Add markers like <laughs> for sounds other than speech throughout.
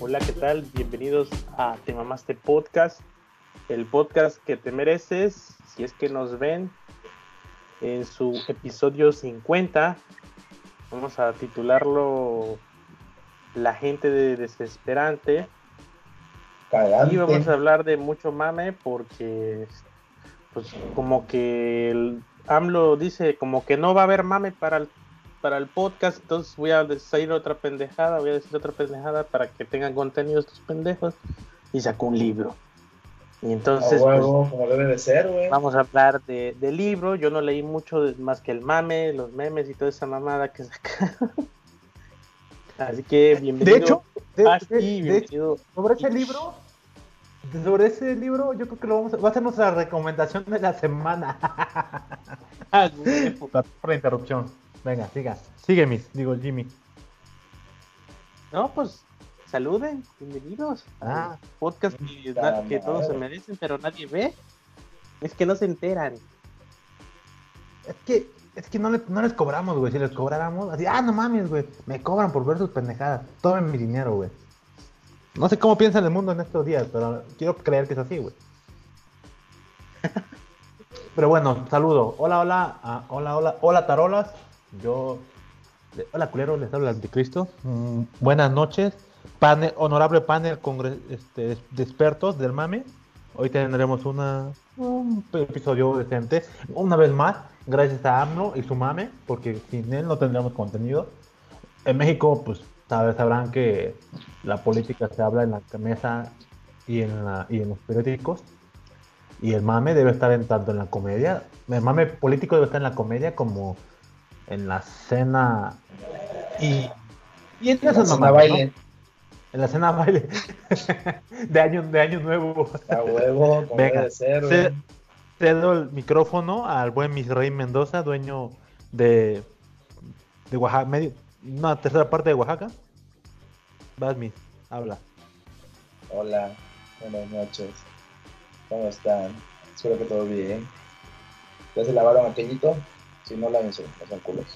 Hola, ¿qué tal? Bienvenidos a Te Mamaste Podcast, el podcast que te mereces, si es que nos ven en su episodio 50. Vamos a titularlo La gente de desesperante. Y vamos a hablar de mucho mame porque pues como que el AMLO dice como que no va a haber mame para el, para el podcast, entonces voy a decir otra pendejada, voy a decir otra pendejada para que tengan contenido estos pendejos y sacó un libro. Y entonces pues, como debe de ser, güey. Vamos a hablar de, del libro, yo no leí mucho más que el mame, los memes y toda esa mamada que saca. <laughs> Así que bienvenido. De hecho, sobre ese libro sobre ese libro, yo creo que lo vamos a, va a ser nuestra recomendación de la semana. <laughs> Ah, por la interrupción. Venga, siga. Sigue, mis, digo Jimmy. No, pues saluden, bienvenidos. Ah, podcast que, todos se merecen, pero nadie ve. Es que no se enteran. Es que, es que no, no les cobramos, güey. Si les cobráramos, así, ah, no mames, güey. Me cobran por ver sus pendejadas. Tomen mi dinero, güey. No sé cómo piensa el mundo en estos días, pero quiero creer que es así, güey. <laughs> pero bueno, saludo. Hola, hola, hola, hola, hola, tarolas. Yo, hola, culero, les hablo el anticristo. Mm, buenas noches. Honorable panel este, de expertos del mame. Hoy tendremos una, un episodio decente. Una vez más, gracias a AMLO y su mame, porque sin él no tendríamos contenido. En México, pues sabrán que la política se habla en la mesa y en, la, y en los periódicos. Y el mame debe estar en tanto en la comedia. El mame político debe estar en la comedia como en la cena. Y, y en, la cena baile. En la cena baile. <laughs> de, año, de año nuevo. A huevo, como Venga, ser, cedo el micrófono al buen Misrey Mendoza, dueño de, de Oaxaca, medio, una tercera parte de Oaxaca. Basmi, habla. Hola, buenas noches. ¿Cómo están? Espero que todo bien. ¿Ya se lavaron aquellito? Si no, lávense, no son culos.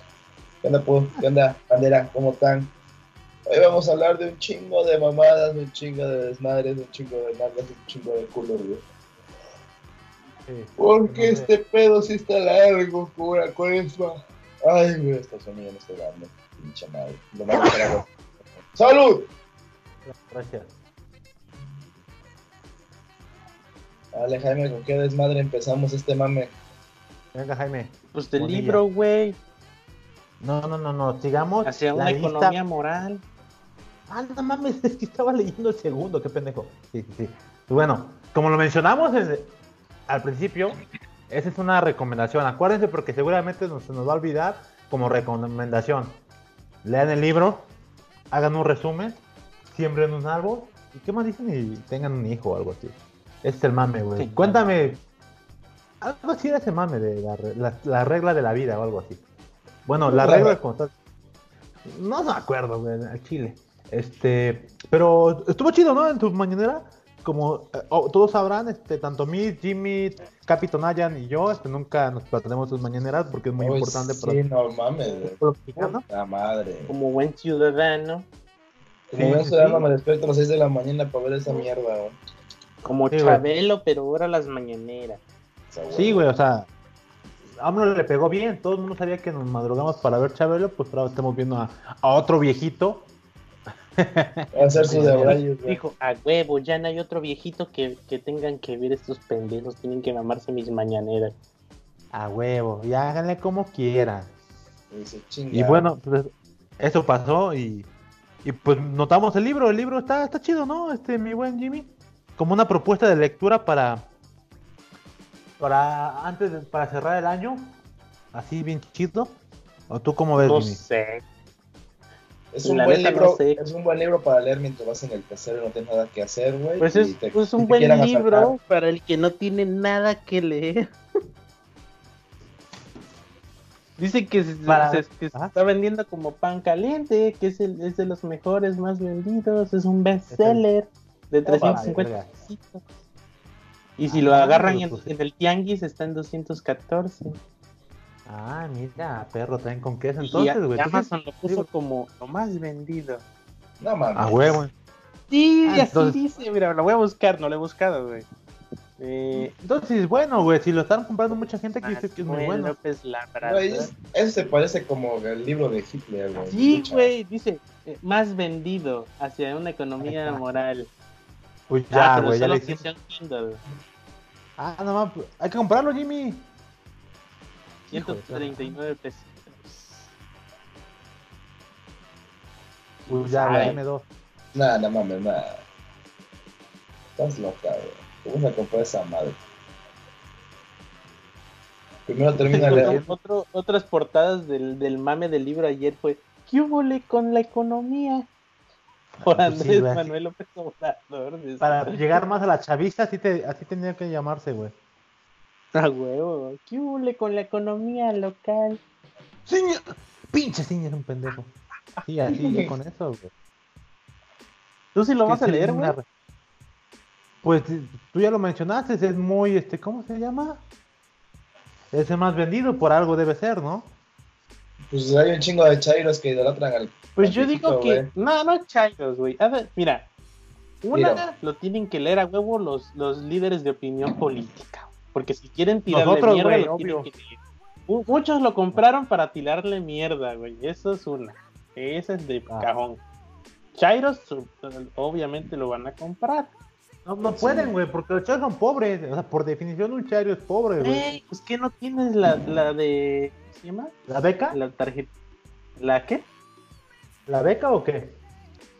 ¿Qué onda, Pu? ¿Qué onda, bandera? ¿Cómo están? Hoy vamos a hablar de un chingo de mamadas, de un chingo de desmadres, de un chingo de nalgas, de un chingo de culos, güey. Porque este pedo sí está largo, cura, cuaresma. Ay, güey, esta sonido no está dando. Pinche madre. Lo malo ¡Salud! Gracias. Dale, Jaime, ¿con qué desmadre empezamos este mame? Venga, Jaime. Pues del libro, güey. No, no, no, no, sigamos. Hacia una economía moral. Ah, no mames, <laughs> es que estaba leyendo el segundo, qué pendejo. Sí, sí, sí. Bueno, como lo mencionamos al principio, esa es una recomendación. Acuérdense porque seguramente se nos va a olvidar como recomendación. Lean el libro, hagan un resumen, siembren un árbol, y qué más dicen y tengan un hijo o algo así. Ese es el mame, güey. Cuéntame, algo así de ese mame, de la, regla de la vida o algo así. Bueno, la regla es como tal. No me acuerdo, güey, al chile. Este, pero estuvo chido, ¿no? En tu mañanera, como eh, oh, todos sabrán, este, tanto mí, Jimmy, Capitán Ayan y yo, este, nunca nos perdemos sus mañaneras porque es muy importante sí, para. no mames, La madre. Como buen ciudadano. Como buen ciudadano me despierto a las 6 de la mañana para ver esa mierda, güey. Como Chabelo, pero ahora las mañaneras. Sí, güey, o sea, a uno le pegó bien, todo el mundo sabía que nos madrugamos para ver Chabelo, pues ahora estamos viendo a, a otro viejito hacer su Dijo, a huevo, ya no hay otro viejito que, tengan que ver estos pendejos, tienen que mamarse mis mañaneras. A huevo, y háganle como quieran. Y bueno, pues, eso pasó y, y pues notamos el libro, el libro está, está chido, ¿no? Este, mi buen Jimmy. Como una propuesta de lectura para, para antes para cerrar el año, así bien chido. ¿O tú cómo ves, no sé, es un, buen libro, es un buen libro para leer mientras vas en el tercero y no tienes nada que hacer, güey. Pues es, pues un buen libro para el que no tiene nada que leer. <laughs> Dice que, se, está vendiendo como pan caliente, que es, el, es de los mejores, más vendidos, es un bestseller de 350 Y si lo ah, agarran en, pues en, el tianguis está en 214. Ah, mira, perro, traen con queso entonces, güey. Amazon lo puso como lo más vendido. No mames. A huevo. Sí, Ah, así entonces- dice, mira, lo voy a buscar, no lo he buscado, güey. Eh, Entonces, bueno, güey, si lo están comprando mucha gente que dice que es muy bueno. López Labrador. Güey, es- eso se parece como el libro de Hitler, güey. Sí, güey, dice, eh, más vendido hacia una economía moral. Pues Ah, ya, güey, ya solo le Kindle, Ah, no más, hay que comprarlo, Jimmy. Hijo de 139 pesos. Pues ya, dame dos. Nah, no mames, nada. Estás loca, güey. ¿Cómo se compró esa madre? Primero termina de... otro- otras portadas del, del mame del libro ayer fue ¿Qué hubo con la economía? Por Pues sí, Andrés. Manuel López Obrador. Para llegar más a la chavista, así, te, así tenía que llamarse, güey. A huevo. ¿Qué hubo con la economía local? Ciña. Pinche ciña es un pendejo. Sí, así, ya con eso, güey. ¿Tú sí lo vas a leer, una güey? re- Pues tú ya lo mencionaste, es muy, este, ¿cómo se llama? Es el más vendido, por algo debe ser, ¿no? Pues hay un chingo de chairos que idolatran al... Pues al yo digo que... güey. No, no chairos, güey. A ver, mira. Una lo tienen que leer a huevo los, los líderes de opinión política. Porque si quieren tirarle Nosotros, mierda, obvio. que Muchos lo compraron para tirarle mierda, güey. Eso es una. Esa es de Ah. cajón. Chairos, obviamente lo van a comprar. No, no Sí. pueden, güey, porque los chairos son pobres. O sea, por definición un chairo es pobre, güey. Ey, pues que no tienes la, la de. ¿Cómo se llama? ¿La beca? La tarjeta. ¿La qué? ¿La beca o qué?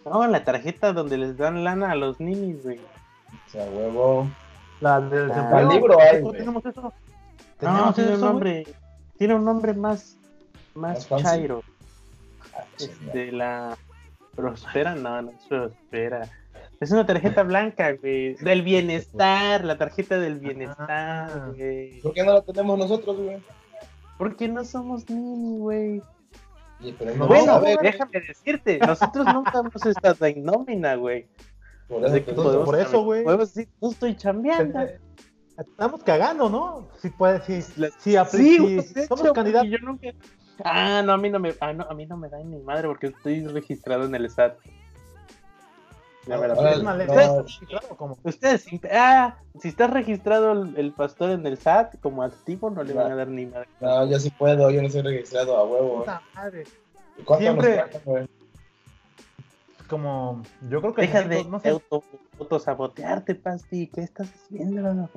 No, la tarjeta donde les dan lana a los ninis, güey. O sea, huevo. La del Ah, libro hay, ¿Nosotros güey. tenemos eso? No, ¿Tenemos tiene un nombre. Tiene un nombre más. Más chairo. Ah. Este, la. Prospera, no, no es Prospera. Es una tarjeta blanca, güey. Del bienestar, la tarjeta del bienestar, Ah. güey. ¿Por qué no la tenemos nosotros, güey? Porque no somos nini, güey. No, Bueno, déjame decirte, nosotros nunca hemos estado en nómina, güey. Por eso podemos- por güey. podemos decir, no estoy chambeando. Estamos cagando, ¿no? Si puede, si, si, Sí, si somos hecho, candidatos. yo nunca. Ah, no, a mí no me, ah, no, a mí no me da ni madre porque estoy registrado en el SAT. No. Claro, como. Ustedes, sin- ah, si está registrado el, el pastor en el SAT como activo, no le van a dar ni madre. No, yo sí puedo, yo no soy registrado a huevo. Puta madre. ¿Cuánto Siempre- nos güey? Como, yo creo que Deja de necesito- no sé, auto, autosabotearte, Pasti. ¿Qué estás haciendo?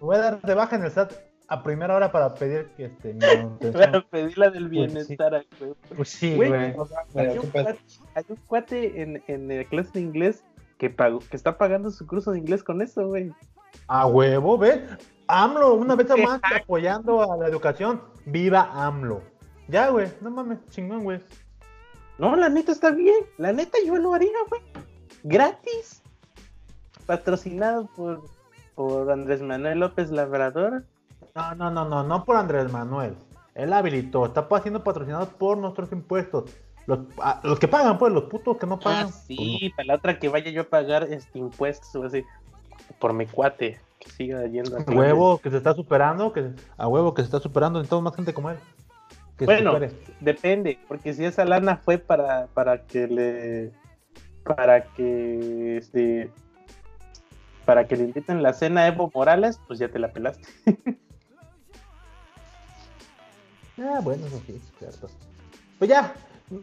voy a dar de baja en el SAT a primera hora para pedir que este, <laughs> Para pedir la del bienestar, a huevo. Pues sí, Güey, Hay un cuate, hay un cuate en, en la clase de inglés que pagó, que está pagando su curso de inglés con eso, güey. A huevo, ¿ves? AMLO, una vez más apoyando a la educación. Viva AMLO. Ya, güey, no mames, chingón, güey. No, la neta está bien. La neta yo lo haría, güey. Gratis. Patrocinado por, por Andrés Manuel López Labrador. No, no, no, no, no por Andrés Manuel. Él habilitó, está siendo patrocinado por nuestros impuestos. Los, ah, los que pagan, pues, los putos que no pagan. Ah, pues, sí, para la otra que vaya yo a pagar este impuestos así. Por mi cuate. Que siga yendo. A huevo que se está superando, que a huevo que se está superando en todo más gente como él. Bueno, depende, porque si esa lana fue para, para que le para que este para que le inviten la cena a Evo Morales, pues ya te la pelaste. <laughs> Ah, bueno, eso sí, es cierto. Pues ya,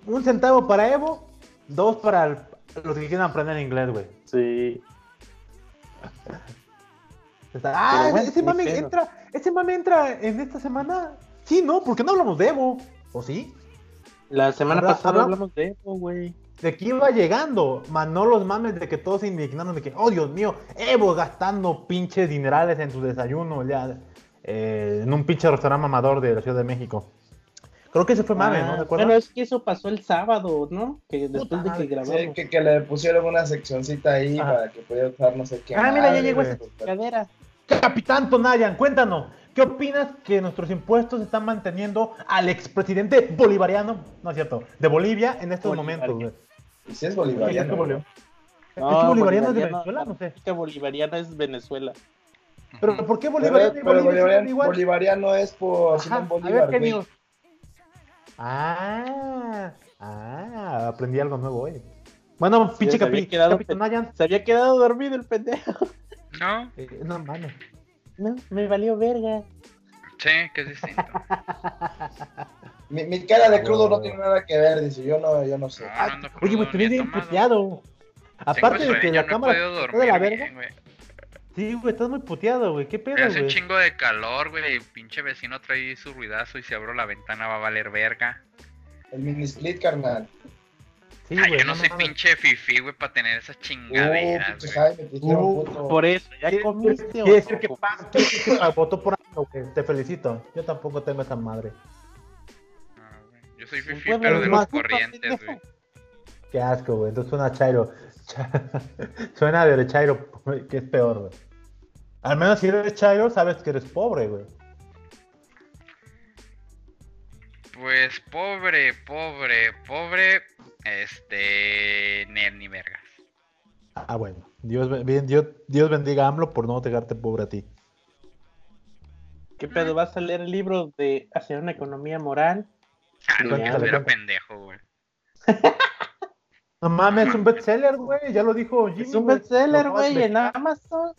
un centavo para Evo, dos para el- los que quieran aprender inglés, güey. Sí. <laughs> Ah, bueno, ese mami entra, ese mami entra en esta semana. Sí, no, porque no hablamos de Evo. ¿O sí? La semana Habla- pasada habla- hablamos de Evo, güey. De que iba llegando, manó los mames de que todos se indignaron de que, oh Dios mío, Evo gastando pinches dinerales en su desayuno ya eh, en un pinche restaurante mamador de la Ciudad de México. Creo que ese fue mame, ¿no? Ah, ¿De acuerdo? Bueno, es que eso pasó el sábado, ¿no? Que después Puta de que grabamos. Sí, que, que le pusieron una seccioncita ahí Ajá. para que pudiera usar no sé qué. Ah, mira, ya llegó esa chingadera. Capitán Tonayan, cuéntanos, ¿qué opinas que nuestros impuestos están manteniendo al expresidente bolivariano, no es cierto, de Bolivia en estos Bolivariano. momentos, güey? Si es ¿Es bolivariano. que güey. bolivariano es de Bolivariano- Venezuela? No sé. La República Bolivariana es Venezuela. Pero. ¿por qué bolivariano pero bolivariano, igual? bolivariano es por Ajá, Simón a ver, ¿qué digo? Ah, ah, aprendí algo nuevo hoy. Bueno, pinche se había capi, quedado Capitán pe- Nayan. Se había quedado dormido el pendejo. No, Eh, no mames. No, me valió verga. sí, que es distinto. <laughs> Mi, mi cara de crudo no tiene nada que ver, dice. Yo no, yo no sé. No, Ah, no ando Oye, güey, te ves bien puteado. Aparte de que la no cámara de la verga. bien, güey. Sí, güey, estás muy puteado, güey. ¿Qué pedo, Hace un güey? chingo de calor, güey. y Pinche vecino trae su ruidazo y si abro la ventana va a valer verga. El mini split, carnal. Sí, güey, yo no soy mames. pinche fifi, güey, para tener esas Uh, chingaderas, güey. Dijeron Uh. Por eso, ¿ya comiste Quiere decir que pa- votó por algo, güey. Te felicito. Yo tampoco tengo esa madre. Ah. Yo soy fifi, pero de de los corrientes, güey. Qué asco, güey. Entonces suena a Chairo. Cha- <laughs> suena de Chairo, <laughs> que es peor, güey. Al menos si eres Chairo, sabes que eres pobre, güey. Pues pobre, pobre, pobre. Este. Ni, ni vergas. Ah, bueno. Dios, bien, Dios, Dios bendiga a AMLO por no dejarte pobre a ti. ¿Qué pedo? ¿Vas a leer el libro de Hacia una economía moral? Ah, no, que era pendejo, güey. No mames, es un bestseller, güey. Ya lo dijo Jimmy. Es un bestseller, güey, en Amazon.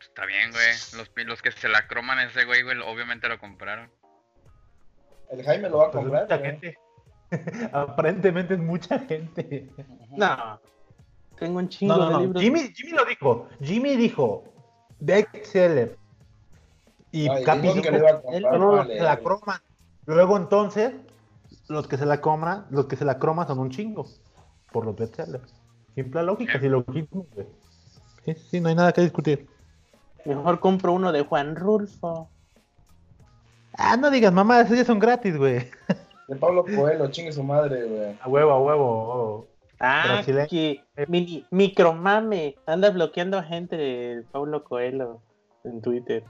Está bien, güey. Los, los que se la croman ese güey, güey, obviamente lo compraron. El Jaime lo va a Pues es comprar. mucha güey. gente. <laughs> Aparentemente es mucha gente. No. Tengo un chingo No, no, de no. libros. Jimmy, Jimmy lo dijo. Jimmy dijo bestseller. Y Ay, Capi dijo que iba a comprar, vale. se la croman. Luego entonces, los que se la compran, los que se la croman son un chingo. Por los bestsellers. Simple lógica, si lo güey. Sí, sí, no hay nada que discutir. Mejor compro uno de Juan Rulfo. Ah, no digas, mamá, esos ya son gratis, güey. De Pablo Coelho, chingue su madre, güey. A huevo, a huevo. Ah, Brasileño. que mini, micromame. Anda bloqueando a gente de Paulo Coelho en Twitter.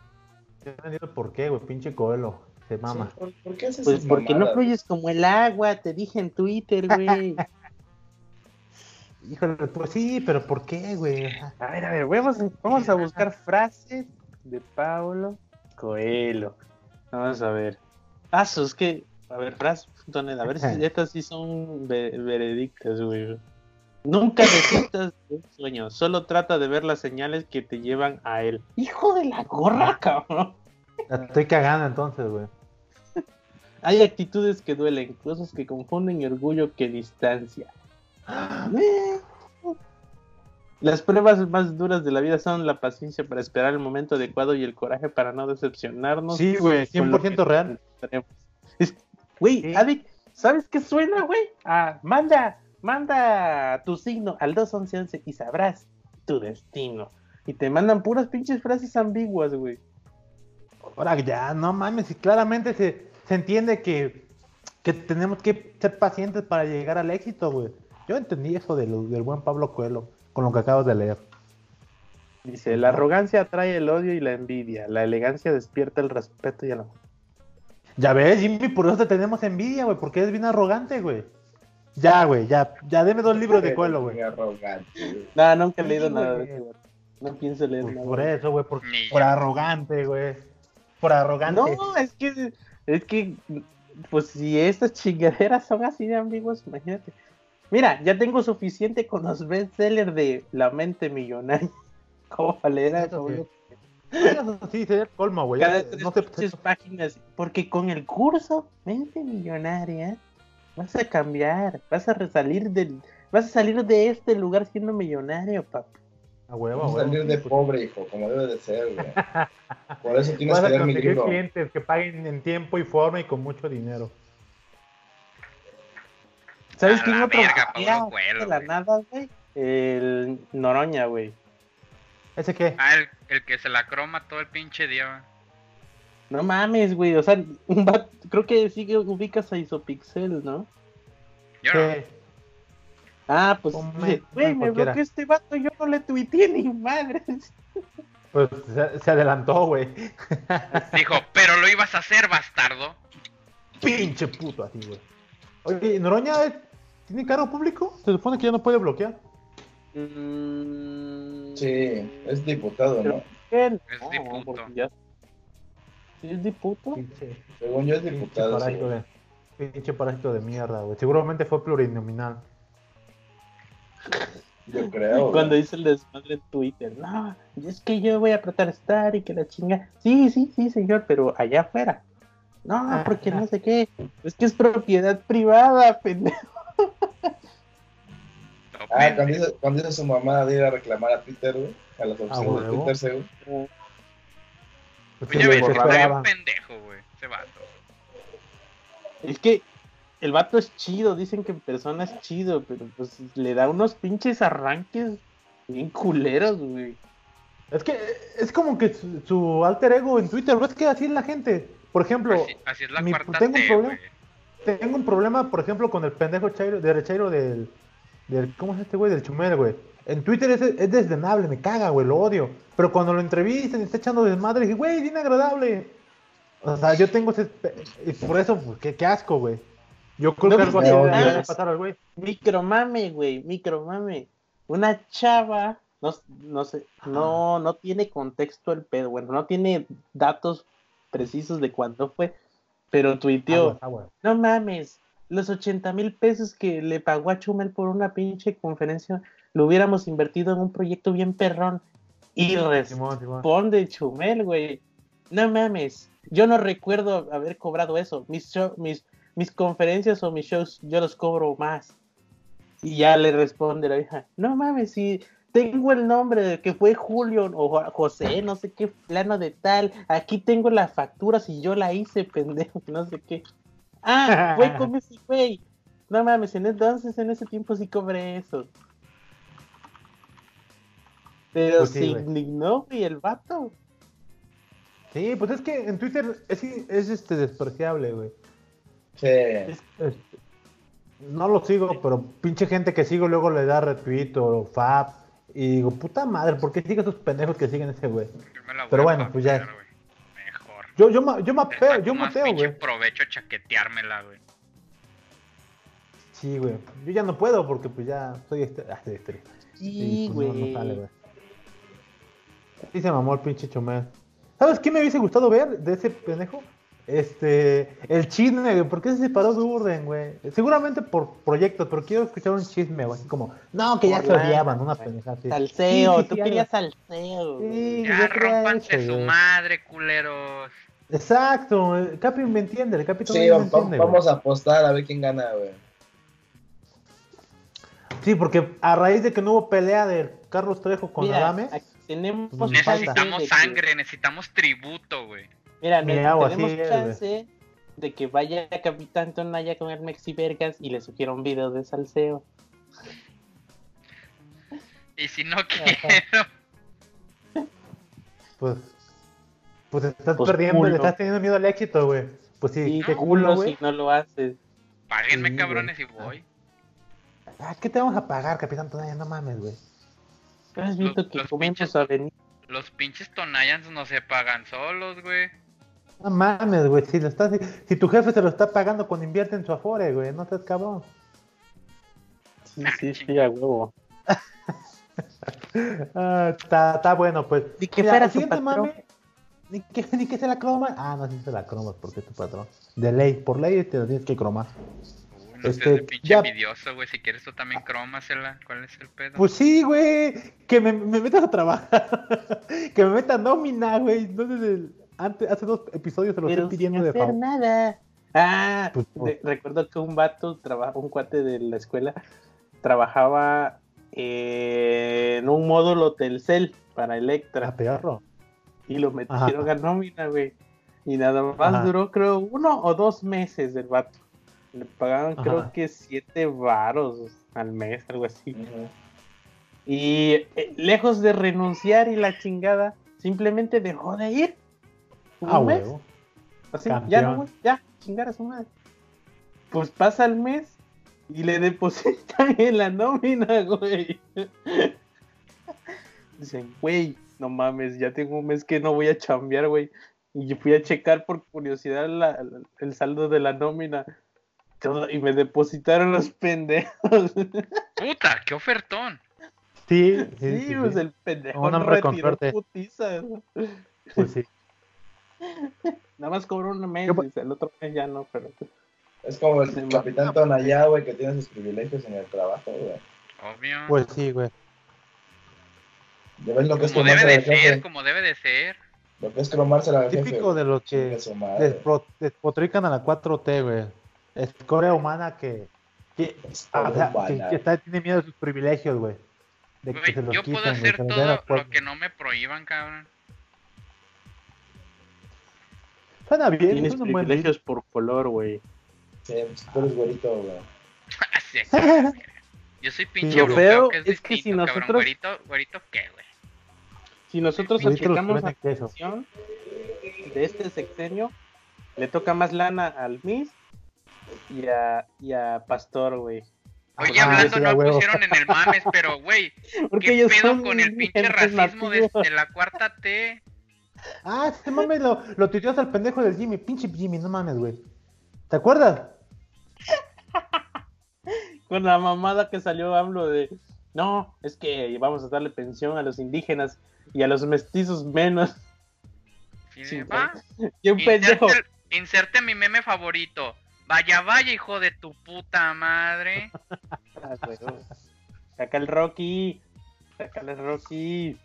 Yo no entiendo por qué, güey, pinche Coelho. Se mama. Sí, ¿por, por qué haces Pues esas porque no fluyes como el agua, te dije en Twitter, güey. <laughs> Híjole, pues sí, pero ¿por qué, güey? A ver, a ver, vamos, vamos a buscar frases de Paulo Coelho. Vamos a ver. Pasos que. A ver, frases.net, a ver si <laughs> estas sí son ve- veredictas, güey. Nunca desistas de un sueño, solo trata de ver las señales que te llevan a él. Hijo de la gorra, cabrón. La estoy cagando entonces, güey. <laughs> Hay actitudes que duelen, cosas que confunden y orgullo que distancia. <gasps> Eh. Las pruebas más duras de la vida son la paciencia para esperar el momento adecuado y el coraje para no decepcionarnos. Sí, güey, con lo 100% que real. Güey, Sí. Avic, ¿sabes qué suena, güey? Ah, manda, manda tu signo al 211 y sabrás tu destino. Y te mandan puras pinches frases ambiguas, güey. Ahora ya, no mames, y claramente se, se entiende que, que tenemos que ser pacientes para llegar al éxito, güey. Yo entendí eso de lo- del buen Pablo Coelho, con lo que acabas de leer. Dice, la arrogancia atrae el odio y la envidia, la elegancia despierta el respeto y el amor. Ya ves, Jimmy, por eso te tenemos envidia, güey, porque eres bien arrogante, güey. Ya, güey, ya, ya deme dos libros de Coelho, güey. Arrogante. No, nunca he Sí, leído nada de eso, güey. No pienso leer Pues nada. por eso, güey, por, por arrogante, güey. Por arrogante. No, es que, es que, pues si estas chingaderas son así de ambiguas, imagínate. Mira, ya tengo suficiente con los bestsellers de La mente millonaria. <laughs> ¿Cómo para leer Eso sí. güey? Eso sí, sería el colmo, güey. Cada tres No pinches páginas. Porque con el curso Mente Millonaria vas a cambiar, vas a resalir del, vas a salir de este lugar siendo millonario, papá. a huevo, a Vamos a huevo. salir de pobre, hijo, como debe de ser, güey. <laughs> Por eso tienes Vas que a conseguir libro. clientes que paguen en tiempo y forma y con mucho dinero. ¿Sabes quién otro verga, Paulo Coelho, de la güey. nada, güey? El Noroña, güey. ¿Ese qué? Ah, el, el que se la croma todo el pinche día, güey. No mames, güey. O sea, un vato- creo que sí que ubicas a Isopixel, ¿no? Yo no. Ah, pues, güey, me cualquiera. bloqueó este vato y yo no le tuiteé ni madre. Pues se, se adelantó, güey. Dijo, pero lo ibas a hacer, bastardo. Pinche puto así, güey. Oye, ¿Noroña es- tiene cargo público? Se supone que ya no puede bloquear. Mm, Sí, es diputado, ¿no? no, Es diputo. porque ya- ¿Sí es diputo? Pinche, Según yo es pinche diputado. parásito sí. de, pinche parásito de mierda, güey. Seguramente fue plurinominal. Yo creo. Cuando güey. hizo el desmadre en Twitter, no, es que yo voy a protestar y que la chinga. Sí, sí, sí, señor, pero allá afuera. No, porque no sé qué. Es que es propiedad privada, <laughs> pendejo. Ah, cuando hizo, cuando hizo su mamá de ir a reclamar a Twitter, güey. A las oficinas de huevo. Twitter, según. Pues Pues pendejo, güey. Ese vato. Es que el vato es chido, dicen que en persona es chido, pero pues le da unos pinches arranques bien culeros, güey. Es que es como que su, su alter ego en Twitter, ¿ves que así es la gente? Por ejemplo, Así, así es la mi- cuarta tengo un problema. tengo un problema, por ejemplo, con el pendejo Chairo, derechairo del, del. ¿Cómo es este güey? Del Chumel, güey. En Twitter es, es desdenable, me caga, güey, lo odio. Pero cuando lo entrevistan y está echando desmadre, dije, güey, bien agradable. O sea, yo tengo ese. Y por eso, pues, qué, qué asco, güey. Yo creo No, que algo pues, así no, le pasar al güey. Micromame, güey, micromame. Una chava, no, no sé, no, no tiene contexto el pedo, bueno, no tiene datos precisos de cuándo fue, pero tuiteó, aguas. no mames, los 80 mil pesos que le pagó a Chumel por una pinche conferencia, lo hubiéramos invertido en un proyecto bien perrón. Y responde Chumel, güey, no mames, yo no recuerdo haber cobrado eso, mis, show- mis, mis conferencias o mis shows yo los cobro más. Y ya le responde la vieja, no mames, si tengo el nombre de que fue Julio o Jo- José, no sé qué plano de tal, aquí tengo la factura si yo la hice, <laughs> pendejo, no sé qué. Ah, fue <laughs> con ese güey. No mames, en entonces en ese tiempo sí cobré eso. Pero Pues sí, se güey. indignó, güey, el vato. Sí, pues es que en Twitter es, es este despreciable, güey. Sí. No lo sigo, pero pinche gente que sigo luego le da retweet o fab. Y digo, puta madre, ¿por qué sigue esos pendejos que siguen ese güey? Pero a bueno, pues ya. Yo, yo, yo Le mapeo, yo pinche güey. provecho a chaqueteármela, güey. Sí, güey. Yo ya no puedo porque pues ya soy este. Ah, soy este. Sí, Y, pues, no- güey. no sale, güey. Sí se mamó el pinche chomel. ¿Sabes qué me hubiese gustado ver de ese pendejo? Este, el chisme, güey. ¿Por qué se separó de Urden, güey? Seguramente por proyectos, pero quiero escuchar un chisme, güey. Así como, no, que ya se odiaban, una güey. pendeja así. Salseo, Sí, sí, tú sí, querías salseo. güey. Sí, Ya, yo rompanse su güey. madre, culeros. Exacto, el Capi me entiende, el Capi Sí, me vamos, entiende, güey. vamos a apostar a ver quién gana, güey. Sí, porque a raíz de que no hubo pelea de Carlos Trejo con Mira, Adame, tenemos Pues. Necesitamos de que- sangre, necesitamos tributo, güey. Mira, Mi ne- agua, tenemos sí, güey. chance de que vaya Capitán Tonaya con el Mexi Vergas y le sugiera un video de salseo. Y si no quiero, pues, pues estás Pues perdiendo, culo. le estás teniendo miedo al éxito, güey. Pues sí, Sí, qué culo culo, güey. si no lo haces. páguenme Sí, cabrones y voy. Ah, ¿qué te vamos a pagar, Capitán Tonaya? No mames, güey. ¿Pero has visto Los- que los pinches- a venir? Los pinches Tonayans no se pagan solos, güey. No mames, güey. Si, lo estás, si tu jefe se lo está pagando cuando invierte en su afore, güey. No seas cabrón. Sí, sí, sí, a huevo. <laughs> Ah, Está está bueno, pues. Ni que Mira, fuera el su siguiente patrón. mame, Ni que, <laughs> ni que se la croma. Ah, no, sí se la cromas porque es tu patrón. De ley, por ley te lo tienes que cromar. Uy, no Este, seas de pinche ya- envidioso, güey. Si quieres tú también crómasela. ¿Cuál es el pedo? Pues sí, güey. Que me, me metas a trabajar. <laughs> que me meta nómina, güey. No desde el- antes, hace dos episodios se lo estoy pidiendo de favor. nada. Ah, Pues, de- recuerdo que un vato, traba- un cuate de la escuela, trabajaba eh, en un módulo Telcel para Electra. A perro. Y lo metieron a nómina, güey. Y nada más Ajá. duró, creo, uno o dos meses del vato. Le pagaban, Ajá. creo que siete varos al mes, algo así. Y eh, lejos de renunciar y la chingada, simplemente dejó de ir. Un Ah, mes. huevo. Así, Campeón. ya no, güey, ya, chingar a su madre. Pues pasa el mes y le depositan <laughs> en la nómina, güey. <laughs> Dicen, güey, no mames, ya tengo un mes que no voy a chambear, güey. Y yo fui a checar por curiosidad la- la- el saldo de la nómina. Todo- y me depositaron los pendejos. <laughs> Puta, qué ofertón. Sí, sí, Sí, sí, pues sí. el pendejo Un no hombre retiró putiza, ¿no? Pues sí. Nada más cobró un mes, Yo- dice, el otro mes ya no, pero Es como el capitán Tonayá, güey, que tiene sus privilegios en el trabajo, güey. Obvio. Pues sí, güey. ¿Ya ves lo que es como debe cromarse de ser, jefe? como debe de ser. Lo que es cromarse jefe. Típico de los que despotrican a la 4T, güey. Escoria humana que, que, Escoria o sea, que- humana. que está, tiene miedo de sus privilegios, güey. De que Güey, se los yo puedo quiten, güey, hacer que les todo la lo que no me prohíban, cabrón. Suena bien, tienes es buen privilegios por color, güey. Sí, tú eres güerito, güey. Así es, cabrón. Yo soy pinche Lo europeo, feo que es, es que distinto, si cabrón. nosotros- Güerito, güerito, ¿qué, güey? Si nosotros aplicamos la acción de este sexenio, le toca más lana al Miss y a, y a Pastor, güey. Oye, Ah, hablando, no huevo. pusieron en el mames, pero, güey, <laughs> Porque ¿qué ellos pedo son con el pinche racismo de, la cuarta T? Ah, este mames lo, lo tuiteó hasta el pendejo del Jimmy. Pinche Jimmy, no mames, güey. ¿Te acuerdas? <laughs> Con la mamada que salió hablo de, no, es que vamos a darle pensión a los indígenas y a los mestizos menos. Sí, va. Y un pendejo. Inserte, mi meme favorito. Vaya, vaya, hijo de tu puta madre. <laughs> Ah. Saca el Rocky. Saca el Rocky.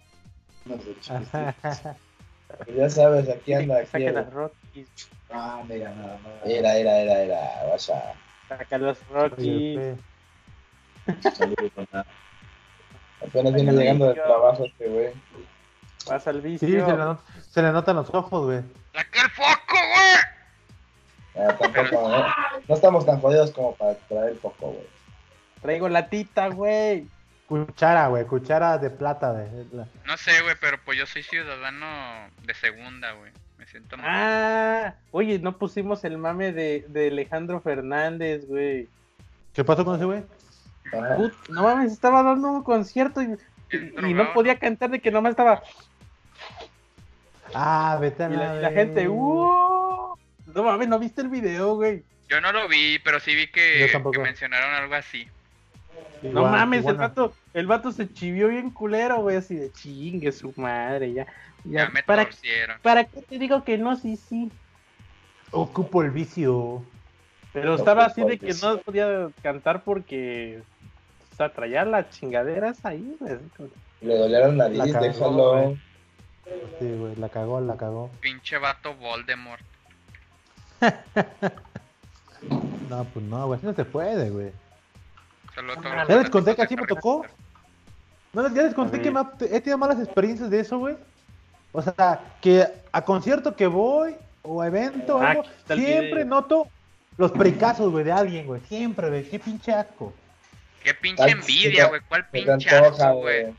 No <laughs> ya sabes, aquí anda, aquí. Saca los Rocky. Ah, mira, nada más. Era, era, era, era. Vaya. Saca los Rocky. Saludos, nada. Apenas viene llegando del trabajo este güey. Pasa el Sí, vicio. se le, not- se le notan los ojos, güey. ¡Saca el foco, güey! Ah, tampoco, ¿no? No estamos tan jodidos como para traer poco, güey. Traigo latita, güey. Cuchara, güey. Cuchara de plata, güey. La- No sé, güey, pero pues yo soy ciudadano de segunda, güey. Me siento muy... Ah, oye, no pusimos el mame de, de Alejandro Fernández, güey. ¿Qué pasó con ese güey? Put- no mames, estaba dando un concierto y, Bien y- y no podía cantar de que nomás estaba. Ah, vete a Y la, la, y la gente. ¡uh! No mames, ¿no viste el video, güey? Yo no lo vi, pero sí vi que, mencionaron algo así. No mames, el vato, el vato se chivió bien culero, güey, así de chingue su madre, ya. Ya, ya me ¿para, torcieron. ¿Para qué te digo que no? Sí, sí. Ocupo el vicio. Pero No, estaba así de ¿cuál que no podía cantar porque. Sea, traía las chingaderas ahí, güey. Le dolieron la nariz, déjalo. güey. Sí, güey, la cagó, la cagó. Pinche vato Voldemort. <laughs> No, pues no, güey, así no se puede, güey. Ah, ¿ya los ¿Ya les conté que así me tocó? No, ya les conté que me ha- he tenido malas experiencias de eso, güey. O sea, que a concierto que voy o a evento o Ah, algo, siempre video. noto los pericazos, güey, de alguien, güey. Siempre, güey. Qué pinche asco. Qué pinche Ay, envidia, güey. ¿Cuál asco, güey?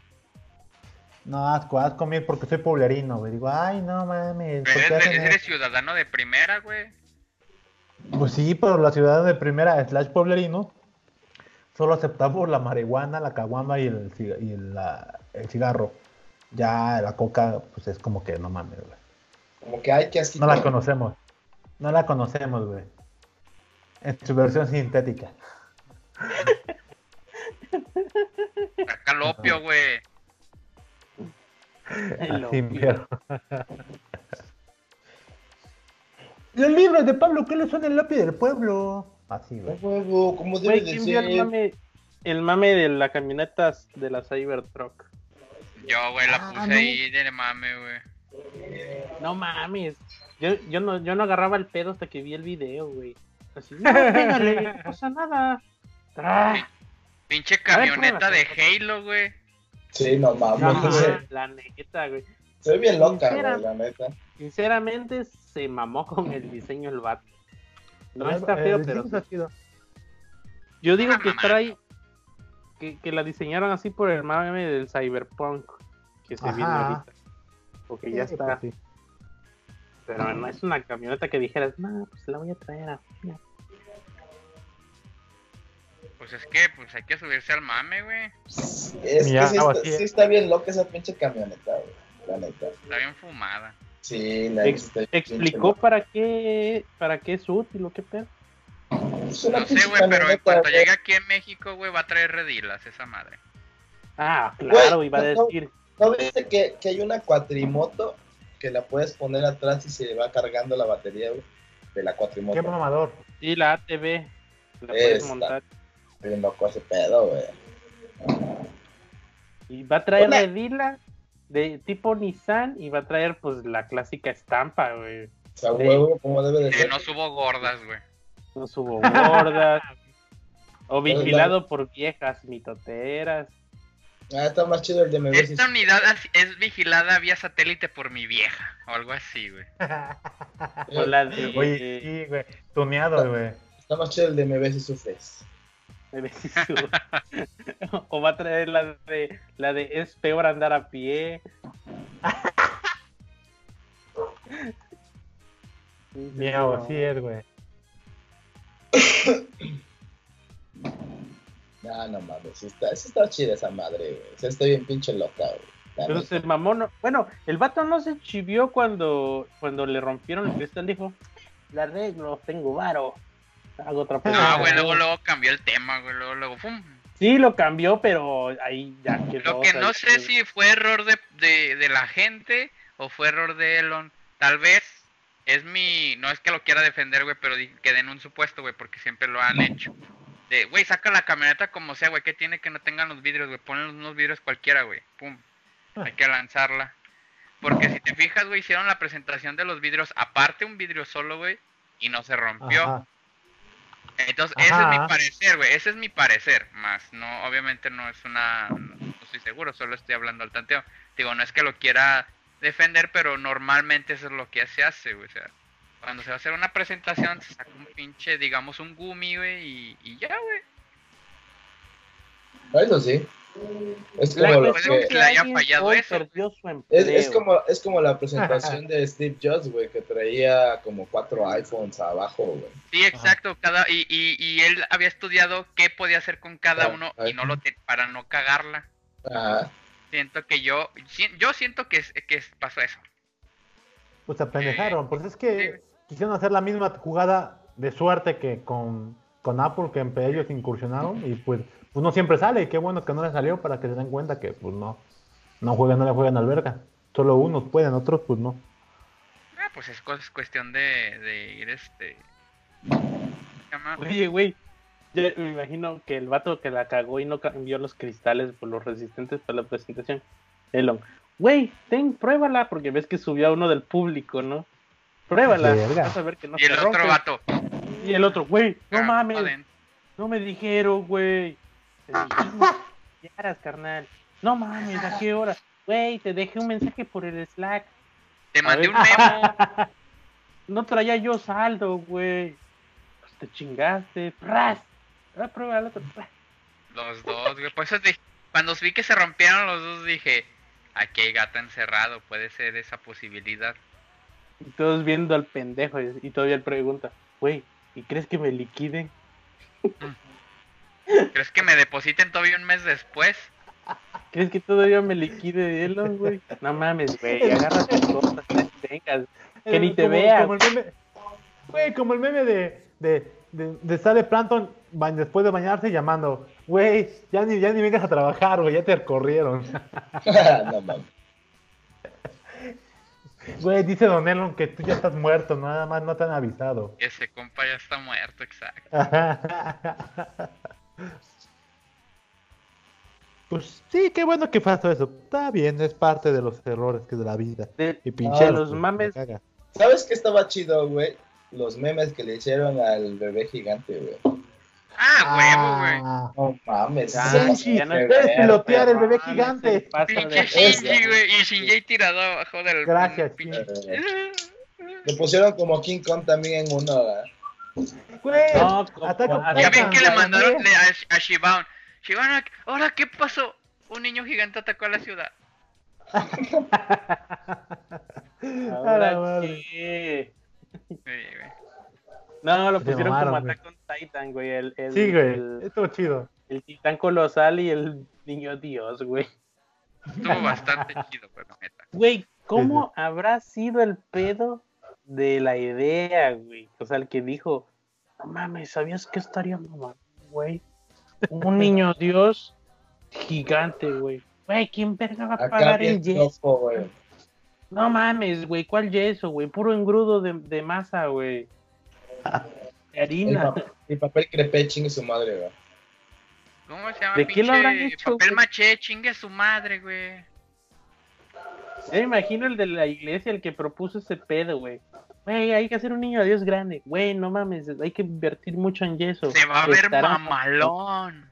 No, asco, asco mí porque soy poblerino, güey. Digo, ay, no mames. ¿por Eres, ciudadano de primera, güey. Pues sí, pero la ciudad de primera slash poblerino solo aceptamos la marihuana, la caguama y el, y el, la- el cigarro. Ya la coca, pues es como que no mames, güey. Como que hay que así. No la conocemos. No la conocemos, güey. En su versión sintética. <laughs> Saca el opio, güey. Los libros de Pablo que son el opio del pueblo. Así, güey. huevo, como debe Güey, de ¿quién vio el ser. mame, el mame de la camioneta de la Cybertruck? Yo, güey, la Ah, puse no. ahí de mame, güey. No mames. Yo, yo, no, yo no agarraba el pedo hasta que vi el video, güey. Así, no, <laughs> pégale, no pasa nada. Ah, Pinche camioneta de. Halo, güey. Sí, no mames. no, la neta, güey. Se ve bien loca, Sincera. güey, la neta. Sinceramente, se mamó con el diseño el vato. No está feo, pero está chido. yo digo Ah, que trae que, que la diseñaron así por el mame del cyberpunk que se viene Ajá. ahorita. Porque ya está. pues sí. Pero no es una camioneta que dijeras, no, pues la voy a traer a. Pues es que, pues hay que subirse al mame, güey. Es que sí, algo está, sí eh. está bien loca esa pinche camioneta, güey. La neta. Está bien fumada. Sí, la Ex- explicó para qué para qué es útil o qué pedo. No sé, güey, pero en cuanto güey. llegue aquí en México, güey, va a traer redilas esa madre. Ah, claro, Güey, iba a decir. ¿No viste que, que hay una cuatrimoto que la puedes poner atrás y se va cargando la batería, güey? De la Qué cuatrimoto. mamador. Sí, la ATV. La puedes montar. Bien loco ese pedo, güey. Y va a traer Una- redila de tipo Nissan y va a traer pues la clásica estampa, güey. O sea, huevo, como debe de Que ser. no subo gordas, güey. No subo gordas. o vigilado por viejas mitoteras. Ah, está más chido el de Mebesis. Esta unidad es vigilada vía satélite por mi vieja, o algo así, güey. O la de. Oye, sí, güey. Tuneado, güey. Está más chido el de Mebesis sufres. <laughs> o va a traer la de la de es peor andar a pie. Miau, así es, güey. <coughs> No, no mames, está, está chida esa madre, güey. O sea, está bien pinche loca, güey. La Pero se mamó, no- bueno, el vato no se chivió cuando, cuando le rompieron el cristal, dijo, la arreglo, tengo varo, hago otra No, película". güey, luego, luego cambió el tema, güey, luego, luego, pum. Sí, lo cambió, pero ahí ya quedó. Lo que no sé si fue error de, de, de la gente o fue error de Elon. Tal vez es mi. No es que lo quiera defender, güey, pero que den un supuesto, güey, porque siempre lo han hecho. De, güey, saca la camioneta como sea, güey, que tiene que no tengan los vidrios, güey, ponen unos vidrios cualquiera, güey, pum. Hay que lanzarla. Porque si te fijas, güey, hicieron la presentación de los vidrios, aparte un vidrio solo, güey, y no se rompió. Ajá. Entonces, ese es mi parecer, güey. Ese es mi parecer. Más, no, obviamente no es una. No estoy seguro, solo estoy hablando al tanteo. Digo, no es que lo quiera defender, pero normalmente eso es lo que se hace, güey. O sea, cuando se va a hacer una presentación, se saca un pinche, digamos, un gumi, güey, y, y ya, güey. Eso sí. Es La como lo que. es que le haya alguien fallado hoy eso. perdió su empleo. Es, es como, es como la presentación <laughs> de Steve Jobs, güey, que traía como cuatro iPhones abajo, güey. Sí, exacto. Cada, y, y, y él había estudiado qué podía hacer con cada Ah, uno ah, y no lo te- para no cagarla. Ajá. Siento que yo, si- yo siento que, es- que pasó eso. Pues se pendejaron. Pues es que Sí. quisieron hacer la misma jugada de suerte que con, con Apple, que entre ellos incursionaron. Y pues, pues no siempre sale. Y qué bueno que no le salió para que se den cuenta que pues no, no juegan, no le juegan al verga. Solo unos pueden, otros pues no. Ah, pues es, cu- es cuestión de, de ir este. Oye, güey, yo me imagino que el vato que la cagó y no cambió los cristales por los resistentes para la presentación. Elon, güey, ten, pruébala, porque ves que subió a uno del público, ¿no? Pruébala, Verga. vas a ver que no y el otro vato. Y el otro, güey, no ah, mames, adentro. no me dijeron, güey. <laughs> Te carnal. No mames, ¿a qué hora? Güey, te dejé un mensaje por el Slack. Te mandé un memo. <laughs> No traía yo saldo, güey. Pues te chingaste. ¡Pras! Ah, prueba el otro. Los dos, güey. Por eso dije, cuando vi que se rompieron los dos, dije, aquí hay gato encerrado, puede ser esa posibilidad. Y todos viendo al pendejo y, y todavía él pregunta, güey, ¿y crees que me liquiden? ¿Crees que me depositen todavía un mes después? ¿Crees que todavía me liquide Elon, güey? No mames, güey, agarra tus cosas, tengas. Que ni te Como-. Como el meme, güey, como el meme de, de, de, de sale Planton después de bañarse llamando, güey, ya ni, ya ni vengas a trabajar, güey, ya te corrieron. <laughs> no mames. Güey, dice Don Elon que tú ya estás muerto, nada más no te han avisado. Ese compa ya está muerto, exacto. <laughs> Pues sí, qué bueno que pasó eso. Está bien, es parte de los errores que de la vida. De, Y pinche los mames, ¿Sabes qué estaba chido, güey? Los memes que le hicieron al bebé gigante, güey. Ah, huevo, güey. Ah, No mames. Ah, ya no de puedes pilotear el bebé gigante. Pinche. Shinji, güey. Y Shinji tirado abajo del. Gracias, pinche- <laughs> Le pusieron como King Kong también en uno, ¿verdad? Güey, No, ah, Ya ven que le mandaron le- a, a Shibaun. Shibaun, ahora, ¿qué pasó? Un niño gigante atacó a la ciudad. <laughs> Ahora. Sí, güey. No, lo Se pusieron mamaron, como. Attack on Titan, güey. El, el, Sí, güey, el, estuvo chido. el titán colosal y el niño dios, güey. Estuvo bastante chido, pero neta. Güey, ¿cómo habrá sido el pedo de la idea, güey? O sea, el que dijo, no mames, ¿sabías que estaría mamá, güey? Un niño <laughs> Dios gigante, güey. Güey, ¿quién verga va a Acá pagar el yeso? loco. No mames, güey, ¿cuál yeso, güey? Puro engrudo de, de masa, güey. <laughs> De harina. pa- el papel crepé chingue su madre, güey. ¿Cómo se llama? ¿De qué lo habrán hecho, Papel güey? maché, chingue su madre, güey. Me imagino el de la iglesia, el que propuso ese pedo, güey. Güey, hay que hacer un niño de Dios grande. Güey, no mames, hay que invertir mucho en yeso. Se va a ver Estará- mamalón.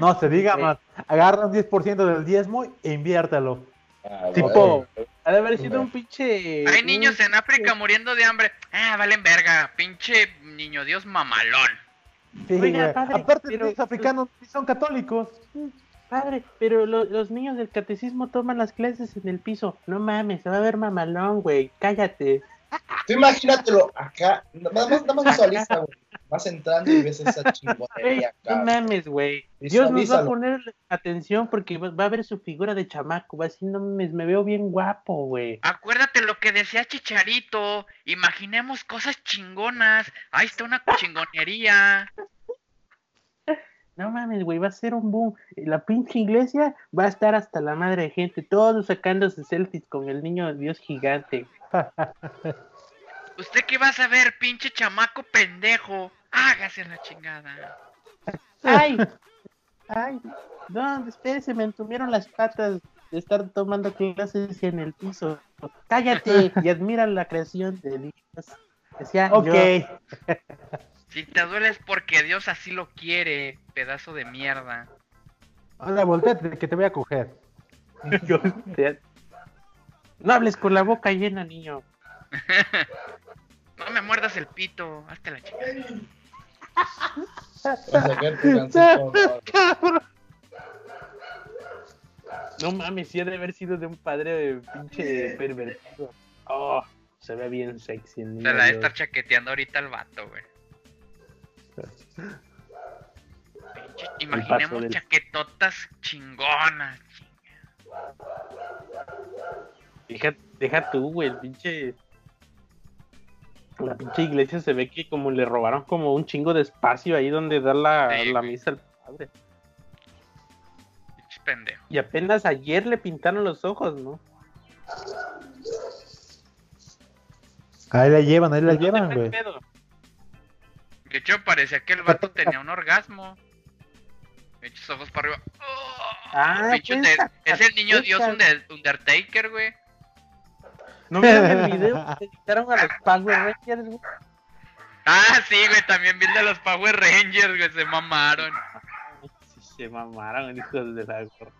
No, se diga más. Agarra un 10% del diezmo e inviértelo. Ah, Tipo, ha de haber sido un pinche. Hay niños en África muriendo de hambre. Ah, valen verga. Pinche niño Dios mamalón. Sí, Oiga, padre, Aparte, los africanos sí son católicos. Padre, pero lo- los niños del catecismo toman las clases en el piso. No mames, se va a ver mamalón, güey. Cállate. Tú imagínatelo acá, nada más, nada más visualiza, güey. Vas entrando y ves esa chingonería no acá. mames, güey. Dios nos va a poner atención porque va va a ver su figura de chamaco. Va a decir, no mames, me veo bien guapo, güey. Acuérdate lo que decía Chicharito. Imaginemos cosas chingonas. Ahí está una chingonería. No mames, güey, va a ser un boom. La pinche iglesia va a estar hasta la madre de gente. Todos sacándose selfies con el niño Dios gigante. ¿Usted qué va a saber, pinche chamaco pendejo? Hágase la chingada. ¡Ay! ¡Ay! No, espérese, me entumieron las patas de estar tomando clases en el piso. ¡Cállate! Y admira la creación de Dios. Decía Ok. yo. Si te duele es porque Dios así lo quiere, pedazo de mierda. Ahora volteate, que te voy a coger. No hables con la boca llena, niño. <laughs> No me muerdas el pito. Hazte la chingada. Vas a sacar tu gancito, ¿no? Mames, sí ha de haber sido de un padre pinche pervertido. Oh, se ve bien sexy el niño. Se la de estar chaqueteando ahorita al vato, güey. Imaginemos del- chaquetotas chingonas. Deja, deja tú, güey, el pinche. La pinche iglesia se ve que como le robaron como un chingo de espacio ahí donde da la, Sí, la misa al padre. Pinche pendejo. Y apenas ayer le pintaron los ojos, ¿no? Ahí la llevan, ahí la ¿Dónde llevan, güey. pedo? De hecho, parecía que el vato tenía un orgasmo. Pinches ojos para arriba. ¡Oh! Ah, pues, es el niño dios Under- Undertaker, güey. ¿No vieron el video <laughs> que editaron a los Power Rangers, güey? Ah, sí, güey, también vi el de los Power Rangers, güey, se mamaron. Sí, se mamaron, hijos de la gorra.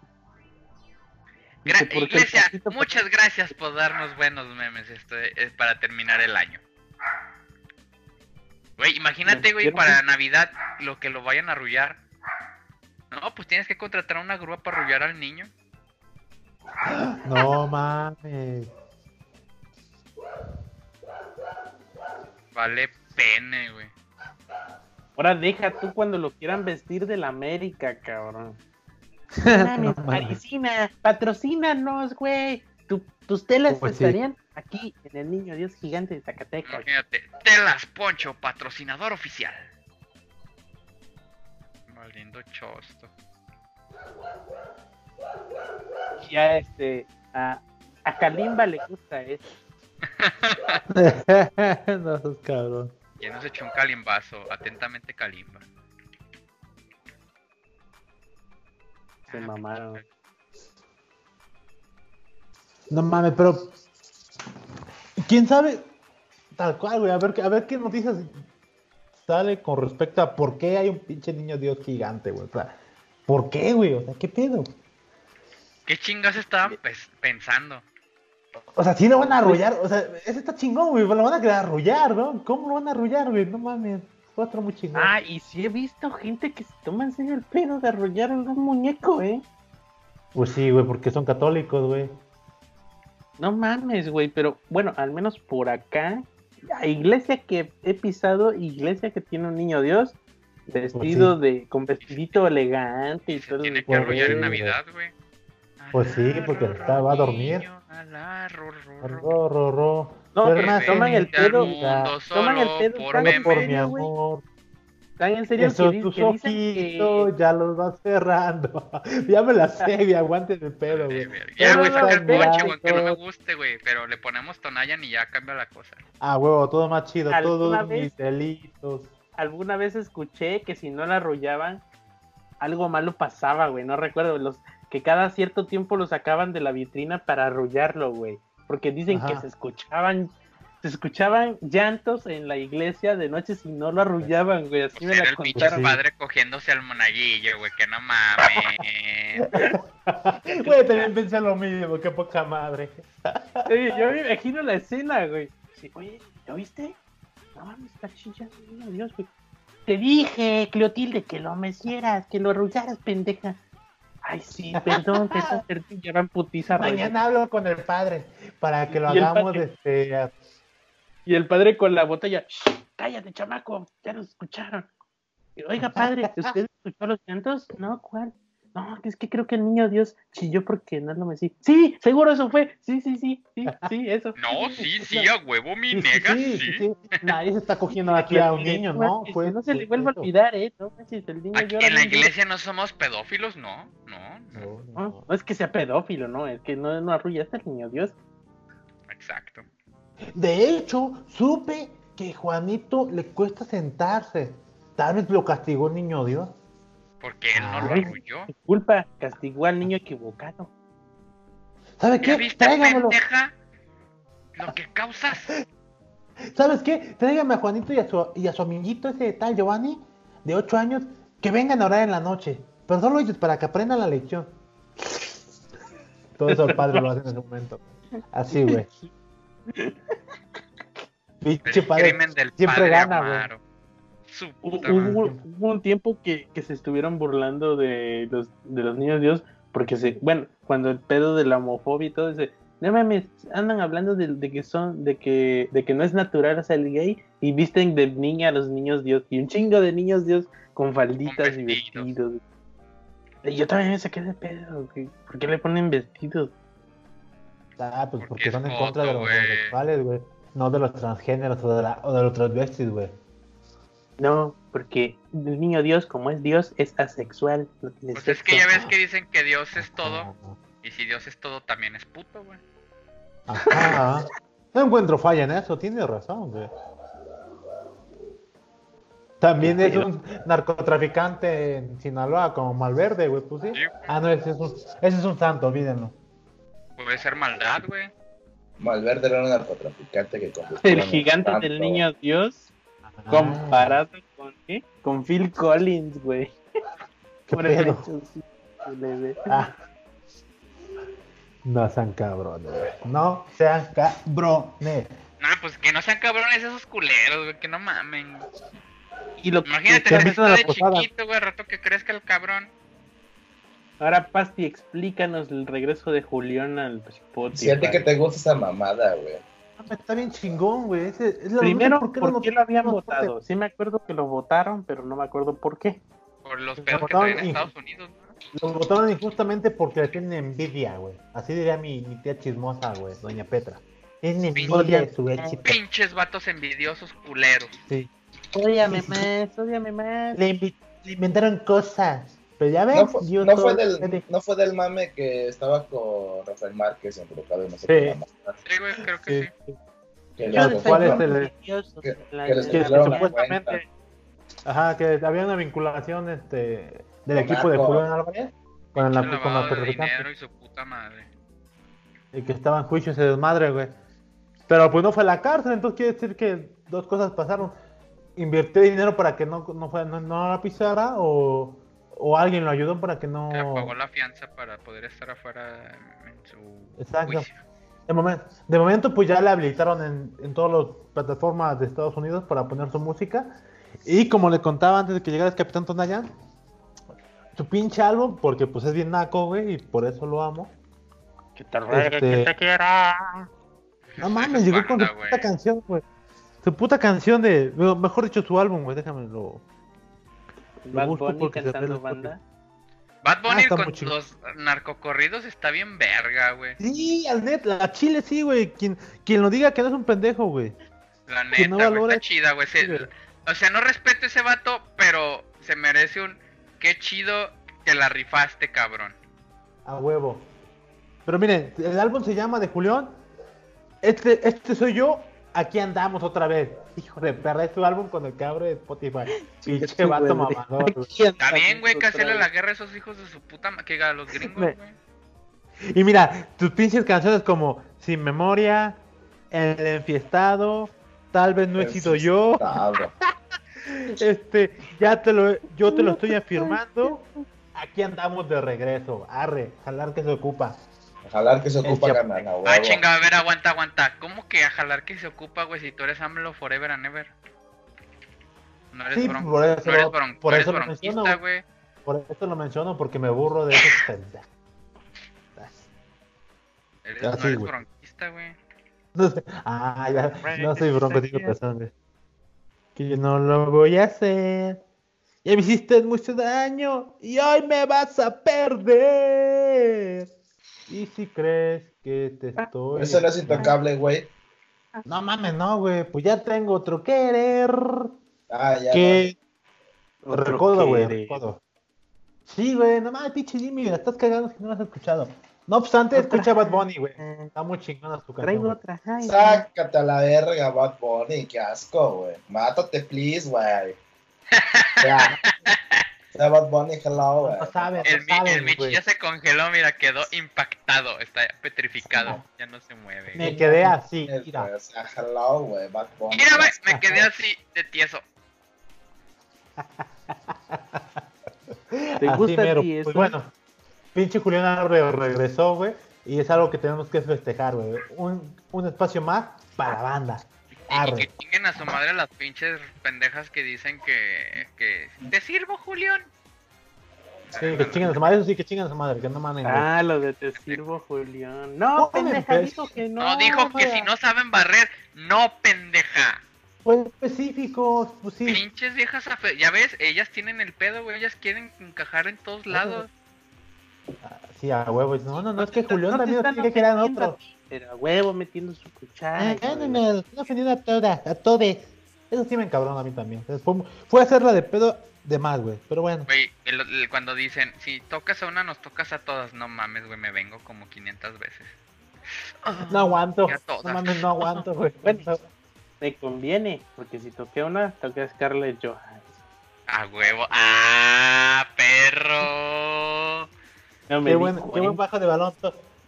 Gra- Iglesia, muchas gracias por darnos buenos memes esto es para terminar el año. Güey, imagínate, güey, para Navidad lo que lo vayan a arrullar. No, pues tienes que contratar una grúa para arrullar al niño. No mames. Vale pene, güey. Ahora deja tú cuando lo quieran vestir de la América, cabrón. <laughs> Mames, No patrocínanos, güey. Tu- tus telas Pues sí. Aquí en el Niño Dios Gigante de Zacatecas. Imagínate, Telas Poncho, patrocinador oficial. Maldito chosto. Ya este, a, a Kalimba le gusta eso. <laughs> no sos cabrón. Ya nos echó un calimbazo. Atentamente calimba. Se mamaron. No mames, pero. ¿Quién sabe? Tal cual, güey. A ver, qué- a ver qué noticias sale con respecto a por qué hay un pinche niño Dios gigante, güey. O sea, ¿por qué, güey? O sea, ¿qué pedo? ¿Qué chingas estaban pensando? O sea, sí lo van a arrollar. O sea, ese está chingón, güey. Lo van a querer arrollar, ¿no? ¿Cómo lo van a arrollar, güey? No mames. Otro muy chingón. Ah, y sí he visto gente que se toma en serio el pedo de arrollar a un muñeco, ¿eh? Pues sí, güey, porque son católicos, güey. No mames, güey, pero bueno, al menos por acá, la iglesia que he pisado, iglesia que tiene un niño Dios, vestido de, con vestidito elegante y Se todo. tiene que arrollar en. Navidad, güey. Pues sí, porque está- va a dormir. ro, ro, ro. Ro, ro, ro. No, Pero que más toman el pedo, toman el pedo por por mi amor. ¿Están en serio Eso, que, dicen ya los vas cerrando. <laughs> ya me la sé, aguante de pedo, güey. Ya, güey, saca el no, ponche, güey, que no me guste, güey. Pero le ponemos Tonayan y ya cambia la cosa. Ah, huevo, todo más chido, ¿Alguna todos vez? mis delitos. alguna vez escuché que si no la arrullaban, algo malo pasaba, güey. No recuerdo. Los, que cada cierto tiempo lo sacaban de la vitrina para arrullarlo, güey. Porque dicen que se escuchaban, se escuchaban llantos en la iglesia de noche si no lo arrullaban, güey. Así me era la el pinche padre cogiéndose al monaguillo, güey, que no mames. <laughs> Güey, también pensé lo mismo, qué poca madre. Sí, yo me imagino la escena, güey. Sí, oye, ¿lo viste? No mames, está chillando, niño Dios, güey. Te dije, Cleotilde, que lo mecieras, que lo arrullaras, pendeja. Ay, sí, perdón, ya <laughs> van putiza. güey. Mañana hablo con el padre para que lo hagamos este, Y el padre con la botella, "Shh, cállate, chamaco, ya nos escucharon. Y, Oiga, padre, <laughs> ¿usted escuchó los llantos? No, ¿cuál? No, que es que creo que el niño Dios chilló porque no lo mecí. Sí, seguro eso fue. Sí, sí, sí, sí, sí, eso. <laughs> No, sí, <laughs> sí, a huevo, mi nega, sí, sí. sí, sí. Nadie se está cogiendo aquí a un niño, ¿no? Fue no se le vuelva a olvidar, ¿eh? No manches, el niño Aquí en la iglesia no somos pedófilos, no, no, no. No, no, No, no. no es que sea pedófilo, ¿no? Es que no, no arrullaste al niño Dios. Exacto. De hecho, supe que Juanito le cuesta sentarse. Tal vez lo castigó el niño Dios. Porque él no lo arrulló. Tu culpa, castigó al niño equivocado. ¿Sabe ¿Ya qué? viste, Tráigamelo. pendeja? Lo que causas. <laughs> ¿Sabes qué? Tráigame a Juanito y a su, y a su amiguito ese tal Giovanni, de 8 años, que vengan a orar en la noche. Pero solo ellos para que aprendan la lección. <laughs> Todo eso el padre lo hace en ese momento. Así, güey. <laughs> Pinche El padre. crimen del siempre padre gana, güey. Hubo, hubo- un tiempo que, que se estuvieron burlando de los, de los niños Dios, porque se, bueno, cuando el pedo de la homofobia y todo ese, no mames, andan hablando de, de que son, de que, de que no es natural ser gay y visten de niña a los niños Dios, y un chingo de niños Dios con falditas Con y vestidos. Y yo también me saqué de pedo. ¿por qué le ponen vestidos? Ah, pues Porque porque son en contra de los homosexuales, güey. No de los transgéneros o de, la, o de los transvestis, güey. No, porque el niño Dios, como es Dios, es asexual. no tiene Pues es que ya ves que dicen que Dios es todo. Ajá. Y si Dios es todo, también es puto, güey. Ajá. No encuentro falla en eso, tiene razón, güey. También es un narcotraficante en Sinaloa como Malverde, güey, pues sí. Ah, no, ese es un, ese es un santo, olvídenlo. Puede ser maldad, güey. Malverde era un narcotraficante que El gigante santo. del niño Dios Ah. comparado con ¿qué? Con Phil Collins, güey. <laughs> ¿Qué Por el pedo? hecho, sí, se le ve. Ah. No sean cabrones, güey. No sean cabrones. No, pues que no sean cabrones esos culeros, güey, que no mamen. Y lo Imagínate, que se está la de posada. chiquito, güey, rato que crezca el cabrón. Ahora, Pasti, explícanos el regreso de Julián al Spotify. Ti que te gusta esa mamada, güey. Ah, Está bien chingón, güey. Ese- es la- Primero, ¿por no- qué lo habían no- votado? Sí me acuerdo que lo votaron, pero no me acuerdo por qué. Por los pedos que votaron traen en y- Estados Unidos, ¿no? Lo votaron injustamente porque le tienen envidia, güey. Así diría mi, mi tía chismosa, güey, doña Petra. Tienen envidia de su éxito. Pinches vatos envidiosos culeros. Sí. Ódiame más, ódiame más. Le inventaron cosas. Pero ya ves, No fue, no, del, no fue del mame que estaba con Rafael Márquez involucrado en no sé Sí. qué mamada. Sí, güey, creo que Sí, sí. sí. Que Yo le- soy ¿Cuál es muy el- envidioso que- de la- que les de Que la- pusieron la supuestamente. Ajá, que había una vinculación este, del Con equipo de. Julián Álvarez con narco- con de y su puta madre. Y que estaba en juicio ese desmadre, güey. Pero pues no fue a la cárcel, entonces quiere decir que dos cosas pasaron. Invirtió dinero para que no, no, fue, no, no la pisara o, o alguien lo ayudó para que no... Le pagó la fianza para poder estar afuera en su Exacto. juicio. De, momen- de momento pues ya le habilitaron en, en todas las plataformas de Estados Unidos para poner su música. Y como le contaba antes de que llegara el Capitán Tonayan, su pinche álbum, porque pues es bien naco, güey, y por eso lo amo. Que te ruegue, Este- que te quiera. No mames, llegó con su puta canción, güey. Su puta canción de. Mejor dicho, su álbum, güey. Déjame lo. Bad Bunny cantando banda. Bad Bunny Ah, con los narcocorridos está bien verga, güey. Sí, al net, a Chile sí, güey. Quien, quien lo diga que no es un pendejo, güey. La neta, no güey, está chida, güey. Se- Sí, güey. o sea, no respeto a ese vato, pero se merece un. Qué chido que la rifaste, cabrón. A huevo. Pero miren, el álbum se llama de Julián. Este, este soy yo. Aquí andamos otra vez. Hijo de perra, es tu álbum con el que abre Spotify. <laughs> Pinche vato mamador. Está bien, güey, que hacerle la guerra a esos hijos de su puta que a los gringos, güey. Y mira, tus pinches canciones como Sin Memoria, El Enfiestado, Tal vez no he sido yo. <laughs> Este, ya te lo, yo te lo estoy afirmando. Aquí andamos de regreso. Arre, jalar que se ocupa. Jalar que se ocupa El ganar. Ah, chinga, a ver, aguanta, aguanta. ¿Cómo que a jalar que se ocupa, güey, si tú eres AMLO forever and ever? No eres Sí, bron- por eso, no eres, bron- por no eres eso lo bronquista, menciono. güey. Por eso lo menciono porque me burro de esos <laughs> pendejos. Eres, Ya no sí, eres güey. bronquista, güey. No sé. Ah, ya, no soy bronco, razón, güey. Que yo no lo voy a hacer. Ya me hiciste mucho daño y hoy me vas a perder. Y si crees que te estoy. Eso no es intocable, güey. No mames, no, güey. Pues ya tengo otro querer. Ah, ya. Que. Otro Recodo, güey. Recodo. Sí, güey. No mames, pinche Jimmy. La estás cagando si no lo has escuchado. No obstante, escucha Bad Bunny, güey. Está muy chingona su canción. Traigo otra. ay, Sácate a la verga, Bad Bunny, qué asco, güey. Mátate, please, güey. <laughs> Sea Bad Bunny, hello, güey. No El, no Mi- el saben, Michi ya se congeló, mira, quedó impactado. Está petrificado. Ya no se mueve. Me quedé así, mira. O sea, hello, güey, Bad Bunny. Mira, güey, me quedé así de tieso. ¿Te Así gusta a mero. ti eso? Pues bueno, pinche Julián Álvarez regresó, güey. Y es algo que tenemos que festejar, güey. Un, un espacio más para la banda. Y, y que chinguen a su madre las pinches pendejas que dicen que, que te sirvo, Julián. Sí, que chingan a su madre. Eso sí, que chingan a su madre. Que no mamen. Ah, lo de te sirvo, Julián. No, pendeja, pues. dijo que no. No, dijo que si no saben barrer, no pendeja. Pues específicos, pues sí. Pinches viejas afe- Ya ves, ellas tienen el pedo, güey. Ellas quieren encajar en todos lados. Ah, Sí, a huevo. No, no, no, es que Julián también tiene que eran otro. a ti, Pero a huevo metiendo su cuchara. Ah, Animal, no ofendiendo a todas, a todes. Eso sí me encabrona a mí también. Fue, fue hacerla de pedo de más, güey. Pero bueno. Güey, el- el- cuando dicen, si tocas a una, nos tocas a todas. No mames, güey, me vengo como 500 veces. No aguanto. No mames, no aguanto, <laughs> güey. Bueno. Me conviene, porque si toqué una, toqué a Scarlett Johansson. A huevo. ¡Ah, perro! No me Qué buen, qué buen bajo de balón.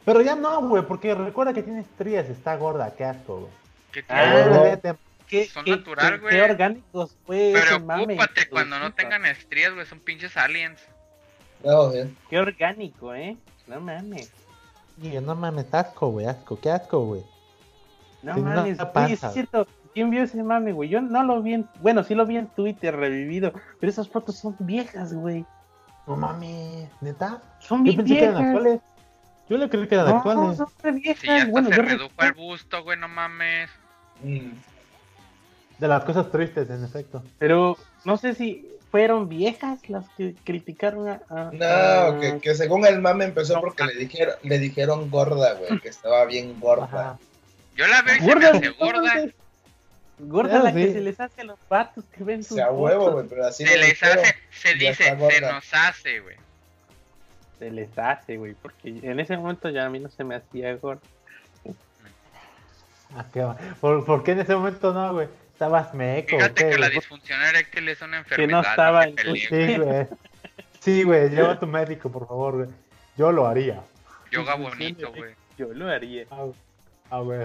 Pero ya no, güey, porque recuerda que tiene estrías, está gorda, qué asco, güey. ¿Qué Ah, tiene? No. vete. Qué, Son qué- natural, güey. Qué orgánicos, güey. mame, Preocúpate cuando no tengan estrías, güey. Son pinches aliens. No, güey. Qué orgánico, eh. No mames. Y yo, no mames, asco, güey, asco, qué asco, güey. No mames. Oye, panza. sí es cierto. ¿Quién vio ese mame, güey? Yo no lo vi en... Bueno, sí lo vi en Twitter revivido. Pero esas fotos son viejas, güey. No mames, neta. Son Yo bien pensé que viejas. eran actuales. Yo le creí que eran No, actuales. son re viejas. Si ya hasta bueno, se yo redujo el busto, güey, no mames. Mm. De las cosas tristes, en efecto. Pero no sé si fueron viejas las que criticaron a... a- No, a- que, que según el mame empezó porque le dijeron, le dijeron gorda, güey, que estaba bien gorda. Ajá. Yo la veo y se me Gorda, hace gorda. Gorda Claro, la que sí. se les hace a los patos que ven sus sea, huevo, güey, pero así Se le les hace, se dice, gorda. se nos hace, güey. Se les hace, güey. Porque en ese momento ya a mí no se me hacía gorda. Ah, qué va. ¿Por, por qué en ese momento no, güey? Estabas meco. Fíjate ¿o qué, que la disfunción eréctil es una Que no enfermedad. estaba en-. Sí, güey. Sí, güey, lleva a tu médico, por favor, güey. Yo lo haría. Yoga bonito, güey. Yo lo haría. Ah, ah, güey.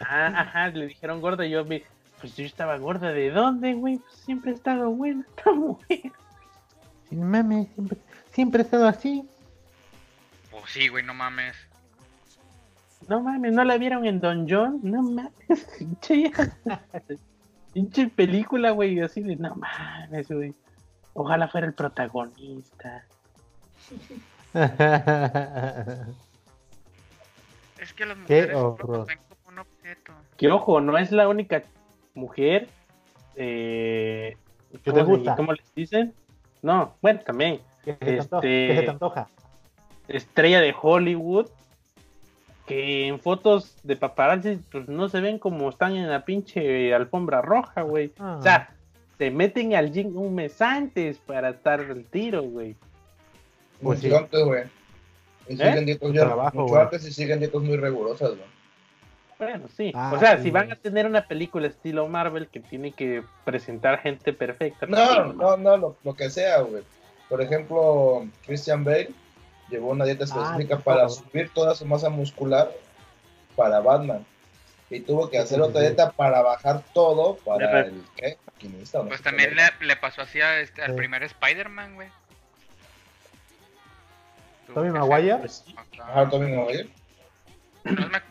Ah, ajá, le dijeron gorda y yo vi, pues yo estaba gorda, ¿de dónde, güey? Pues siempre he estado buena, <laughs> está buena. Sin mames, siempre, siempre he estado así. Pues sí, güey, no mames. No mames, ¿no la vieron en Don John? No mames, <laughs> pinche pinche película, güey, así de, no mames, güey. Ojalá fuera el protagonista. <laughs> Es que las Qué mujeres ven como un objeto. Que ojo, no es la única mujer, eh, ¿Que ¿cómo te gusta? ¿Cómo les dicen? No, bueno, también. ¿Qué se te antoja? Este- ¿Qué se te antoja? Estrella de Hollywood que en fotos de paparazzi pues no se ven como están en la pinche alfombra roja, güey. Ah. O sea, se meten al gym un mes antes para estar al tiro, güey. Pues sí. Antes, güey. Y ¿Eh? siguen dietas ya, Trabajo, mucho antes y siguen dietas muy rigurosas, güey. Bueno, sí. Ah, o sea, sí, si van güey. a tener una película estilo Marvel que tiene que presentar gente perfecta. pues No, no, no, lo, lo que sea, güey. Por ejemplo, Christian Bale llevó una dieta específica Ah, para claro. subir toda su masa muscular para Batman. Y tuvo que hacer otra dieta para bajar todo para el ¿qué? Maquinista, ¿o no Pues también le, le pasó así a este, al Sí. primer Spider-Man, güey. Que Maguire. Ajá, Tommy Maguire.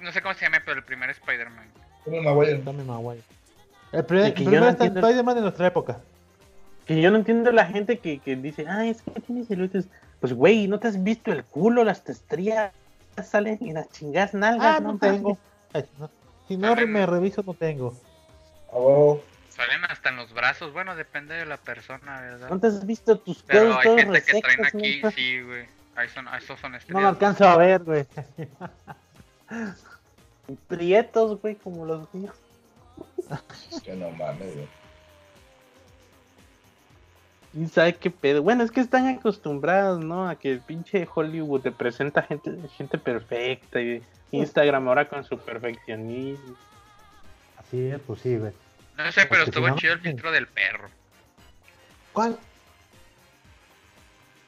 No, sé cómo se llama, pero el primer Spider-Man. Tommy Maguire. Tommy Maguire. El primer, que el primer no está entiendo- Spider-Man de nuestra época. Que yo no entiendo la gente que, que dice, ah, es que tiene celulitis. Pues, güey, ¿no te has visto el culo? Las testrías salen y las chingas nalgas. Ah, no tengo. Ay, no. Si no Salen- me reviso, no tengo. Salen hasta en los brazos. Bueno, depende de la persona, ¿verdad? ¿No te has visto tus Pero hay todos gente que traen aquí, sí, güey. Ahí son, esos son No estrellas. lo alcanzo a ver, güey. <laughs> Prietos, güey, como los míos. Es que no mames, güey. Y sabe qué pedo. Bueno, es que están acostumbrados, ¿no? A que el pinche Hollywood te presenta gente, gente perfecta y Instagram ahora con su perfeccionismo. Así es, pues sí, güey. No sé, pero Porque estuvo si no- chido el filtro del perro. ¿Cuál?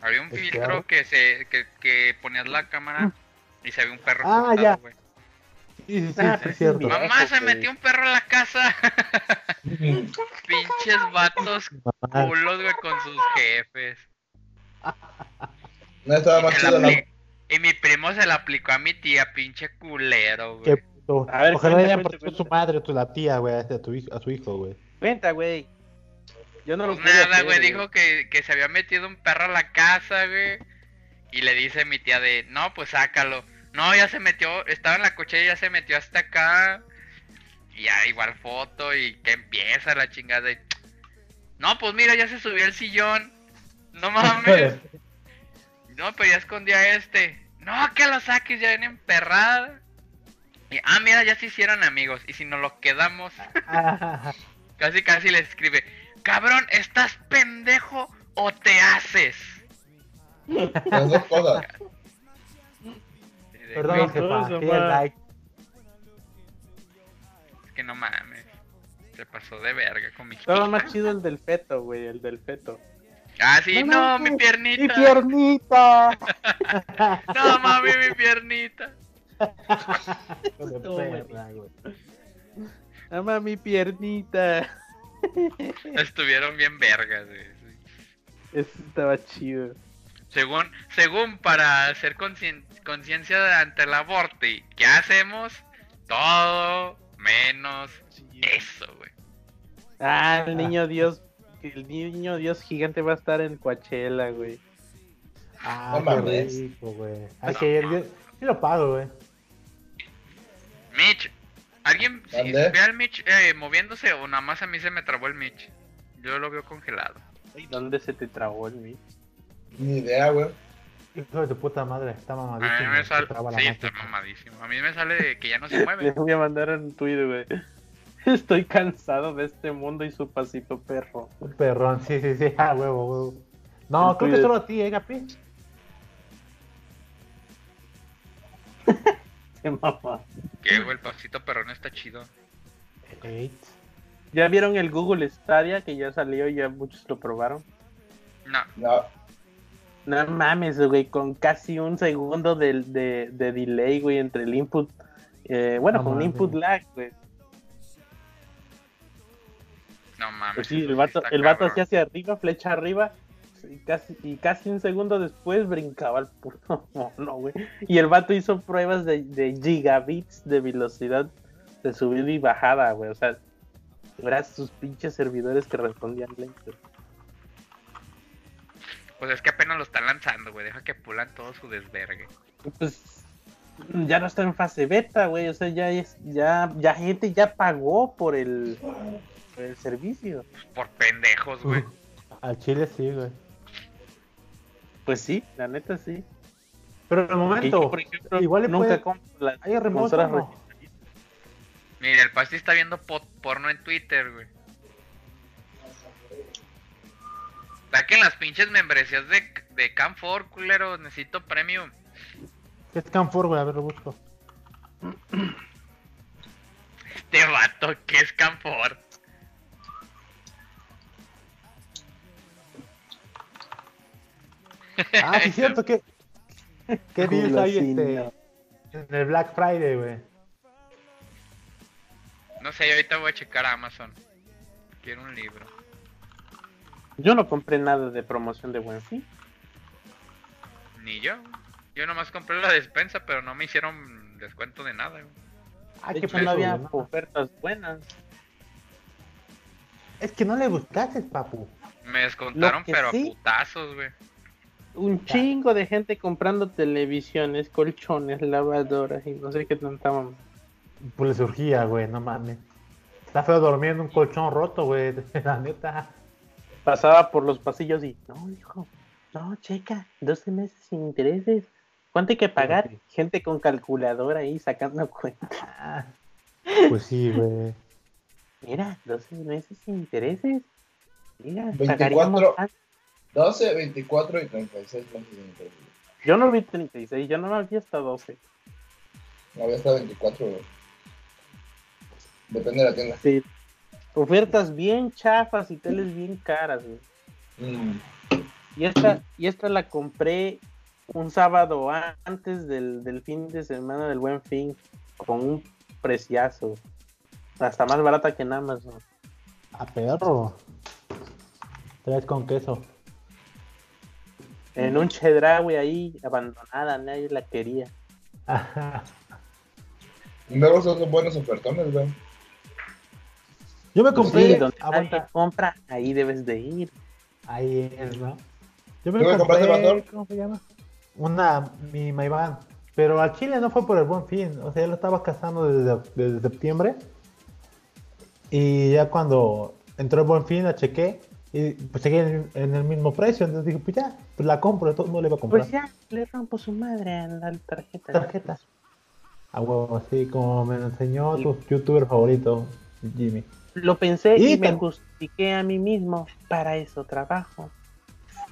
Había un ¿El filtro que se que, que ponías la cámara y se ve un perro Ah, ya. güey. Sí, sí, sí, Ah, sí, pues es cierto. Mamá, se metió un perro en la casa. <laughs> Pinches vatos Mamá. culos, güey, con sus jefes. No estaba Y, más chido, la ¿no? y mi primo se la aplicó a mi tía, pinche culero, Qué güey. puto. A ver, Ojalá le hayan su madre o tu la tía, güey, a tu, hijo- a su hijo, güey. Cuenta, güey. Yo no lo Pues nada, güey, dijo que, que se había metido un perro a la casa, güey. Y le dice mi tía de, no, pues sácalo. No, ya se metió, estaba en la cochera y ya se metió hasta acá. Y ya igual foto y que empieza la chingada. y, No, pues mira, ya se subió el sillón. No mames. <laughs> No, pero ya escondí a este. No, que lo saques, ya viene emperrada. Y, ah, mira, ya se hicieron amigos. Y si nos lo quedamos, <laughs> casi casi le escribe, cabrón, ¿estás pendejo o te haces? Las dos cosas. <laughs> Perdón, "Güey, jefa, ma. like. Es que no mames. Se pasó de verga con mi Estaba hija. más chido el del feto, güey, el del feto. Ah, sí, No no, mi piernita. ¡Mi piernita! <laughs> No mami, mi piernita. No, perra, güey. Ama mi piernita. Estuvieron bien vergas, güey. Eso estaba chido. Según, según para hacer concien- conciencia ante el aborto, ¿y ¿qué hacemos? Todo menos eso, güey. Ah, el niño Dios. El niño Dios gigante va a estar en Coachella, güey. Ah, No qué rico, güey. Que ir, yo, yo lo pago, güey. Mitch, ¿alguien si ve al Mitch eh, moviéndose o nada más a mí se me trabó el Mitch? Yo lo veo congelado. ¿Dónde se te trabó el mío? Ni idea, güey. Hijo de tu puta madre, está A mamadísimo. mí me sale, sí, máquina. está mamadísimo. A mí me sale que ya no se Les <laughs> mueve. voy a mandar un tweet, güey. <laughs> Estoy cansado de este mundo y su pasito perro. Un perrón, sí, sí, sí, <laughs> ah, huevo, huevo. No, creo que solo a ti, eh, Gapi. Qué mamá. Que güey, el pasito perrón está chido. Eight. ¿Ya vieron el Google Stadia que ya salió y ya muchos lo probaron? No, No. No mames, güey, con casi un segundo de, de, de delay, güey, entre el input. eh, bueno, No con un mames. input lag, güey. no mames. Pues sí, el vato, el vato hacía hacia arriba, flecha arriba, y casi, y casi un segundo después brincaba el puto <laughs> mono, güey. Y el vato hizo pruebas de, de gigabits de velocidad de subida y bajada, güey. O sea, eran sus pinches servidores que respondían lento. Pues es que apenas lo están lanzando, güey. Deja que pulan todo su desvergue. Pues ya no está en fase beta, güey. O sea, ya es, ya, ya gente ya pagó por el, por el servicio. Por pendejos, güey. Al chile sí, güey. Pues sí, la neta sí. Pero en el momento, yo, por ejemplo, igual le nunca puede- las ¿hay remoto no? Mira, el Pasti está viendo pot- porno en Twitter, güey. Saquen las pinches membresías de, de Camfor, culero. Necesito premium. ¿Qué es Canfor, güey? A ver, lo busco. Este vato, ¿qué es Camfor? Ah, sí, <laughs> cierto, que. ¿Qué deals hay este, en el Black Friday, güey? No sé, ahorita voy a checar Amazon. Quiero un libro. Yo no compré nada de promoción de Buen Fin. Ni yo. Yo nomás compré la despensa, pero no me hicieron descuento de nada. güey. Ah, De qué hecho, no había ofertas buenas. Es que no le buscaste, papu. Me descontaron, que pero sí- a putazos, güey. Un chingo de gente comprando televisiones, colchones, lavadoras y no sé qué tanta mamá. Pues le surgía, güey, no mames. Está feo dormir en un colchón roto, güey, <laughs> la neta. Pasaba por los pasillos y, no, hijo, no, checa, 12 meses sin intereses. ¿Cuánto hay que pagar? Sí. Gente con calculadora ahí sacando <laughs> cuenta. Pues sí, güey. Mira, 12 meses sin intereses. Mira, 24. pagaríamos tanto. 12, 24 y 36 meses de interés. Yo no vi 36, yo no la vi hasta 12. No había hasta 24, güey. Depende de la tienda. Sí. Ofertas bien chafas y teles bien caras, güey. Mm. Y esta, y esta la compré un sábado antes del, del fin de semana del buen fin, con un preciazo. Hasta más barata que en Amazon. A perro. Tres con queso. En un Chedraui ahí, abandonada, nadie la quería. Ajá. Luego son buenos ofertones, güey. Yo me Pues compré. sí, donde nadie compra, ahí debes de ir. Ahí es, ¿no? Yo me ¿Tú me compraste, compré. ¿Cómo se llama? Una, mi Maybach. Pero al Chile no fue por el buen fin. O sea, ya lo estaba cazando desde, desde septiembre. Y ya cuando entró el buen fin, la chequé. Y pues seguía en, en el mismo precio. Entonces dije, pues ya, pues la compro. Todo no le iba a comprar. Pues ya, le rompo su madre a la tarjeta. Tarjeta. A huevo, así como me lo enseñó tu youtuber favorito, Jimmy. Lo pensé y, Y me justifiqué a mí mismo. Para eso trabajo.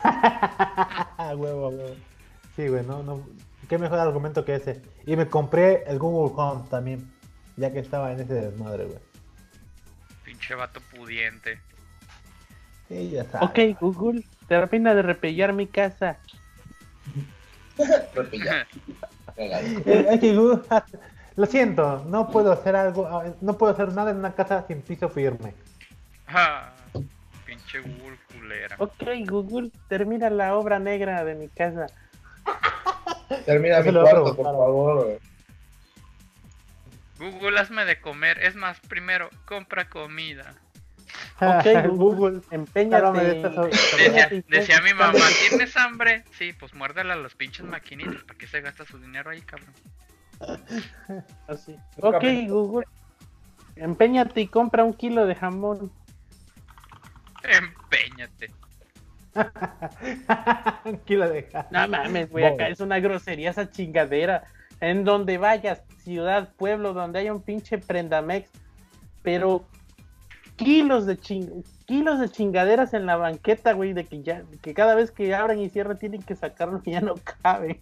<laughs> Huevo, huevo. Sí, güey, no, no. Qué mejor argumento que ese. Y me compré el Google Home también. Ya que estaba en ese desmadre, güey. Pinche vato pudiente. Sí, ya sabes. Ok, Google, termina de repellar mi casa. <laughs> Repilla. Regalo. <laughs> Eh, Es que Google, lo siento, no puedo hacer algo, ah, no puedo hacer nada en una casa sin piso firme. Ah, pinche Google culera. Ok, Google, termina la obra negra de mi casa. Termina mi cuarto, por favor. Google, hazme de comer. Es más, primero, compra comida. Ok, <laughs> Google, <laughs> empeñate. Decía, decía mi mamá, ¿tienes hambre? Sí, pues muérdela a los pinches maquinitas. ¿Para qué se gasta su dinero ahí, cabrón? <laughs> Así. Ok, Google, empeñate y compra un kilo de jamón. Empeñate. Aquí la deja. No mames, güey, acá es una grosería esa chingadera. En donde vayas, ciudad, pueblo, donde haya un pinche prendamex, pero kilos de ching kilos de chingaderas en la banqueta, güey, de que ya, que cada vez que abren y cierran tienen que sacarlo y ya no cabe.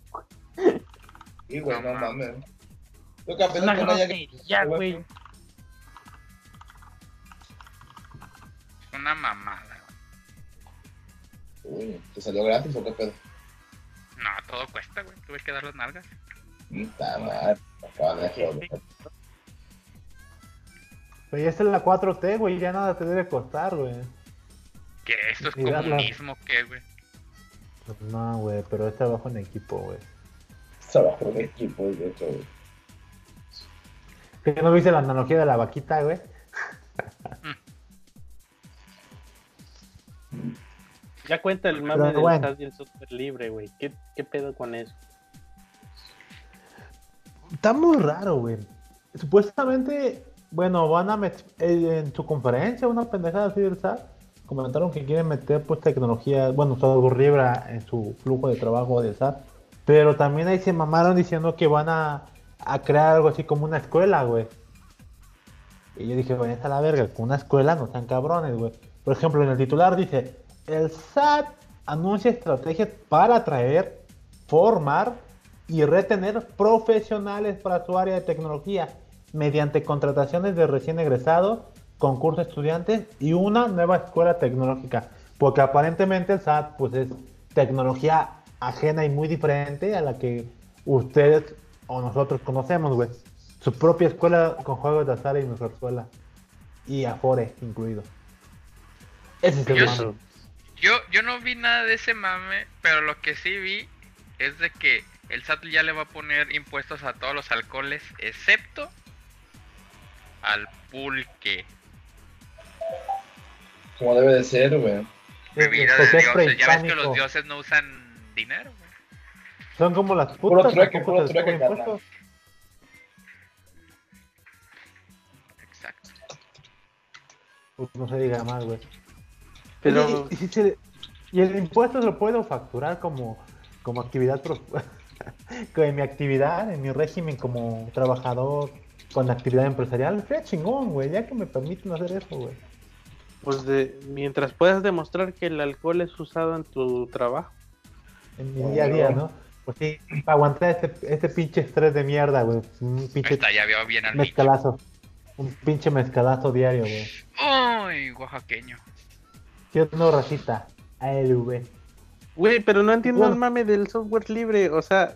Sí, güey, No no mames. Yo que apenas una que no haya- grosería, güey. Una mamada. Uy, ¿te salió gratis o qué pedo? No, todo cuesta, güey. Tuve que dar las nalgas. De joder. Pero ya está en la 4T, güey, ya nada te debe costar, güey. ¿Qué? ¿Esto es Y darla. comunismo? ¿Qué, güey? Pues no, güey, pero es trabajo en equipo, güey. Equipo, de hecho, güey. ¿Que no viste la analogía de la vaquita, güey? <laughs> Ya cuenta el mame del bueno. Y software libre, güey. ¿Qué, ¿Qué pedo con eso? Está muy raro, güey. Supuestamente, bueno, van a meter en su conferencia una pendejada así del SAT. Comentaron que quieren meter pues tecnología, bueno, software libre en su flujo de trabajo del SAT. Pero también ahí se mamaron diciendo que van a, a crear algo así como una escuela, güey. Y yo dije, bueno, está la verga, con una escuela no sean cabrones, güey. Por ejemplo, en el titular dice, el SAT anuncia estrategias para atraer, formar y retener profesionales para su área de tecnología mediante contrataciones de recién egresados, concursos de estudiantes y una nueva escuela tecnológica. Porque aparentemente el SAT pues es tecnología ajena y muy diferente a la que ustedes o nosotros conocemos, güey. Su propia escuela con juegos de azar y nuestra escuela. Y Afore incluido. Ese es el Yo mame. Yo, yo no vi nada de ese mame, pero lo que sí vi es de que el SAT ya le va a poner impuestos a todos los alcoholes, excepto al pulque. Como debe de ser, güey. Bebida Porque de es dioses. Ya ves que los dioses no usan dinero, güey. Son como las Puro putas. trueque, puro trueque, carnal. impuestos. Exacto. Pues no se diga más, güey. Pero- y, y si se- y el impuesto se lo puedo facturar como, como actividad, pro- <laughs> en mi actividad, en mi régimen como trabajador con actividad empresarial. Fue chingón, güey, ya que me permiten hacer eso, güey. Pues de, mientras puedas demostrar que el alcohol es usado en tu trabajo. En mi día a día, ¿no? Pues sí, para aguantar este, este pinche estrés de mierda, güey. Un pinche está, ya veo bien al mezcalazo. Un pinche mezcalazo diario, güey. Uy, oaxaqueño. Yo no racita. ALV. Güey, pero no entiendo Bueno. el mame del software libre. O sea,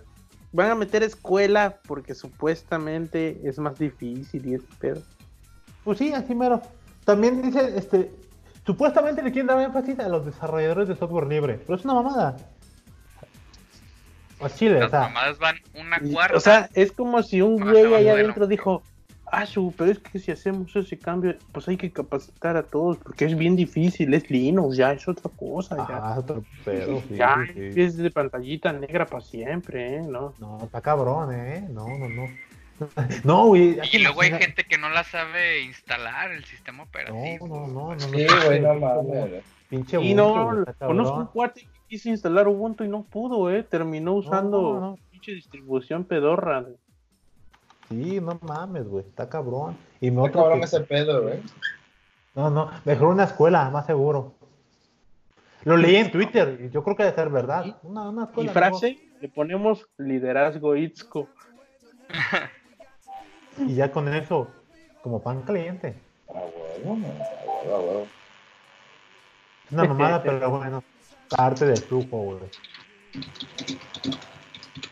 van a meter escuela porque supuestamente es más difícil y ese pedo. Pues sí, así mero. También dice, este, supuestamente le quieren dar énfasis a los desarrolladores de software libre, pero es una mamada. O Chile, o Las sea, mamadas van una Y, cuarta. o sea, es como si un güey allá adentro dijo, ah, su, pero es que si hacemos ese cambio, pues hay que capacitar a todos porque es bien difícil, es Linux, ya es otra cosa, ya. ah, otro pedo, sí, ya sí. es de pantallita negra para siempre, ¿eh? ¿no? No, está cabrón, eh. No, no, no. <laughs> No, güey. Y luego hay gente que no la sabe instalar el sistema operativo. no, no, no. Sí, güey, no mames. Pinche Y no, güey, conozco un cuate que quiso instalar Ubuntu y no pudo, ¿eh? Terminó usando no, no. pinche distribución pedorra. Sí, no mames, güey. Está cabrón. Y me otro cabrón que- ese pedo, güey. No, no, mejor una escuela, más seguro. Lo leí en Twitter y yo creo que debe ser verdad. Una, una Y frase, le ponemos liderazgo Itzco. <laughs> Y ya con eso, como pan caliente. Ah, huevo. Ah, huevo, ah. Es una mamada, pero bueno, parte del flujo, güey.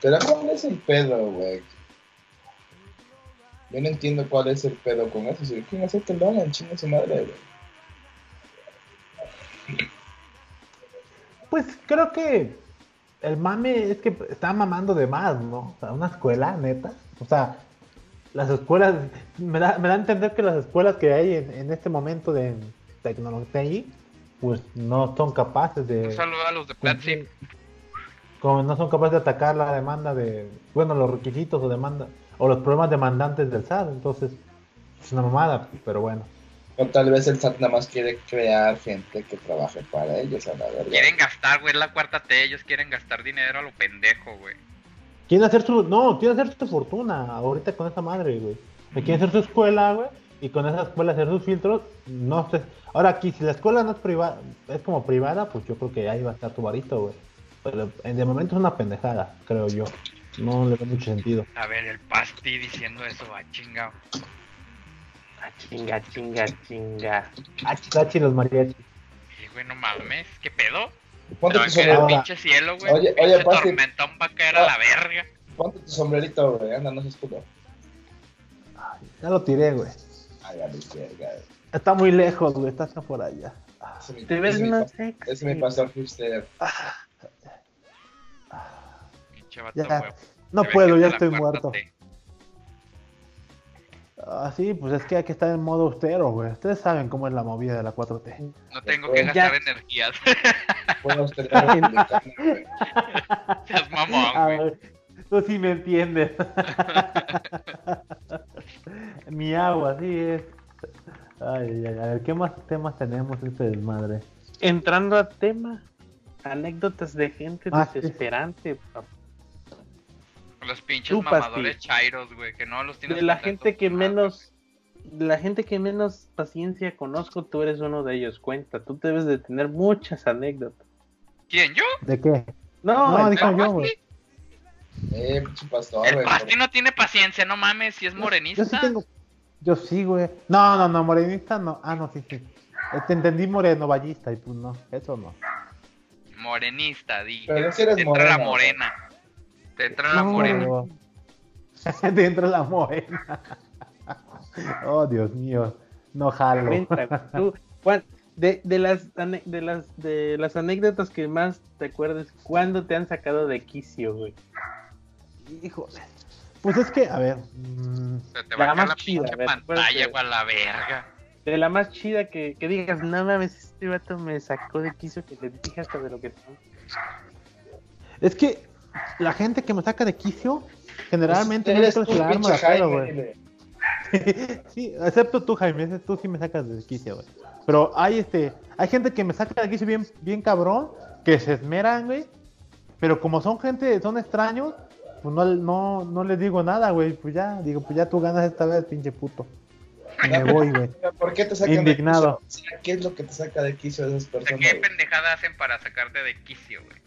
Pero ¿cuál es el pedo, güey? Yo no entiendo cuál es el pedo con eso. Si quieren hacer que lo hagan, chingue su madre, güey. Pues creo que el mame es que está mamando de más, ¿no? O sea, una escuela, neta. O sea, las escuelas, me da, me da a entender que las escuelas que hay en, en este momento de tecnología, pues no son capaces de... Un saludo a los de Platzi. como no son capaces de atacar la demanda de, bueno, los requisitos o demanda, o los problemas demandantes del SAT, entonces es una mamada, pero bueno. O tal vez el SAT nada más quiere crear gente que trabaje para ellos, a la verdad. Quieren gastar, güey, es la cuarta T. Ellos quieren gastar dinero a lo pendejo, güey. Quieren hacer su, no, quieren hacer su fortuna ahorita con esa madre, güey. Me quieren hacer su escuela, güey, y con esa escuela hacer sus filtros, no sé. Ahora aquí, si la escuela no es privada, es como privada, pues yo creo que ahí va a estar tu varito, güey. Pero de momento es una pendejada, creo yo. No le da mucho sentido. A ver, el Pasti diciendo eso, va chingado. Ah, chinga, chinga, chinga. Chicachi los mariachis. Y, güey, no mames, ¿qué pedo? Ponte tu, sombrero, pinche cielo, güey. Oye, pinche oye, tormentón va a caer a la verga. ponte tu sombrerito, güey. Anda, no se escudo. Ya lo tiré, güey. Ay, a la verga, güey. Está muy lejos, güey, está hasta por allá. Ah, mi- Te ves más sexy. ese es mi pastor hipster. Pinche vato, Ya, güey. no puedo, ya estoy muerto. Ah, sí, pues es que hay que estar en modo austero, güey. Ustedes saben cómo es la movida de la 4T. No tengo que Ya. gastar energías. <laughs> Austeridad republicana, güey. Seas mamón, A güey. ver, tú sí me entiendes. <laughs> Mi agua, sí es. Ay, ay, ay, a ver, ¿qué más temas tenemos en este desmadre? Entrando a tema, anécdotas de gente Ah, sí. desesperante. papá. Los pinches Tú, mamadores Pasti. chairos, güey, que no los tienes De la gente que nada. menos la gente que menos paciencia conozco, tú eres uno de ellos. Cuenta, tú debes de tener muchas anécdotas. ¿Quién, yo? ¿De qué? No, No, dijo ¿El yo, güey. Eh, pinche pastor, El. Pasti no tiene paciencia, no mames, si es morenista. Yo sí tengo. Yo sí, güey. No, no, no, morenista no. Ah, no, sí, sí. Eh, Te entendí moreno vallista y pues no, eso no. Morenista, di. Pero si eres la morena. Te entra la No, morena. Dentro <laughs> de la morena. <laughs> Oh, Dios mío. No jalo. <laughs> Tú, Juan, de, de las de las de las anécdotas que más te acuerdes, ¿cuándo te han sacado de quicio, güey? Híjole. Pues es que, a ver. mm, Se te La va a caer más la chida, a ver, pantalla, güey, a la verga. De la más chida que, que digas, no mames, este vato me sacó de quicio que le dije hasta de lo que es que la gente que me saca de quicio, generalmente Pues, no es que la arma güey. <laughs> sí, excepto tú, Jaime, ese tú sí me sacas de quicio, güey. Pero hay este, hay gente que me saca de quicio bien, bien cabrón, que se esmeran, güey. Pero como son gente, son extraños, pues no, no, no les digo nada, güey. Pues ya, digo, pues ya tú ganas esta vez, pinche puto. Y me voy, güey. <laughs> ¿Por qué te sacan Indignado. de quicio? ¿Qué es lo que te saca de quicio de esas O sea, personas? ¿qué pendejada hacen para sacarte de quicio, güey?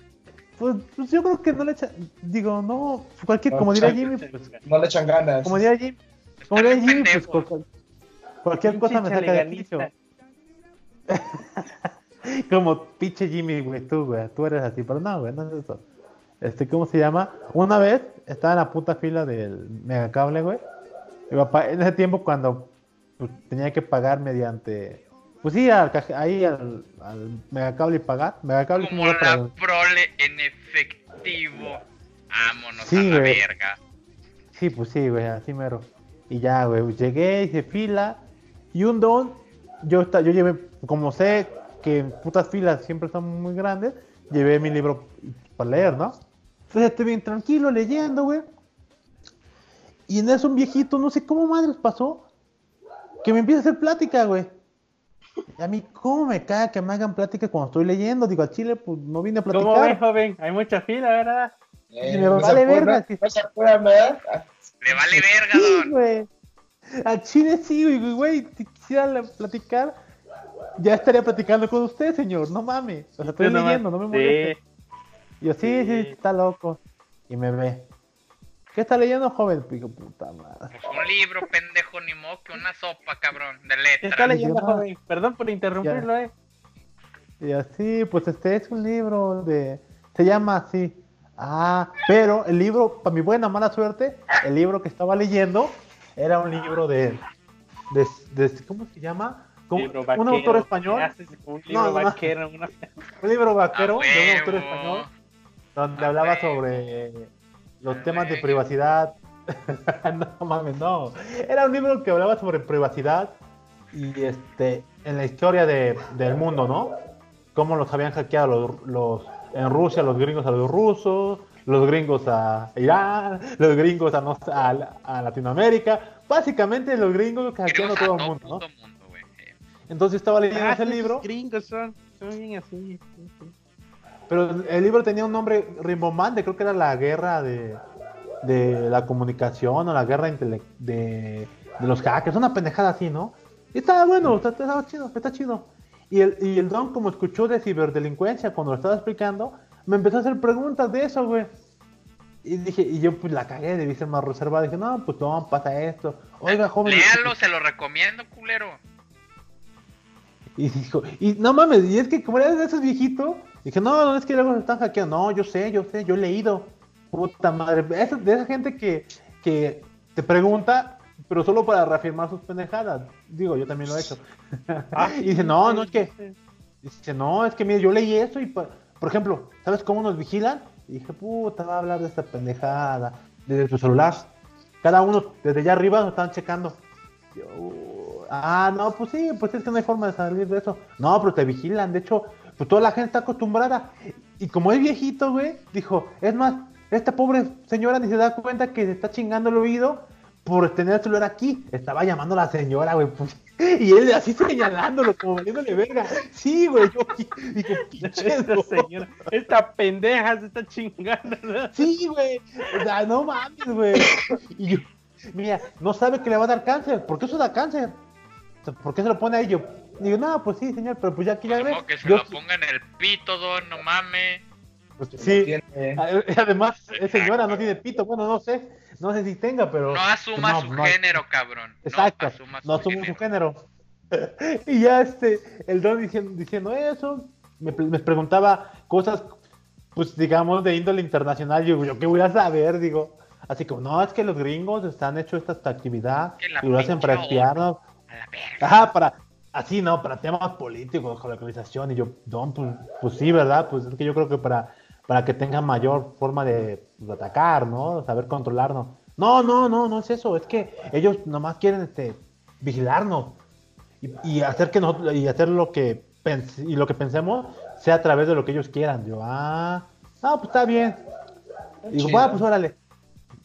Pues, pues yo creo que no le echa, digo, no, cualquier, No, como diría. Jimmy, pues, No le echan ganas. como diría Jimmy, como diría Jimmy, pues cualquier cosa me saca de quicio. <laughs> Como pinche Jimmy, güey, tú, güey, tú eres así, pero no, güey, no es eso. Este, ¿cómo se llama? Una vez estaba en la puta fila del megacable, güey. Y papá, en ese tiempo cuando pues, tenía que pagar mediante, pues sí, al ahí al, al megacable y pagar. Megacable Como como la para... prole en efectivo. Vámonos Sí, a la güey. verga. Sí, pues sí, güey, así mero. Y ya, güey, llegué, hice fila. Y un don, yo, esta- yo llevé, como sé que en putas filas siempre son muy grandes, llevé mi libro para leer, ¿no? Entonces estoy bien tranquilo leyendo, güey. Y en eso un viejito, no sé cómo madres pasó, que me empieza a hacer plática, güey. Y a mí, ¿cómo me caga que me hagan plática cuando estoy leyendo? Digo, al chile, pues no vine a platicar. ¿Cómo ves, joven? Hay mucha fila, ¿verdad? Eh, Y me no se vale verga, sí. No se apuran, ¿verdad? Le vale verga, Sí, don. güey. Al chile sí, güey. Si quisiera la- platicar, ya estaría platicando con usted, señor. No mames. O sea, estoy leyendo, no me moleste. Sí. Y yo, sí, sí, Sí. está loco. Y me ve. ¿Qué está leyendo, joven? Digo, puta madre. Pues un libro, pendejo, ni modo que una sopa, cabrón, de ¿Qué letras. está leyendo, joven? Perdón por interrumpirlo, eh. Y así, pues este es un libro de. Se llama así. Ah, pero el libro, para mi buena mala suerte, el libro que estaba leyendo era un libro de. de, de- ¿Cómo se llama? Como- Libro un vaquero, autor ¿qué español. Un libro no, no. vaquero, una- Un libro vaquero A de un autor huevo. español donde A hablaba huevo. sobre los temas de privacidad. <laughs> no mames, no. Era un libro que hablaba sobre privacidad y este en la historia de, del mundo, ¿no? Cómo los habían hackeado los, los en Rusia los gringos a los rusos, los gringos a Irán, los gringos a, no- a, a Latinoamérica, básicamente los gringos hackeando todo el mundo, ¿no? Entonces estaba leyendo Ah, ese libro. gringos son, son bien así. sí, sí. Pero el libro tenía un nombre rimbombante, creo que era la guerra de, de la comunicación o la guerra de, de los hackers, una pendejada así, ¿no? Y estaba bueno, está- estaba chido, está chido. Y el, y el don, como escuchó de ciberdelincuencia cuando lo estaba explicando, me empezó a hacer preguntas de eso, güey. Y dije, y yo pues la cagué, debí ser más reservado. Dije, no, pues no, pasa esto. Oiga, joven. Léalo, se lo recomiendo, culero. Y dijo, y no mames, y es que como era de esos viejitos, dije, no, no es que luego se están hackeando, no, yo sé, yo sé, yo he leído. Puta madre, de esa gente que, que te pregunta, pero solo para reafirmar sus pendejadas. Digo, yo también lo he hecho. Ah, <laughs> y dice, no, no es que, dice, no, es que mire, yo leí eso y, por ejemplo, ¿sabes cómo nos vigilan? Y dije, puta, va a hablar de esta pendejada, desde tu celular. Cada uno, desde allá arriba, nos estaban checando. Yo, ah, no, pues sí, pues es que no hay forma de salir de eso. No, pero te vigilan, de hecho, pues toda la gente está acostumbrada. Y como es viejito, güey, dijo, es más, esta pobre señora ni se da cuenta que se está chingando el oído por tener el celular aquí. Estaba llamando a la señora, güey, pues, <laughs> y él así señalándolo, como valiéndole verga. Sí, güey, yo digo, <laughs> pinche Esta señora, esta pendeja se está chingando. Sí, güey. O sea, no mames, güey. Y yo, Mira, no sabe que le va a dar cáncer. ¿Por qué eso da cáncer? ¿Por qué se lo pone a ello? Digo, no, pues sí, señor, pero pues ya aquí ya ve. Como que se Yo- lo ponga en el pito, don, no mames. pues, No sí, tiene- a- además, es señora, no tiene pito. Bueno, no sé, no sé si tenga, pero. No asuma no, su no- género, cabrón. Exacto, No asuma no su género. <laughs> y ya este, el don diciendo, diciendo eso, me, me preguntaba cosas, pues digamos, de índole internacional. Yo, yo qué voy a saber, digo. Así como, no, es que los gringos están hecho esta, esta actividad y lo hacen para espiarnos. A la verga. Ajá, para, así, ¿no? Para temas políticos, colonización. Y yo, don, pues, pues sí, ¿verdad? Pues es que yo creo que para, para que tengan mayor forma de, de atacar, ¿no? Saber controlarnos. No, no, no, no es eso. Es que ellos nomás quieren este, vigilarnos y, y hacer que nosotros, y hacer lo que y lo que pensemos sea a través de lo que ellos quieran. Yo, ah, no, pues está bien. Y digo, va, pues órale.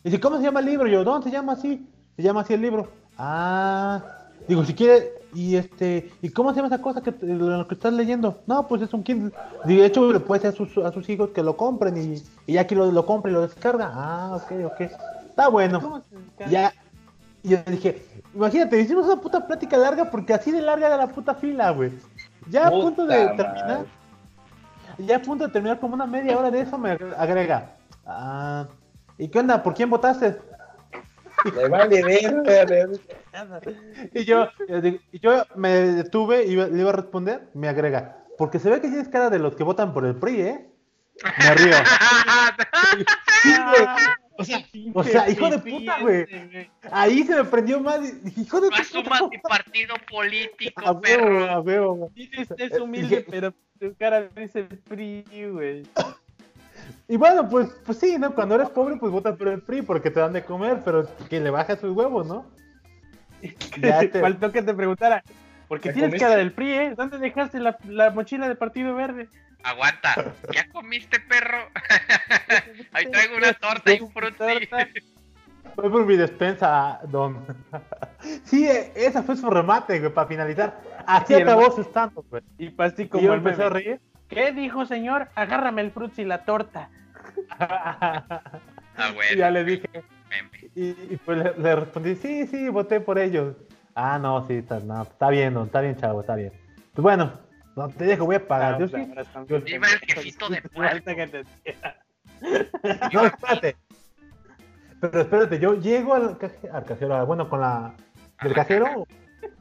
Y dice, ¿cómo se llama el libro? Yo, ¿dónde se llama así? Se llama así el libro. Ah, digo, si quiere, y este, ¿y cómo se llama esa cosa que, te- lo que estás leyendo? No, pues es un Kindle. De hecho, le puede a sus, a sus hijos que lo compren y, y ya que lo, lo compre y lo descarga. Ah, ok, ok. Está bueno. ¿Cómo se descarga? Ya, y yo dije, imagínate, hicimos una puta plática larga porque así de larga era la puta fila, güey. Ya a Puta punto de terminar, ya a punto de terminar como una media hora de eso me agrega. Ah, ¿y qué onda? ¿Por quién votaste? Le vale verga. Y yo, y yo me detuve y le iba a responder, me agrega, porque se ve que tienes cara de los que votan por el PRI, ¿eh? Me río. <laughs> Sí, güey. O sea, o sea, hijo de puta, güey. Ahí se me prendió más. hijo de No asumas mi partido político, A perro. a. Dices, es humilde, <laughs> pero tu cara dice PRI, güey. Y bueno, pues, pues sí, ¿no? Cuando eres pobre, pues votas por el PRI porque te dan de comer, pero que le bajes sus huevos, ¿no? Ya <laughs> te- Faltó que te preguntara. Porque ¿Te tienes comiste? cara del PRI, ¿eh? ¿Dónde dejaste la, la mochila de Partido Verde? Aguanta. ¿Ya comiste, perro? <laughs> Ahí traigo una torta y un frutti. Fue por mi despensa, don. Sí, eh, esa fue su remate, güey, para finalizar. Así Sí, acabó stand güey. Y pasé Y como yo el empecé a reír. ¿Qué dijo, señor? Agárrame el frutzi y la torta. <laughs> Ah, y bueno. ya le dije, y, y pues le, le respondí, sí, sí, voté por ellos. Ah, no, sí, está, no, está bien, don, está bien, chavo, está bien. Pues bueno, no te dejo, voy a pagar. Yo sí. yo- Viva el quesito de <laughs> que te diga. <laughs> No, espérate. Pero espérate, yo llego al, caje- al cajero, bueno, con la. Del cajero,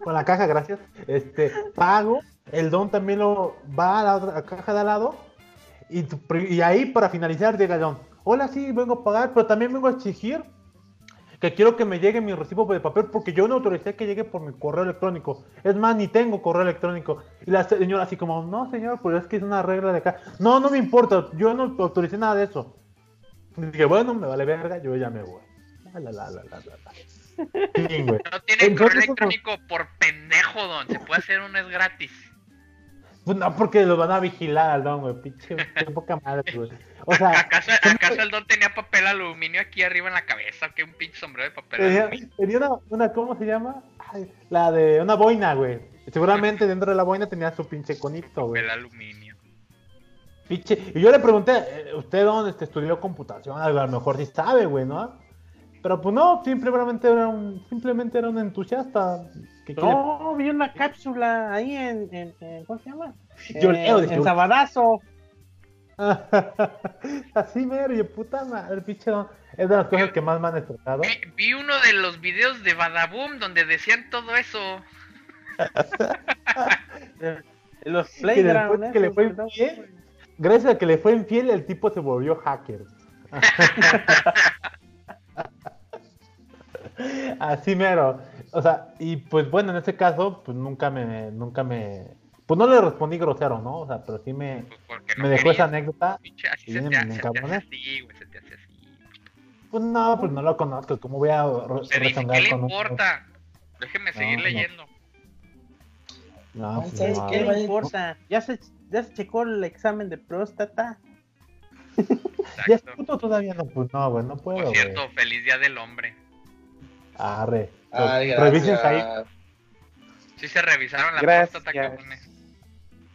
con la caja, gracias. Este, pago, el don también lo va a la otra caja de al lado. Y, ahí, para finalizar, llega el don. Hola, sí, vengo a pagar, pero también vengo a exigir que quiero que me llegue mi recibo de papel porque yo no autoricé que llegue por mi correo electrónico. Es más, ni tengo correo electrónico. Y la señora así como, no, señor, pues es que es una regla de acá. No, no me importa, yo no autoricé nada de eso. Y dije, bueno, me vale verga, yo ya me voy. La, la, la, la, la, la. <laughs> Sí. No tiene Entonces, correo como- electrónico por pendejo, don. Se puede hacer uno, es gratis. Pues no, porque lo van a vigilar al don, güey. Pinche, qué poca madre, güey. O sea, <laughs> ¿Acaso, ¿Acaso el don tenía papel aluminio aquí arriba en la cabeza? ¿O qué? Un pinche sombrero de papel tenía, aluminio. tenía una, una, ¿cómo se llama? Ay, la de una boina, güey. Seguramente dentro de la boina tenía su pinche conito, güey. Papel aluminio. Pinche. Y yo le pregunté, eh, ¿usted dónde este, estudió computación? A lo mejor sí sabe, güey, ¿no? Pero pues no, simplemente era un, simplemente era un entusiasta. No, vi una cápsula ahí en, en, en- ¿cómo se llama? <laughs> Yo En- leo, dije, en Sabadazo. <laughs> Así mero, yo puta madre, pinche. Es de las cosas que más me han estresado. Vi, vi uno de los videos de Badaboom donde decían todo eso. <laughs> Los Que playground. después que le fue infiel, gracias a que le fue infiel, el tipo se volvió hacker. Así mero. O sea, y pues bueno, en este caso, pues nunca me, nunca me, pues no le respondí grosero, ¿no? O sea, pero sí me, Pues no me dejó esa anécdota. Pinche, así Sí, se me te, hace, se te hace encabroné. así, güey, se te hace así. Pues no, pues no lo conozco. ¿Cómo voy a re- Se dice, ¿qué le con un- importa? Déjeme seguir no. leyendo. No, pues ¿Sabes no. qué? ¿Qué vaya- le importa? ¿Ya se, ¿Ya se checó el examen de próstata? <laughs> ¿Ya es puto todavía? No, pues no, güey, no puedo, Por cierto, feliz día del hombre. Arre. Ay, Revisen ahí. Sí se revisaron la Gracias. próstata, cabrones.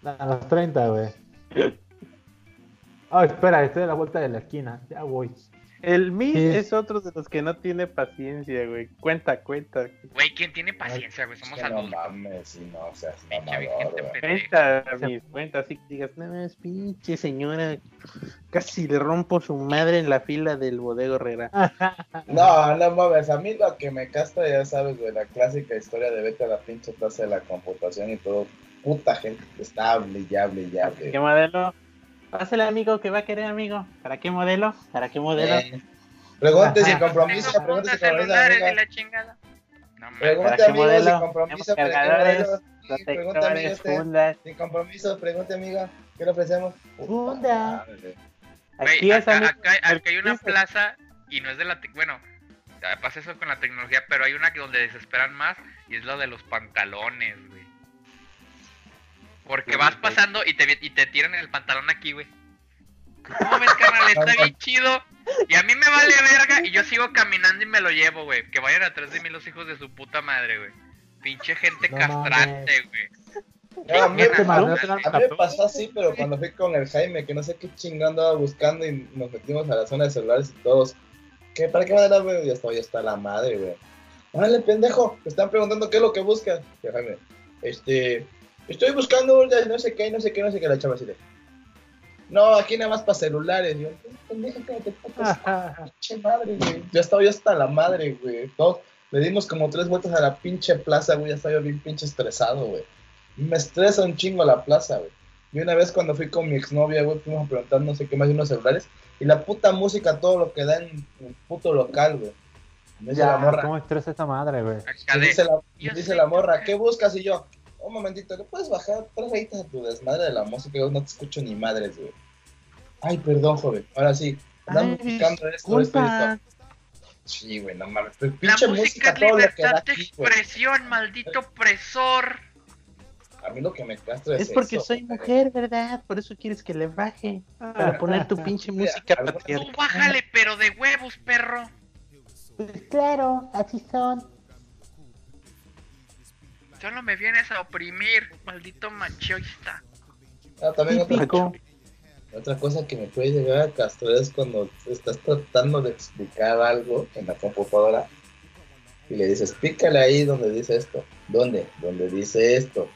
a los 30, güey. Ah, <laughs> espera, estoy a la vuelta de la esquina. Ya voy. El Sí. es otro de los que no tiene paciencia, güey. Cuenta, cuenta. Güey, ¿quién tiene paciencia, güey? Somos Que no adultos. mames, si no güey. pendeja. Cuenta, cuenta. Así que digas, no, es pinche señora. Casi le rompo su madre en la fila del bodego Herrera. <laughs> No, no mames, a mí lo que me castra, ya sabes, güey, la clásica historia de vete a la pinche plaza de la computación y todo. Puta gente que está hable y hable y hable. ¿Qué modelo? Pásale, amigo, que va a querer, amigo. ¿Para qué modelo? ¿Para qué modelo? Eh, Pregunte sin compromiso, pregunte sin compromiso, amiga. la chingada. No mames. Pregunte ¿Para qué amigo sin modelo? compromiso, Tenemos ¿para qué cargadores? Sí, Protectores, usted. fundas. Sin compromiso, pregunte amiga, ¿qué le ofrecemos? Funda. Aquí es, acá, amigo. acá, acá hay una plaza y no es de la... Bueno, pasa eso con la tecnología, pero hay una que donde desesperan más y es la de los pantalones, güey. Porque vas pasando y te, y te tiran el pantalón aquí, güey. No ves, carnal, está bien <laughs> chido. Y a mí me vale verga y yo sigo caminando y me lo llevo, güey. Que vayan atrás de mí los hijos de su puta madre, güey. Pinche gente No castrante, güey. No, a mí, a a me pasó así, pero cuando fui con el Jaime, que no sé qué chingado andaba buscando y nos metimos a la zona de celulares y todos. ¿Qué? ¿Para qué manera, güey? Ya está, ya está la madre, güey. Órale, pendejo, te están preguntando qué es lo que buscas. Y Jaime, este, estoy buscando ya no sé qué, no sé qué, no sé qué, la chava así de. No, aquí nada más para celulares. Yo, pendejo, cállate, <laughs> pinche madre, güey. Ya estaba yo hasta la madre, güey. Todos le dimos como tres vueltas a la pinche plaza, güey. Ya estaba yo bien pinche estresado, güey. Me estresa un chingo la plaza, güey. Y una vez cuando fui con mi exnovia, güey, fuimos a preguntar no sé qué más de unos celulares. Y la puta música, todo lo que da en el puto local, güey. Me dice la Ya, morra, ¿cómo estresa esta madre, güey? Me dice la, me dice la que- morra, ¿qué buscas? Y yo, un momentito, ¿le puedes bajar tres rayitas a tu desmadre de la música? Yo no te escucho ni madres, güey. Ay, perdón, joven. Ahora sí, andamos buscando esto, esto, Culpa. esto. Sí, güey, no mames. pero La Pinche música música, es todo lo que da libertad de güey. expresión, maldito opresor. A mí lo que me castra es Es porque eso, soy güey. mujer, ¿verdad? Por eso quieres que le baje. Para poner tu pinche <laughs> música Algunas- Tú patriarcal. bájale, pero de huevos, perro. Pues claro, así son. Solo me vienes a oprimir, maldito machista. Ah, también otra, otra cosa que me puede llegar a castrar es cuando estás tratando de explicar algo en la computadora y le dices, pícale ahí donde dice esto. ¿Dónde? Donde dice esto.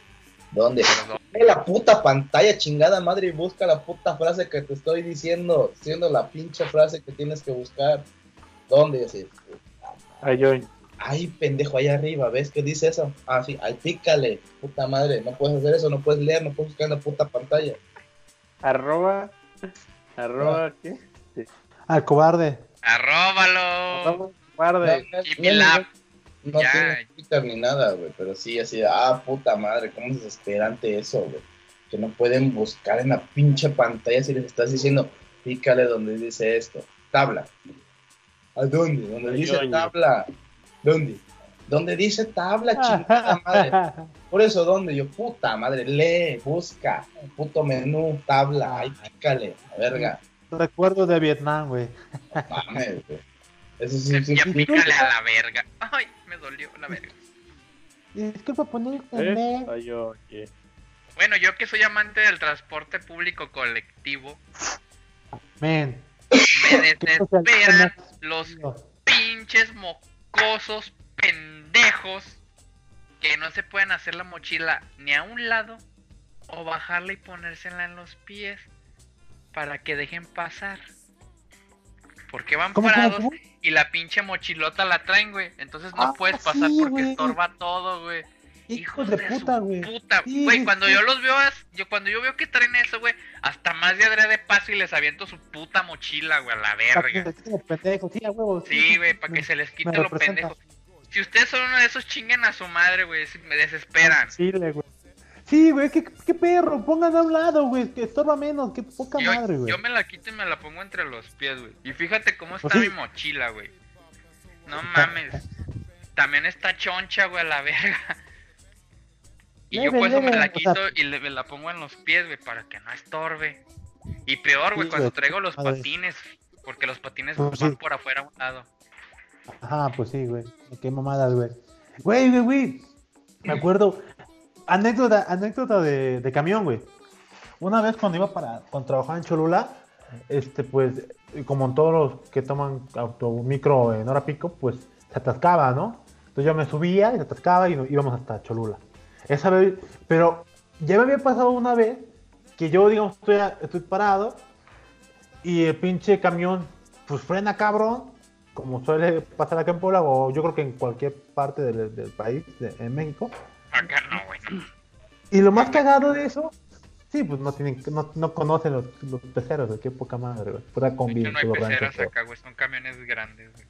¿Dónde? Ve la puta pantalla, chingada madre, y busca la puta frase que te estoy diciendo, siendo la pinche frase que tienes que buscar. ¿Dónde? Así, Ay, yo. Ay, pendejo, ahí arriba, ¿ves qué dice eso? Ah, sí, ay, pícale, puta madre, no puedes hacer eso, no puedes leer, no puedes buscar en la puta pantalla. Arroba. Arroba, ¿qué? Al cobarde. Arróbalo. Arroba, guarde. No, no, Keep no, no, tiene Twitter ni nada, güey, pero sí, así, ah, puta madre, cómo es desesperante eso, güey. Que no pueden buscar en la pinche pantalla si les estás diciendo, pícale donde dice esto, tabla. ¿A dónde? Donde dice tabla. ¿Dónde? Donde dice tabla, chingada madre. <laughs> Por eso, ¿dónde? Yo, puta madre, lee, busca, puto menú, tabla, ay, pícale, la verga. Recuerdo de Vietnam, güey. Mames, güey. Eso sí, sí, Ya sí. pícale a la verga. Ay, me dolió la verga. Disculpa poner ¿Eh? Ay, yo, ¿qué? Bueno, yo que soy amante del transporte público colectivo, Men. me desesperan los pinches mocosos pendejos que no se pueden hacer la mochila ni a un lado o bajarla y ponérsela en los pies para que dejen pasar. Porque van ¿Cómo, parados cómo? y la pinche mochilota la traen, güey. Entonces no Ah, puedes pasar sí, porque estorba todo, güey. Hijos de puta, güey. Puta, güey, sí, cuando sí. yo los veo, yo cuando yo veo que traen eso, güey, hasta más de adrede paso y les aviento su puta mochila, güey, a la Para que verga. se quiten los pendejos, sí, güey, para que se les quite lo pendejo. Si ustedes son uno de esos, chinguen a su madre, güey, si me desesperan. Chile, güey. Sí, güey, qué, qué perro, pongan a un lado, güey, que estorba menos, qué poca Yo, madre, güey. yo me la quito y me la pongo entre los pies, güey. Y fíjate cómo está Pues sí. mi mochila, güey. No mames. También está choncha, güey, a la verga. Y yo por eso me la o quito sea- y le, me la pongo en los pies, güey, para que no estorbe. Y peor, güey, Sí, cuando güey, traigo los madre. patines. Porque los patines Pues van sí. por afuera a un lado. Ajá, pues sí, güey. Qué mamadas, güey. Güey, güey, güey. Me acuerdo. Anécdota, anécdota de, de camión, güey. Una vez cuando iba para, cuando trabajaba en Cholula, este, pues, como en todos los que toman automicro en hora pico, pues se atascaba, ¿no? Entonces yo me subía y se atascaba y íbamos hasta Cholula. Esa vez, pero ya me había pasado una vez que yo, digamos, estoy, estoy parado y el pinche camión, pues frena cabrón, como suele pasar acá en Puebla, o yo creo que en cualquier parte del, del país, de- en México. Acá no, güey. Y lo más cagado de eso, sí, pues no tienen, no, no conocen los, los peceros, güey, qué poca madre, güey. Pura De combi no hay rancho, acá, güey. Son camiones grandes, güey.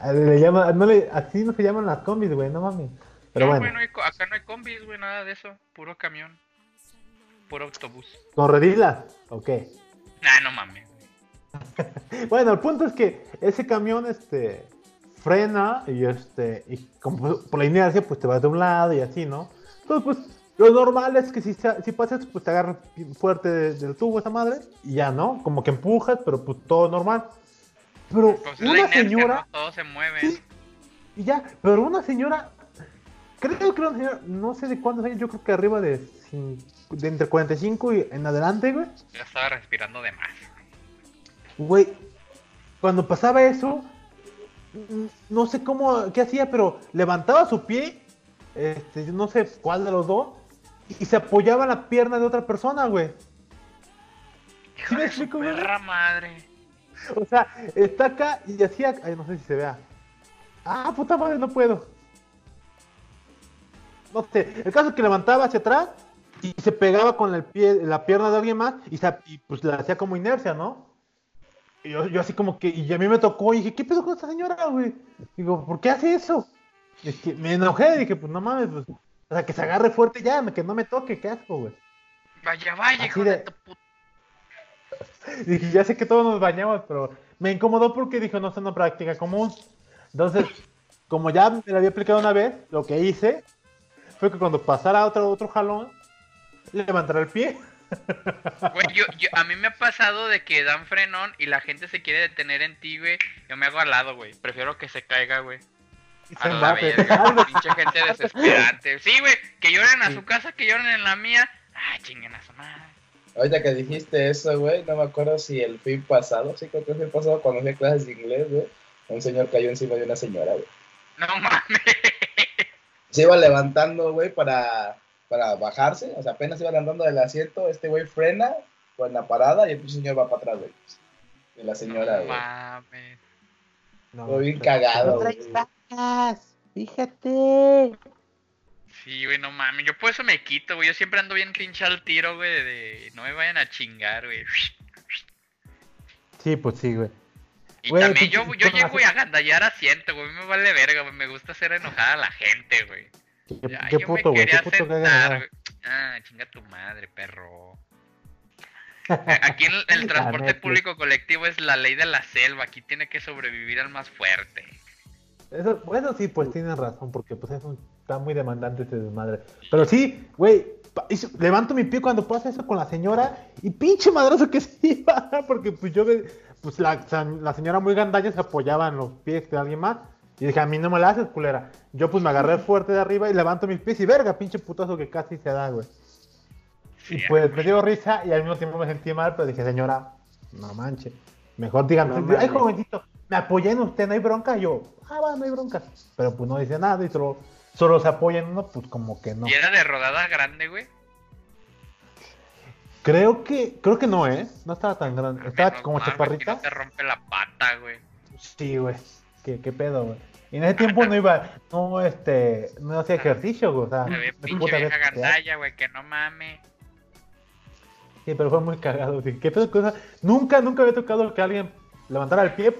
Ah, Le llama, no le, así no se llaman las combis, güey, no mames. Pero no, bueno, no hay acá no hay combis, güey, nada de eso. Puro camión. Puro autobús. ¿con redilas? Ok. Nah, no mames. <laughs> Bueno, el punto es que ese camión, este, frena y este, y como por la inercia, pues te vas de un lado y así, ¿no? Entonces, pues, lo normal es que si, si pasas, pues te agarras fuerte de- del tubo esa madre y ya, ¿no? Como que empujas, pero pues todo normal. Pero Pues una inercia, señora, ¿no? Todos se mueven. Sí. y ya, pero una señora, creo que una señora, no sé de cuántos años, yo creo que arriba de, entre 45 y en adelante, güey. Ya estaba respirando de más. Güey, cuando pasaba eso, no sé cómo, qué hacía, pero levantaba su pie, este, no sé cuál de los dos, y se apoyaba en la pierna de otra persona, güey. ¿Sí me explico, güey? madre. O sea, está acá y hacía, ay, no sé si se vea. Ah, puta madre, no puedo. No sé, el caso es que levantaba hacia atrás y se pegaba con el pie, la pierna de alguien más y, y, pues la hacía como inercia, ¿no? Y yo, yo así como que, y a mí me tocó y dije, ¿qué pedo con esta señora, güey? Digo, ¿por qué hace eso? Es que me enojé, dije, pues no mames, pues, o sea, que se agarre fuerte ya, que no me toque, qué asco, güey. Vaya, vaya, hijo de- de tu puta. <laughs> Dije, ya sé que todos nos bañamos, pero me incomodó porque dijo, no es una práctica común. Entonces, como ya me lo había aplicado una vez, lo que hice fue que cuando pasara otro, otro jalón, levantar el pie. Güey, yo, yo, a mí me ha pasado de que dan frenón y la gente se quiere detener en ti, güey. Yo me hago al lado, güey. Prefiero que se caiga, güey. Y A se la embate. verga. <laughs> Pinche gente desesperante. Sí, güey. Que lloren a su casa, que lloren en la mía. Ah, chinguen a su madre. Ahorita que dijiste eso, güey, no me acuerdo si el fin pasado, sí creo que el fin pasado cuando fui a clases de inglés, güey, un señor cayó encima de una señora, güey. No mames. Se iba levantando, güey, para, para bajarse, o sea, apenas iba levantando del asiento, este güey frena con la parada y el señor va para atrás, güey. Y la señora, No güey. mames. No, Fue bien cagado, No güey. fíjate. Sí, güey, no mames. Yo por eso me quito, güey. Yo siempre ando bien pinche al tiro, güey. De no me vayan a chingar, güey. Sí, pues sí, güey. Y Güey, también tú- yo, tú yo llego y a gandallar asiento, güey. Me vale verga, güey. Me gusta hacer enojada a la gente, güey. Qué, Ay, qué yo puto, me güey. Qué quería puto que hagan sentar, güey. Ah, chinga tu madre, perro. Eh, Aquí el, <laughs> transporte neta. público colectivo es la ley de la selva. Aquí tiene que sobrevivir al más fuerte. Eso, eso sí, pues tienes razón, porque pues es un, está muy demandante este desmadre. Pero sí, güey, levanto mi pie cuando pasa eso con la señora y pinche madrazo que se <laughs> iba, porque pues yo, pues la, la señora muy gandalla se apoyaba en los pies de alguien más. Y dije, a mí no me la haces, culera. Yo pues me agarré fuerte de arriba y levanto mis pies y verga, pinche putazo que casi se da, güey. Sí, Y pues me dio risa y al mismo tiempo me sentí mal, pero dije, señora, no manche. Mejor digan, No ay jovencito, me apoyé en usted, no hay bronca. Y yo, ah, va, no hay bronca. Pero pues no dice nada y solo, solo se apoya en uno, pues como que no. Y era de rodada grande, güey. Creo que, creo que no, ¿eh? No estaba tan grande. Estaba No como chaparrita. te rompe la pata, güey. Sí, güey. ¿Qué, qué pedo, güey. Y en ese tiempo no iba, no, este, no hacía ejercicio, güey. O sea, me pinche puta vieja gandalla, güey, que no mames. Sí, pero fue muy cagado. Dije, ¿Qué pedo cosa? Nunca, nunca había tocado que alguien levantara el pie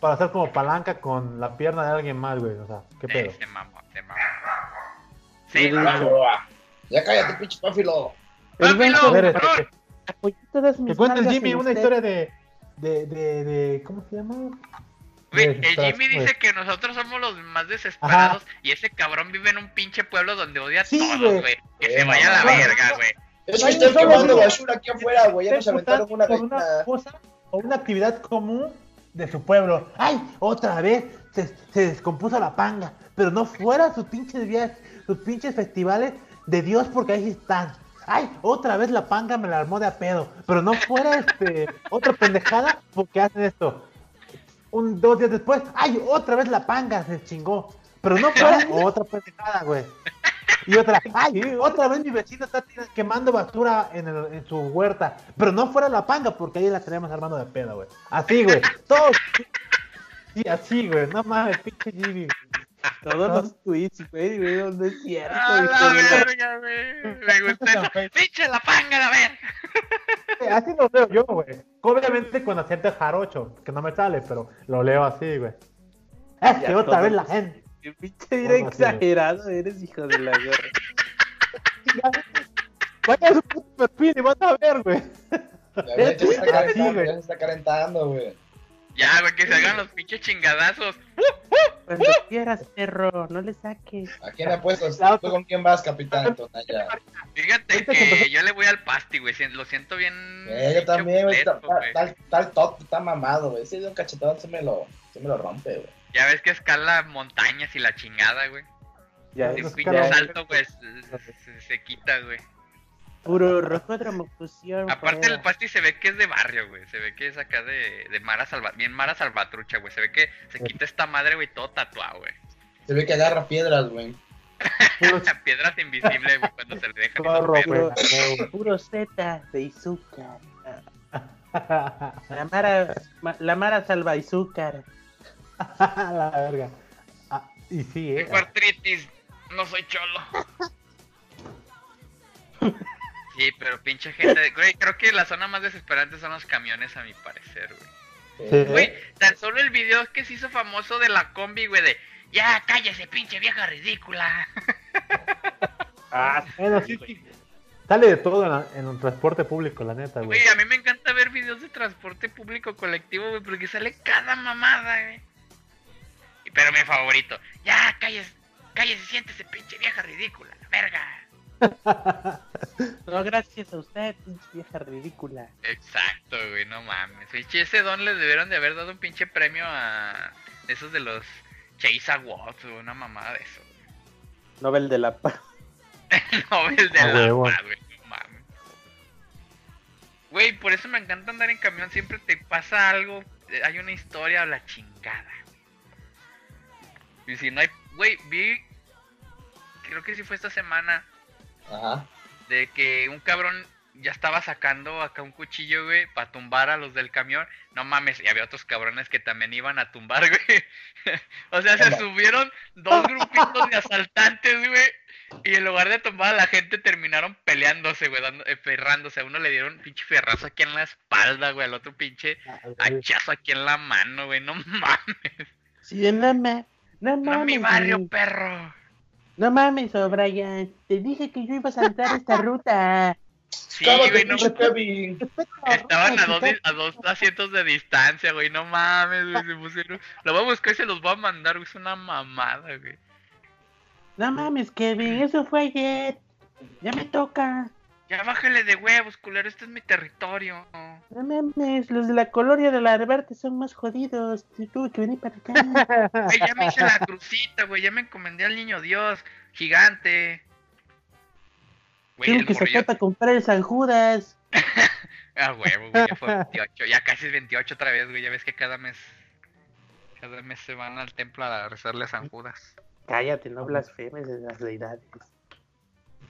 para hacer como palanca con la pierna de alguien más, güey. O sea, ¿qué Sí, pedo? se mamó, se mamó. Sí, Sí, no, Va, va, va. Ya cállate, pinche páfilo. Ver, este, cabrón. que, cuente el Jimmy una usted. historia de, de, de, de, ¿cómo se llama? El Jimmy güey. dice que nosotros somos los más desesperados y ese cabrón vive en un pinche pueblo donde odia a Sí, todos, güey. Que Eh, se vaya a la verga, güey. Es que Ay, están quemando basura aquí afuera, güey. Ya nos aventaron una una cosa o una actividad común de su pueblo. ¡Ay! Otra vez se, se descompuso la panga. Pero no fuera sus pinches días, sus pinches festivales de Dios, porque ahí sí están. Ay, otra vez la panga me la armó de a pedo. Pero no fuera este, <laughs> otra pendejada, porque hacen esto. Un, dos días después, ay, otra vez la panga se chingó. Pero no fuera <laughs> otra pendejada, güey. Y otra, ay, otra vez mi vecino está quemando basura en, el- en su huerta. Pero no fuera la panga, porque ahí la estaríamos armando de pedo, güey. Así, güey. Todos. Sí, así, güey. No mames, pinche Jimmy. Todos los tweets, güey, güey, no es cierto. A la verga, güey. Me gusta eso. <laughs> Pinche la panga, la verga. Así lo leo yo, güey. Obviamente con acento jarocho, que no me sale, pero lo leo así, güey. Es que otra todos- vez la gente. Qué pinche así, güey. exagerado eres, hijo de la guerra. <laughs> Vaya a su puto perfil y vas a ver, güey. Ya, ya se está calentando, güey. Ya güey. Güey, que se hagan los pinches chingadazos. Cuando quieras, perro, no le saques. ¿A quién apuestas? ¿Tú con quién vas, capitán Tonaya? Fíjate que yo le voy al pasti, güey. si- Lo siento bien. Eh, yo también, güey. Tal, güey. tal, tal top, está mamado, güey. Si de un cachetón se me lo, se me lo rompe, güey. Ya ves que escala montañas y la chingada, güey. Ya Si Eso es es pinche salto, pues se, se- se quita, güey. Puro rojodromo fusión. Aparte el pasti se ve que es de barrio, güey. Se ve que es acá de, de Mara Salva, bien Mara Salvatrucha, güey. Se ve que se quita esta madre, güey, todo tatuado, güey. Se ve que agarra piedras, güey. <laughs> Piedras invisibles, güey, cuando se le Zorro, pedos. güey. Puro Z de azúcar. La Mara, ma- la Mara salva azúcar. <laughs> la verga. Ah, y sí, eh. Tengo artritis, no soy cholo. <laughs> Sí, pero pinche gente, güey, creo que la zona más desesperante son los camiones, a mi parecer, güey. Sí. Güey, tan solo el video que se hizo famoso de la combi, güey, de ya cállese, pinche vieja ridícula. <laughs> Ah, Bueno, sí, sí. Sale de todo en, la- en el transporte público, la neta, güey. Güey, a mí me encanta ver videos de transporte público colectivo, güey, porque sale cada mamada, güey. Y- Pero mi favorito, ya cállese, cállese, siéntese, pinche vieja ridícula, la verga. No, gracias a usted, pinche vieja ridícula. Exacto, güey, no mames. Pinche ese don le debieron de haber dado un pinche premio a esos de los Chase Awards o una mamada de eso. Nobel de la Paz. El <laughs> Nobel de A la huevo. Paz, güey, no mames. Güey, por eso me encanta andar en camión. Siempre te pasa algo, eh, hay una historia o la chingada. Y si no hay, güey, vi, creo que sí fue esta semana, Ajá. de que un cabrón ya estaba sacando acá un cuchillo, güey, para tumbar a los del camión. No mames, y había otros cabrones que también iban a tumbar, <laughs> güey. o sea, se subieron dos grupitos de asaltantes, güey. Y en lugar de tumbar a la gente, terminaron peleándose, güey, dando, eh, ferrándose. A uno le dieron pinche ferrazo aquí en la espalda, güey, al otro pinche hachazo aquí en la mano, güey. No mames. Sí, no mames. No No en mi mames. barrio, perro. No mames, O'Brien. Te dije que yo iba a saltar esta <laughs> ruta. Sí, güey, no. Estaban a dos, a dos asientos de distancia, güey. No mames, güey. Se pusieron. Lo voy a buscar y se los voy a mandar, güey. Es una mamada, güey. No mames, Kevin. Eso fue ayer. Ya me toca. Ya bájale de huevos, culero. Este es mi territorio. No mames. Los de la colonia de la Arbarte son más jodidos. Yo tuve que venir para acá. <laughs> Güey, ya me hice la crucita, güey. Ya me encomendé al niño Dios. Gigante. Güey, el que sacar para comprar el San Judas. <laughs> Ah, huevo, güey. Ya fue 28. Ya casi es 28 otra vez, güey. Ya ves que cada mes. Cada mes se van al templo a rezarle a San Judas. Cállate, no blasfemes de las deidades.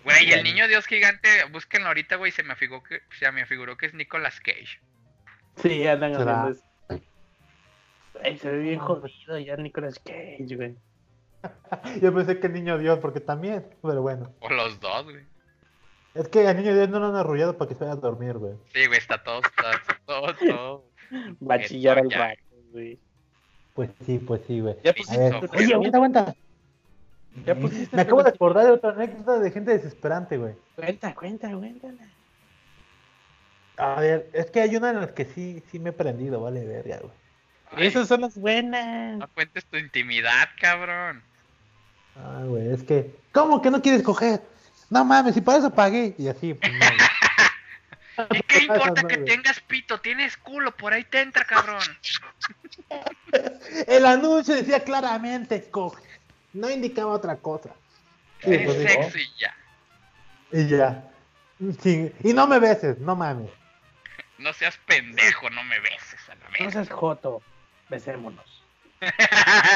Güey, y el niño Dios gigante, búsquenlo ahorita, güey. Se me afiguró que, se me afiguró que es Nicolas Cage. Sí, andan haciendo eso. Ay, se ve bien jodido ya Nicolas Cage, güey. <laughs> Yo pensé que el niño Dios, porque también, pero bueno. O los dos, güey. Es que al niño Dios no lo han arrullado para que se vaya a dormir, güey. Sí, güey, está todo, está todo, <laughs> todo. Va a chillar al rato, güey. Pues sí, pues sí, güey. Ya A pusiste ver, oye, aguanta, aguanta. Ya pusiste Me acabo de acordar de otra anécdota de gente desesperante, güey. Cuenta, cuenta, cuéntala. A ver, es que hay una en la que sí, sí me he prendido, vale, verga, güey. Ay, Esas son las buenas. No cuentes tu intimidad, cabrón. Ah, güey, es que, ¿cómo que no quieres coger? No mames, si para eso pagué. Y así, pues no. <laughs> ¿Y qué importa no, que güey. tengas pito? Tienes culo, por ahí te entra, cabrón. <laughs> El anuncio decía claramente, coge. No indicaba otra cosa. Sí, Es pues, sexo y ya. Y ya. Sí, y no me beses, no mames. No seas pendejo, no me beses a la No vez. seas joto, besémonos.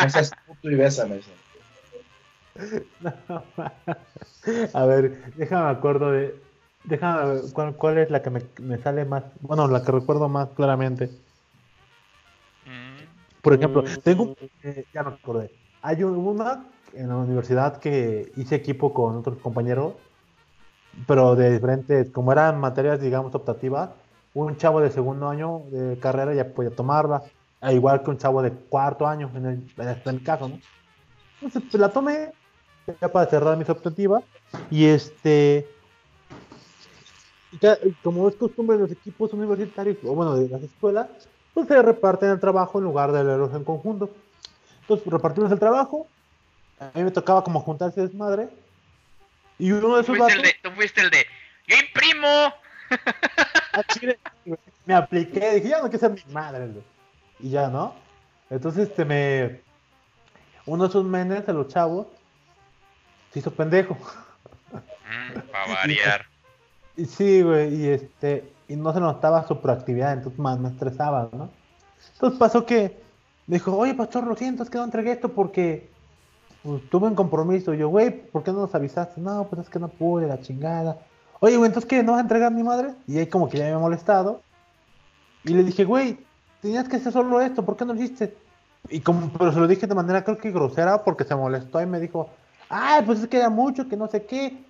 No seas puto y bésame. sí. <laughs> A ver, déjame me acuerdo de. Déjame ver cuál, cuál es la que me, me sale más. Bueno, la que recuerdo más claramente. Mm, Por ejemplo, tengo. un- eh, ya me acordé. Hay un- una en la universidad que hice equipo con otros compañeros, pero de diferentes. Como eran materias, digamos, optativas, un chavo de segundo año de carrera ya podía tomarla, al igual que un chavo de cuarto año, en, el, en mi caso, ¿no? Entonces, pues la tomé ya para cerrar mis optativas y este. como es costumbre en los equipos universitarios, o bueno, de las escuelas, pues se reparten el trabajo en lugar de leerlos en conjunto. Entonces repartimos el trabajo, a mí me tocaba como juntarse desmadre, y uno de Tú esos fuiste el de, tú fuiste el de, yo imprimo. a Chile, me apliqué, dije, ya no quiero ser mi madre, güey. y ya, ¿no? Entonces, este, me, uno de esos menes de los chavos, se hizo pendejo. para Mm, <laughs> variar. Y sí, güey, y este, y no se notaba su proactividad, entonces más me estresaba, ¿no? Entonces pasó que me dijo, oye, pastor, lo siento, es que no entregué esto porque pues, tuve un compromiso. Y yo, güey, ¿por qué no nos avisaste? No, pues es que no pude, la chingada. Oye, güey, entonces ¿qué? ¿No vas a entregar a mi madre? Y ahí como que ya me había molestado. Y le dije, güey, tenías que hacer solo esto, ¿por qué no lo hiciste? Y como, pero se lo dije de manera creo que grosera porque se molestó y me dijo, ay, pues es que era mucho, que no sé qué.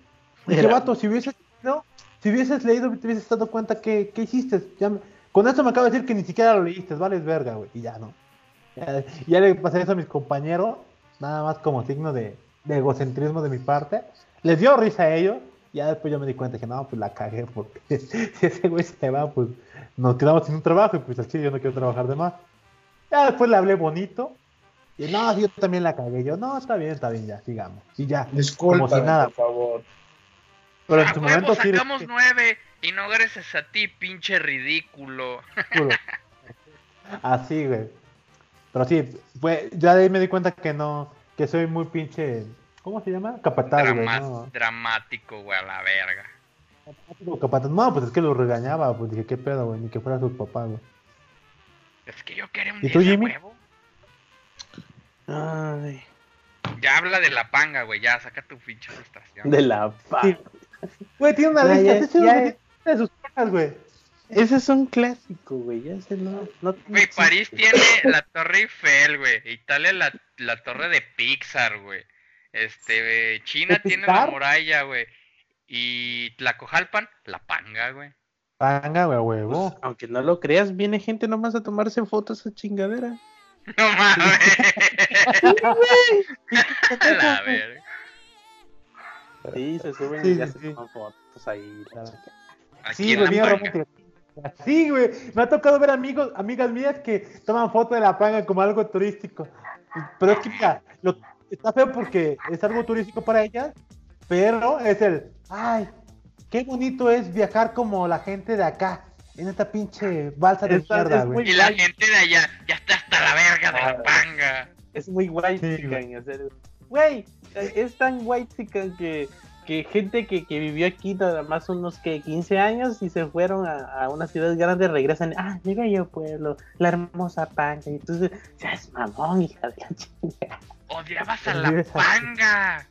Dije, Era vato, si hubieses leído, si hubieses leído, te hubieses dado cuenta que, que hiciste. Ya me- con esto me acaba de decir que ni siquiera lo leíste, vales verga, güey. Y ya no. Ya, ya le pasé eso a mis compañeros, nada más como signo de, de egocentrismo de mi parte. Les dio risa a ellos. Ya después yo me di cuenta que no, pues la cagué porque <laughs> si ese güey se va, pues nos quedamos sin un trabajo y pues chile yo no quiero trabajar de más. Ya después le hablé bonito. Y no, sí, yo también la cagué. Yo, no, está bien, está bien, ya, sigamos. Y ya. Como si nada. por favor. Pero en su huevo momento sí. sacamos nueve y no gracias a ti, pinche ridículo. ridículo. <laughs> Así, güey. Pero sí, fue, ya de ahí me di cuenta que no, que soy muy pinche, ¿cómo se llama? Capataz, güey, Drama- ¿no? Dramático, güey, a la verga. Capataz, capataz. No, pues es que lo regañaba, pues dije, qué pedo, güey, ni que fuera su papá, güey. Es que yo quería un ¿Y tú, 10 a Jimmy? huevo. Ay, Ya habla de la panga, güey, ya saca tu pinche frustración. de la paz. Sí. Güey, tiene una Ya, lista, ya, ya. tiene de sus cosas, güey. Ese es un clásico, güey. Ya se no. no Güey, París tiene la Torre Eiffel, güey. Italia la, la Torre de Pixar, güey. Este, China ¿De tiene la muralla, güey. Y Tlacojalpan, la panga, güey. Panga, güey, Pues, huevo. aunque no lo creas, viene gente nomás a tomarse fotos a esa chingadera. <laughs> No mames. la verga. Sí, se suben Sí, y ya sí, se toman fotos ahí. la. Aquí Sí, en la panga. Romántico. Sí, güey, me ha tocado ver amigos, amigas mías que toman foto de la panga como algo turístico. Pero es que, mira, lo, está feo porque es algo turístico para ellas, pero es el, ay, qué bonito es viajar como la gente de acá, en esta pinche balsa de mierda, güey. Y la gente de allá ya está hasta la verga de la panga. Es muy guay, Sí, güey. Güey, es tan guay, chica, que, que gente que, que vivió aquí nada más unos que 15 años y se fueron a, a una ciudad grande regresan. Ah, mi bello pueblo, la hermosa panga. Y entonces, seas mamón, hija de la chingada. Odiabas a la panga.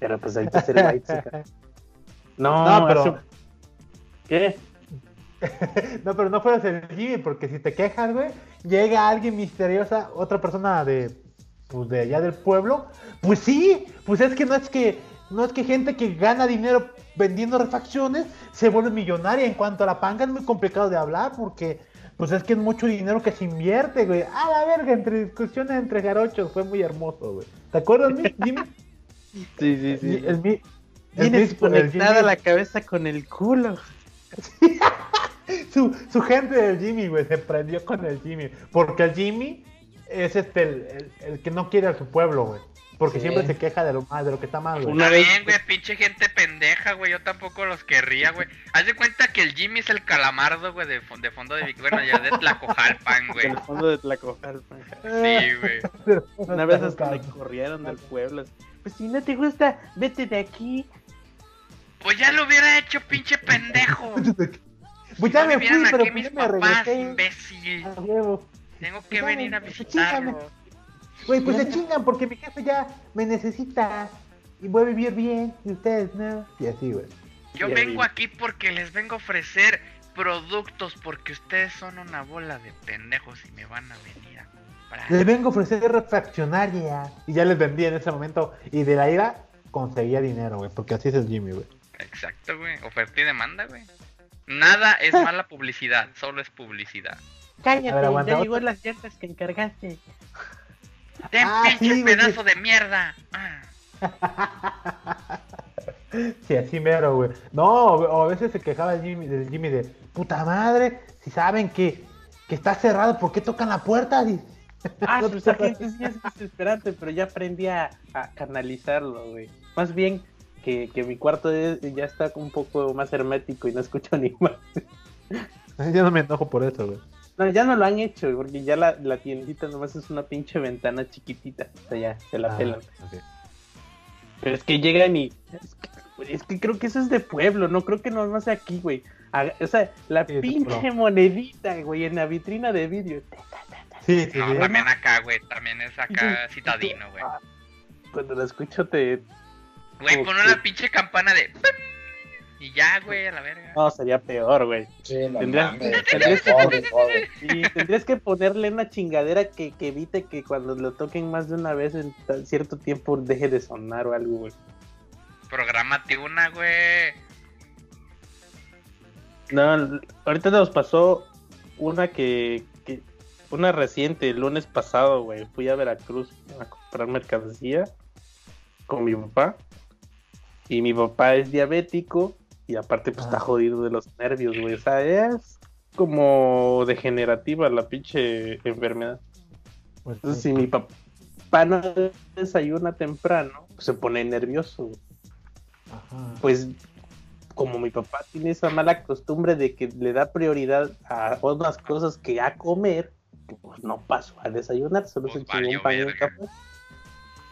Pero pues ahí está el guay, chica. No, No, pero- eso- ¿Qué? <laughs> No, pero no fueras el Jimmy, porque si te quejas, güey, llega alguien misteriosa, otra persona de, pues de allá del pueblo, pues sí, pues es que no es que, no es que gente que gana dinero vendiendo refacciones se vuelve millonaria. En cuanto a la panga es muy complicado de hablar, porque pues es que es mucho dinero que se invierte, güey. A la verga, entre discusiones entre jarochos, fue muy hermoso, güey. ¿Te acuerdas, mi- Jimmy? Sí, sí, sí. El, mi- conectada la cabeza con el culo. <laughs> Su, su gente del Jimmy, güey, se prendió con el Jimmy. Porque el Jimmy es este el, el- el que no quiere a su pueblo, güey. Porque Sí. siempre se queja de lo mal, de lo que está mal, güey. Una vez- bien, güey, pinche gente pendeja, güey. Yo tampoco los querría, güey. Haz de cuenta que el Jimmy es el calamardo, güey, de, de fondo de Vic- Bueno, ya de Tlacojalpan, güey. En el fondo de Tlacojalpan. Sí, güey. Una vez hasta me corrieron del pueblo. Pues si no te gusta, vete de aquí. Pues ya lo hubiera hecho, pinche pendejo. <laughs> Pues ya me fui, pero aquí pues mis me papás, regresé. imbécil. A huevo. Tengo que Ya venir a pues, visitarlo. Güey, pues se chingan porque mi jefe ya me necesita y voy a vivir bien y ustedes no. Y así, güey. Yo vengo aquí porque les vengo a ofrecer productos porque ustedes son una bola de pendejos y me van a venir a comprar. Les vengo a ofrecer refraccionaria. Y ya les vendí en ese momento. Y de la ira conseguía dinero, güey. Porque así es el Jimmy, güey. Exacto, güey. Oferta y demanda, güey. Nada es <laughs> mala publicidad, solo es publicidad. Cállate, ver, aguanta, ya otra. llegó las llantas que encargaste. ¡Ten Ah, pinche sí, güey, pedazo de mierda! <laughs> Sí, así mero, güey. No, o a veces se quejaba el Jimmy, del Jimmy de puta madre. Si saben que, que está cerrado, ¿por qué tocan la puerta? Y- <laughs> Ah, No pues la gente sí es desesperante, pero ya aprendí a, a canalizarlo, güey. Más bien que, que mi cuarto es- ya está un poco más hermético y no escucho ni más. <laughs> Yo no me enojo por eso, güey. No, ya no lo han hecho, porque ya la, la tiendita nomás es una pinche ventana chiquitita. O sea, ya, se la Ah, pelan. Pero es que llegan y. Es que, es que creo que eso es de pueblo, no creo que nomás sea aquí, güey. Haga- O sea, la Sí, pinche monedita, güey, en la vitrina de vidrio. Sí, sí, No, sí. también acá, güey. También es acá citadino, güey. Ah, Cuando la escucho te. Güey, pon una pinche campana de. Y ya, güey, a la verga. No, sería peor, güey. Sí, no Tendrías- mames. tendrías que- Todo, todo. Y tendrías que ponerle una chingadera que, que evite que cuando lo toquen más de una vez en cierto tiempo deje de sonar o algo, güey. Prográmate una, güey. No, ahorita nos pasó una que, que- una reciente, el lunes pasado, güey. Fui a Veracruz a comprar mercancía con mi papá. Y mi papá es diabético y aparte pues está Ah. jodido de los nervios, güey. O sea, es como degenerativa la pinche enfermedad. Pues, Entonces, sí. si mi papá no desayuna temprano, pues, se pone nervioso. Ajá. Pues como mi papá tiene esa mala costumbre de que le da prioridad a otras cosas que a comer, pues no pasó a desayunar, solo Pues se chingó valió un pan y un verga. café.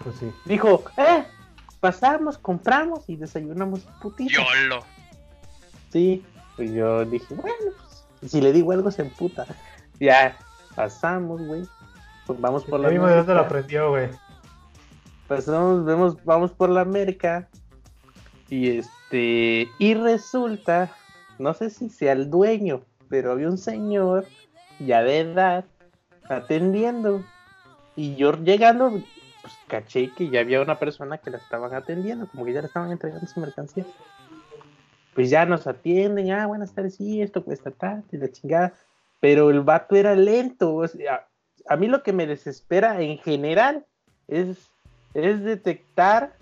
Pues sí. Dijo, eh, pasamos, compramos y desayunamos putito. YOLO. Pues yo dije, bueno, pues, si le digo algo se emputa. <laughs> Ya, pasamos, güey. Pues vamos por la dónde lo América. aprendió, güey. pasamos, vemos, vamos por la América. Y este, y resulta, no sé si sea el dueño, pero había un señor ya de edad atendiendo. Y yo llegando, pues caché que ya había una persona que la estaban atendiendo, como que ya le estaban entregando su mercancía. Pues ya nos atienden, ah, buenas tardes, sí, esto cuesta tanto y la chingada. Pero el vato era lento, o sea, a mí lo que me desespera en general es, es detectar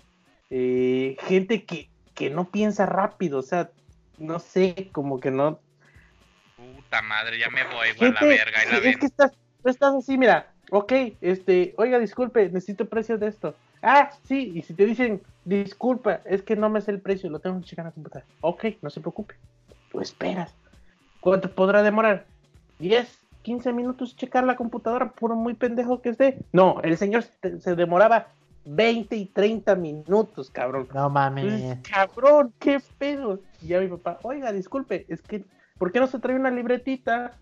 eh, gente que, que no piensa rápido, o sea, no sé, como que no, Puta madre, ya me voy, güey, la verga. Y la es ven. que estás, estás así, mira, ok, este, oiga, disculpe, necesito precio de esto. Ah, sí, y si te dicen, disculpa, es que no me sé el precio, lo tengo que checar en la computadora. Ok, no se preocupe, tú esperas. ¿Cuánto podrá demorar? ¿10, 15 minutos checar la computadora, por muy pendejo que esté? No, el señor se, se demoraba 20 y 30 minutos, cabrón. No mames. Pues, cabrón, qué pedo. Y ya mi papá, oiga, disculpe, es que, ¿por qué no se trae una libretita?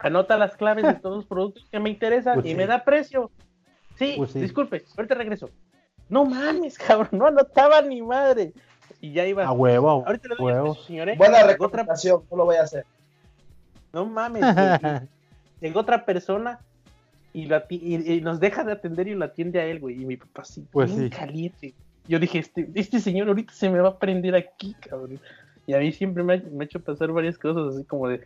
Anota las claves de <laughs> todos los productos que me interesan Pues y sí. me da precio. Sí, Pues sí. disculpe, ahorita regreso. No mames, cabrón, no anotaba ni madre. Y ya iba. A huevo, Ahorita le doy huevo. precio, señor, ¿eh? Buena otra- recomendación, no lo voy a hacer. No mames, <laughs> güey. llegó otra persona y, lo ati- y- y nos deja de atender y lo atiende a él, güey. Y mi papá así, Pues bien sí. caliente. Yo dije, este, este señor ahorita se me va a prender aquí, cabrón. Y a mí siempre me ha, me ha hecho pasar varias cosas así como de,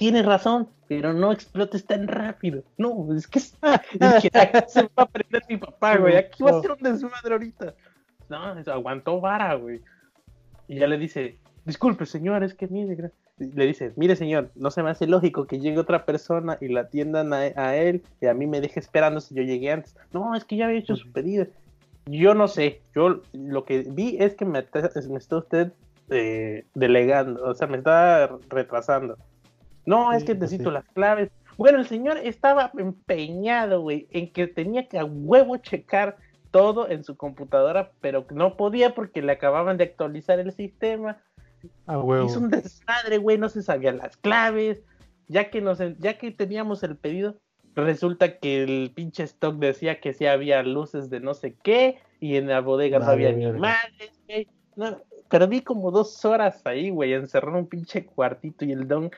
tienes razón, pero no explotes tan rápido. No, es que, es- dije, <laughs> aquí se va a prender mi papá, güey. Aquí va a ser un desmadre ahorita. No, eso aguantó vara, güey. Y ya le dice, disculpe, señor, es que mire, gra-". le dice, mire, señor, no se me hace lógico que llegue otra persona y la atiendan a, a él y a mí me deje esperando si yo llegué antes. No, es que ya había hecho su pedido. Yo no sé, yo lo que vi es que me, está- me está usted eh, delegando, o sea, me está retrasando. No, es que pues necesito sí. las claves. Bueno, el señor estaba empeñado, güey, en que tenía que a huevo checar todo en su computadora, pero no podía porque le acababan de actualizar el sistema. Ah, huevo. Hizo un desmadre, güey, no se sabían las claves. Ya que, nos, ya que teníamos el pedido, resulta que el pinche stock decía que sí había luces de no sé qué y en la bodega no había madres, güey. No, perdí como dos horas ahí, güey, encerrado en un pinche cuartito y el don,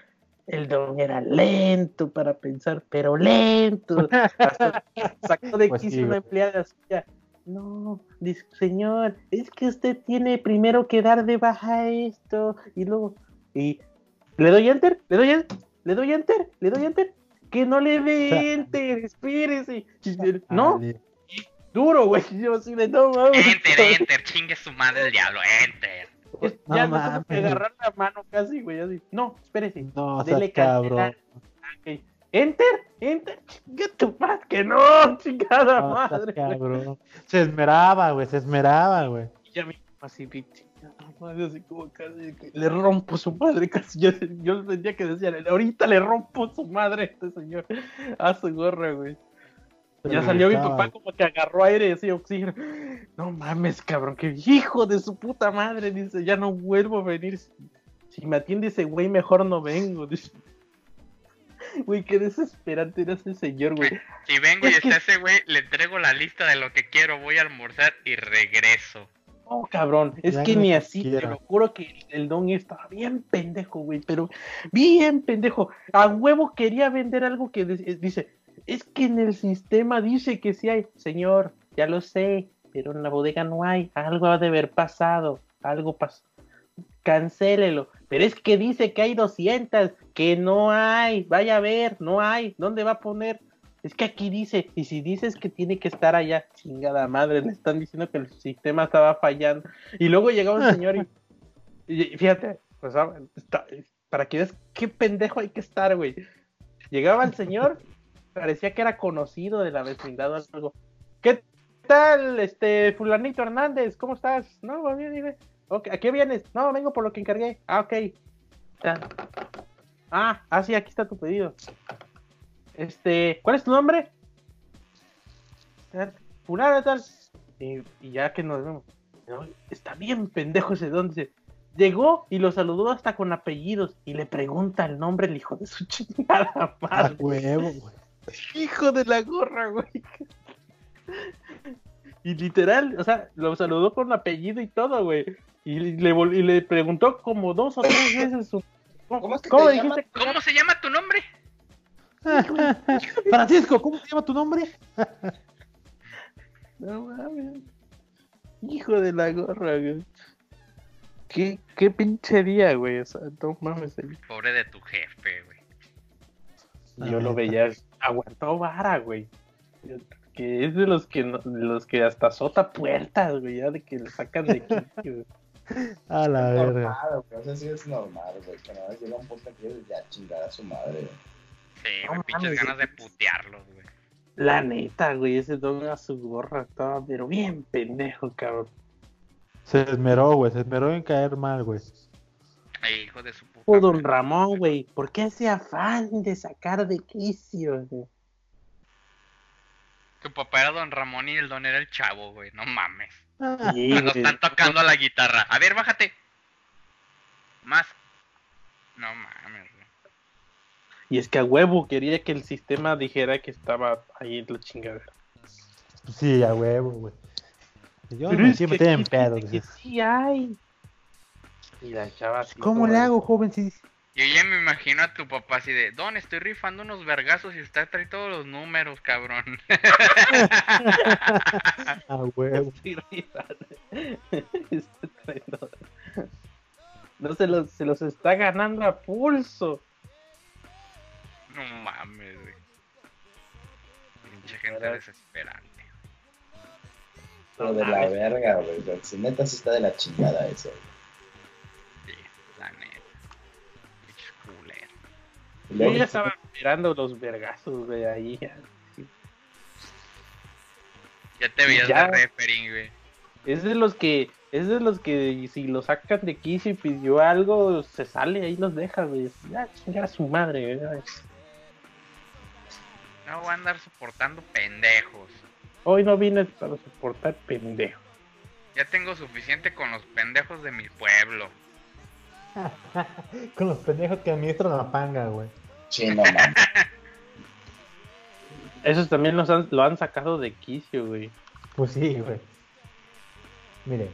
el don era lento para pensar, pero lento. Hasta <laughs> sacó de Pues quicio sí, una empleada suya. No, dice, señor, es que usted tiene primero que dar de baja esto y luego, y le doy enter, le doy enter, le doy enter, le doy enter, que no le dé <laughs> enter, espérese. <laughs> No, duro, güey. Yo así de no mames. Enter, enter, chingue su madre el diablo, enter. Es- No ya no tuve que mames. agarrar la mano casi, güey. Así. No, espérese. No, Dele cabrón. Enter, enter. Chinga tu madre, que no, chingada No, madre. cabrón. Se esmeraba, güey, se esmeraba, güey. Y ya me así, madre, así como casi. Le rompo su madre, casi. Yo, yo sentía que decía, ahorita le rompo su madre a este señor. A su gorra, güey. Ya salió mi papá como que agarró aire y así oxígeno. <laughs> No mames, cabrón, que hijo de su puta madre. Dice, ya no vuelvo a venir. Si me atiende ese güey, mejor no vengo. Dice. <laughs> Güey, qué desesperante era ese señor, güey. Si vengo y que- está ese güey, le entrego la lista de lo que quiero, voy a almorzar y regreso. No, cabrón, es Ya que ni así, te lo juro que el don estaba bien pendejo, güey, pero bien pendejo. A huevo quería vender algo que de- dice, es que en el sistema dice que sí hay. Señor, ya lo sé, pero en la bodega no hay. Algo ha de haber pasado, algo pasó. Cancélelo. Pero es que dice que hay 200, que no hay. Vaya a ver, no hay. ¿Dónde va a poner? Es que aquí dice, y si dices que tiene que estar allá, chingada madre, le están diciendo que el sistema estaba fallando. Y luego llegaba un señor y, fíjate, pues, para que veas qué pendejo hay que estar, güey. Llegaba el señor, parecía que era conocido de la vecindad o algo. ¿Qué tal, este, fulanito Hernández? ¿Cómo estás? No, va bien, dime. Ok, ¿A qué vienes? No, vengo por lo que encargué. Ah, ok. Ah, ah, sí, aquí está tu pedido. Este, ¿cuál es tu nombre? Fulano tal. Y, y ya que nos vemos. No, está bien pendejo ese don. dice, Llegó y lo saludó hasta con apellidos y le pregunta el nombre el hijo de su <laughs> chingada A madre. huevo, güey. Hijo de la gorra, güey. Y literal, o sea, lo saludó con apellido y todo, güey. Y le, vol- y le preguntó como dos o tres <coughs> veces su... ¿Cómo es que ¿Cómo te dijiste? ¿Cómo se llama tu nombre? <laughs> Francisco, ¿cómo se llama tu nombre? <laughs> No mames. Hijo de la gorra, güey. ¿Qué, qué pinche día, güey. O sea, no mames. el- Pobre de tu jefe, güey. Yo lo veía, aguantó vara, güey. Que es de los que no- de los que hasta azota puertas, güey, ya de que le sacan de aquí, <laughs> güey. A la Es verga. normal, güey. O sea, sí es normal, güey. Que nada más llega un punto que dices, ya chingada a su madre, güey. Sí, No güey, pinches ganas de putearlos, güey. La neta, güey, ese don a su gorra estaba, pero bien pendejo, cabrón. Se esmeró, güey. Se esmeró en caer mal, güey. Ay, hijo de su don. Ramón, güey, ¿por qué ese afán de sacar de quicio, güey? Tu papá era don Ramón y el don era el chavo, güey. No mames. Sí, Cuando güey. están tocando la guitarra. A ver, bájate. Más. No mames, güey. Y es que a huevo quería que el sistema dijera que estaba ahí en la chingadera. Sí, a huevo, güey. Yo Pero me es siempre estoy en pedo. que sí hay. Y la chava así ¿Cómo le hago, joven? Si Yo ya me imagino a tu papá así de, Don, estoy rifando unos vergazos y usted trae todos los números, cabrón. a <laughs> huevo. <laughs> <laughs> No se los, se los está ganando a pulso. No mames, güey. Pinche gente desesperante. Pero de la verga, güey. güey. Si neta sí está de la chingada eso. güey. Yo ya estaba esperando los vergazos de ahí. Ya te veías de referee, güey. Es de los que, es de los que si lo sacan de quicio y pidió algo, se sale, ahí los deja, güey. Ya, chingar a su madre, güey. No voy a andar soportando pendejos. Hoy no vine para soportar pendejo. Ya tengo suficiente con los pendejos de mi pueblo. <laughs> Con los pendejos que administran la panga, güey. Sí, no mames. <laughs> Esos también los han- lo han sacado de quicio, güey. Pues sí, güey. Mire,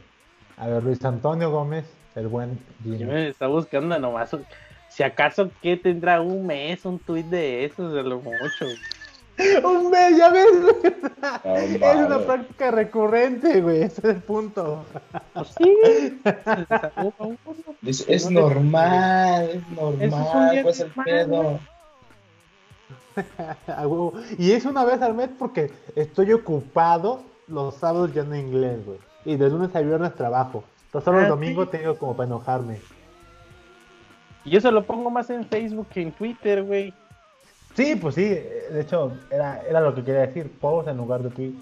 a ver, Luis Antonio Gómez, el buen Yo Jimmy. me está buscando nomás. Si acaso que tendrá un mes, un tuit de esos, de lo mucho. Un mes, ya ves. No Es una práctica recurrente, güey. Ese es el punto. Pues sí. Es normal, es es normal, día pues el normal, pedo. <laughs> Y es una vez al mes porque estoy ocupado los sábados ya en inglés, güey. Y de lunes a viernes trabajo. Entonces solo el Ah, domingo sí. tengo como para enojarme. Y eso lo pongo más en Facebook que en Twitter, güey. Sí, pues sí. De hecho, era, era lo que quería decir. Post en lugar de tweet.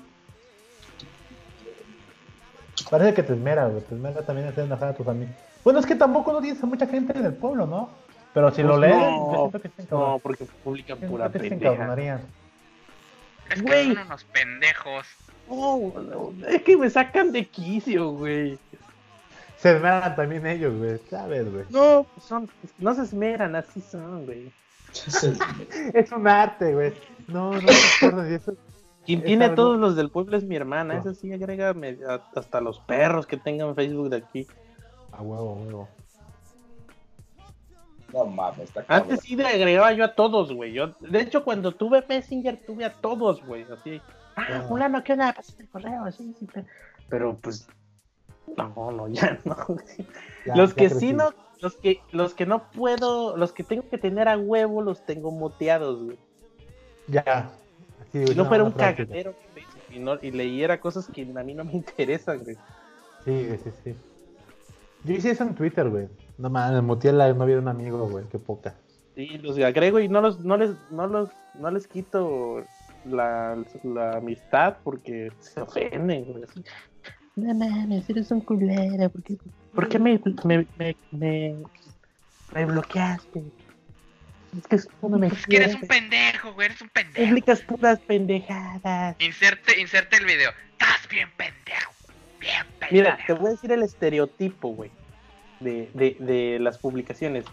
Parece que te esmera, güey. Te esmera también hacer enojar a tus amigos. Bueno, es que tampoco no tienes a mucha gente en el pueblo, ¿no? Pero si lo Pues lees, no, yo siento que te encabron- No, porque publican pura pendeja. Es que son unos pendejos. No, es que me sacan de quicio, güey. Se esmeran también ellos, güey. ¿Sabes, güey? No, son, no se esmeran, así son, güey. Es un arte, güey. No, no me acuerdo de eso. Quien Es tiene a todos los del pueblo es mi hermana. No. Esa sí agrega hasta los perros que tengan Facebook de aquí. A huevo, a huevo. No mames, está cabrón. Antes sí le agregaba yo a todos, güey. Yo, de hecho, cuando tuve Messenger, tuve a todos, güey. Así. Ah, Ah. fulano, ¿qué onda? Pásate el correo, sí, sí. Pero, pero, pues, no, no, ya no. Ya- los ya que crecí. sí no, los que, los que no puedo, los que tengo que tener a huevo, los tengo moteados, güey. Ya. Güey, Si no fuera un práctica. cagadero que Facebook y, no, y leyera cosas que a mí no me interesan, güey. Sí, sí, sí. Yo hice eso en Twitter, güey. No mames, muteé la novia de un amigo, güey. Qué poca. Sí, los agrego y no los, no les, no los, no les quito la, la amistad porque se ofenden, güey. No mames, eres un culero, ¿por qué, por qué me, me, me, me, me bloqueaste? Es que tú no me Es que eres un pendejo, güey, eres un pendejo. publicas puras pendejadas. Inserte, inserte el video. Estás bien pendejo. Bien pendejo. Mira, te voy a decir el estereotipo, güey, de, de, de las publicaciones.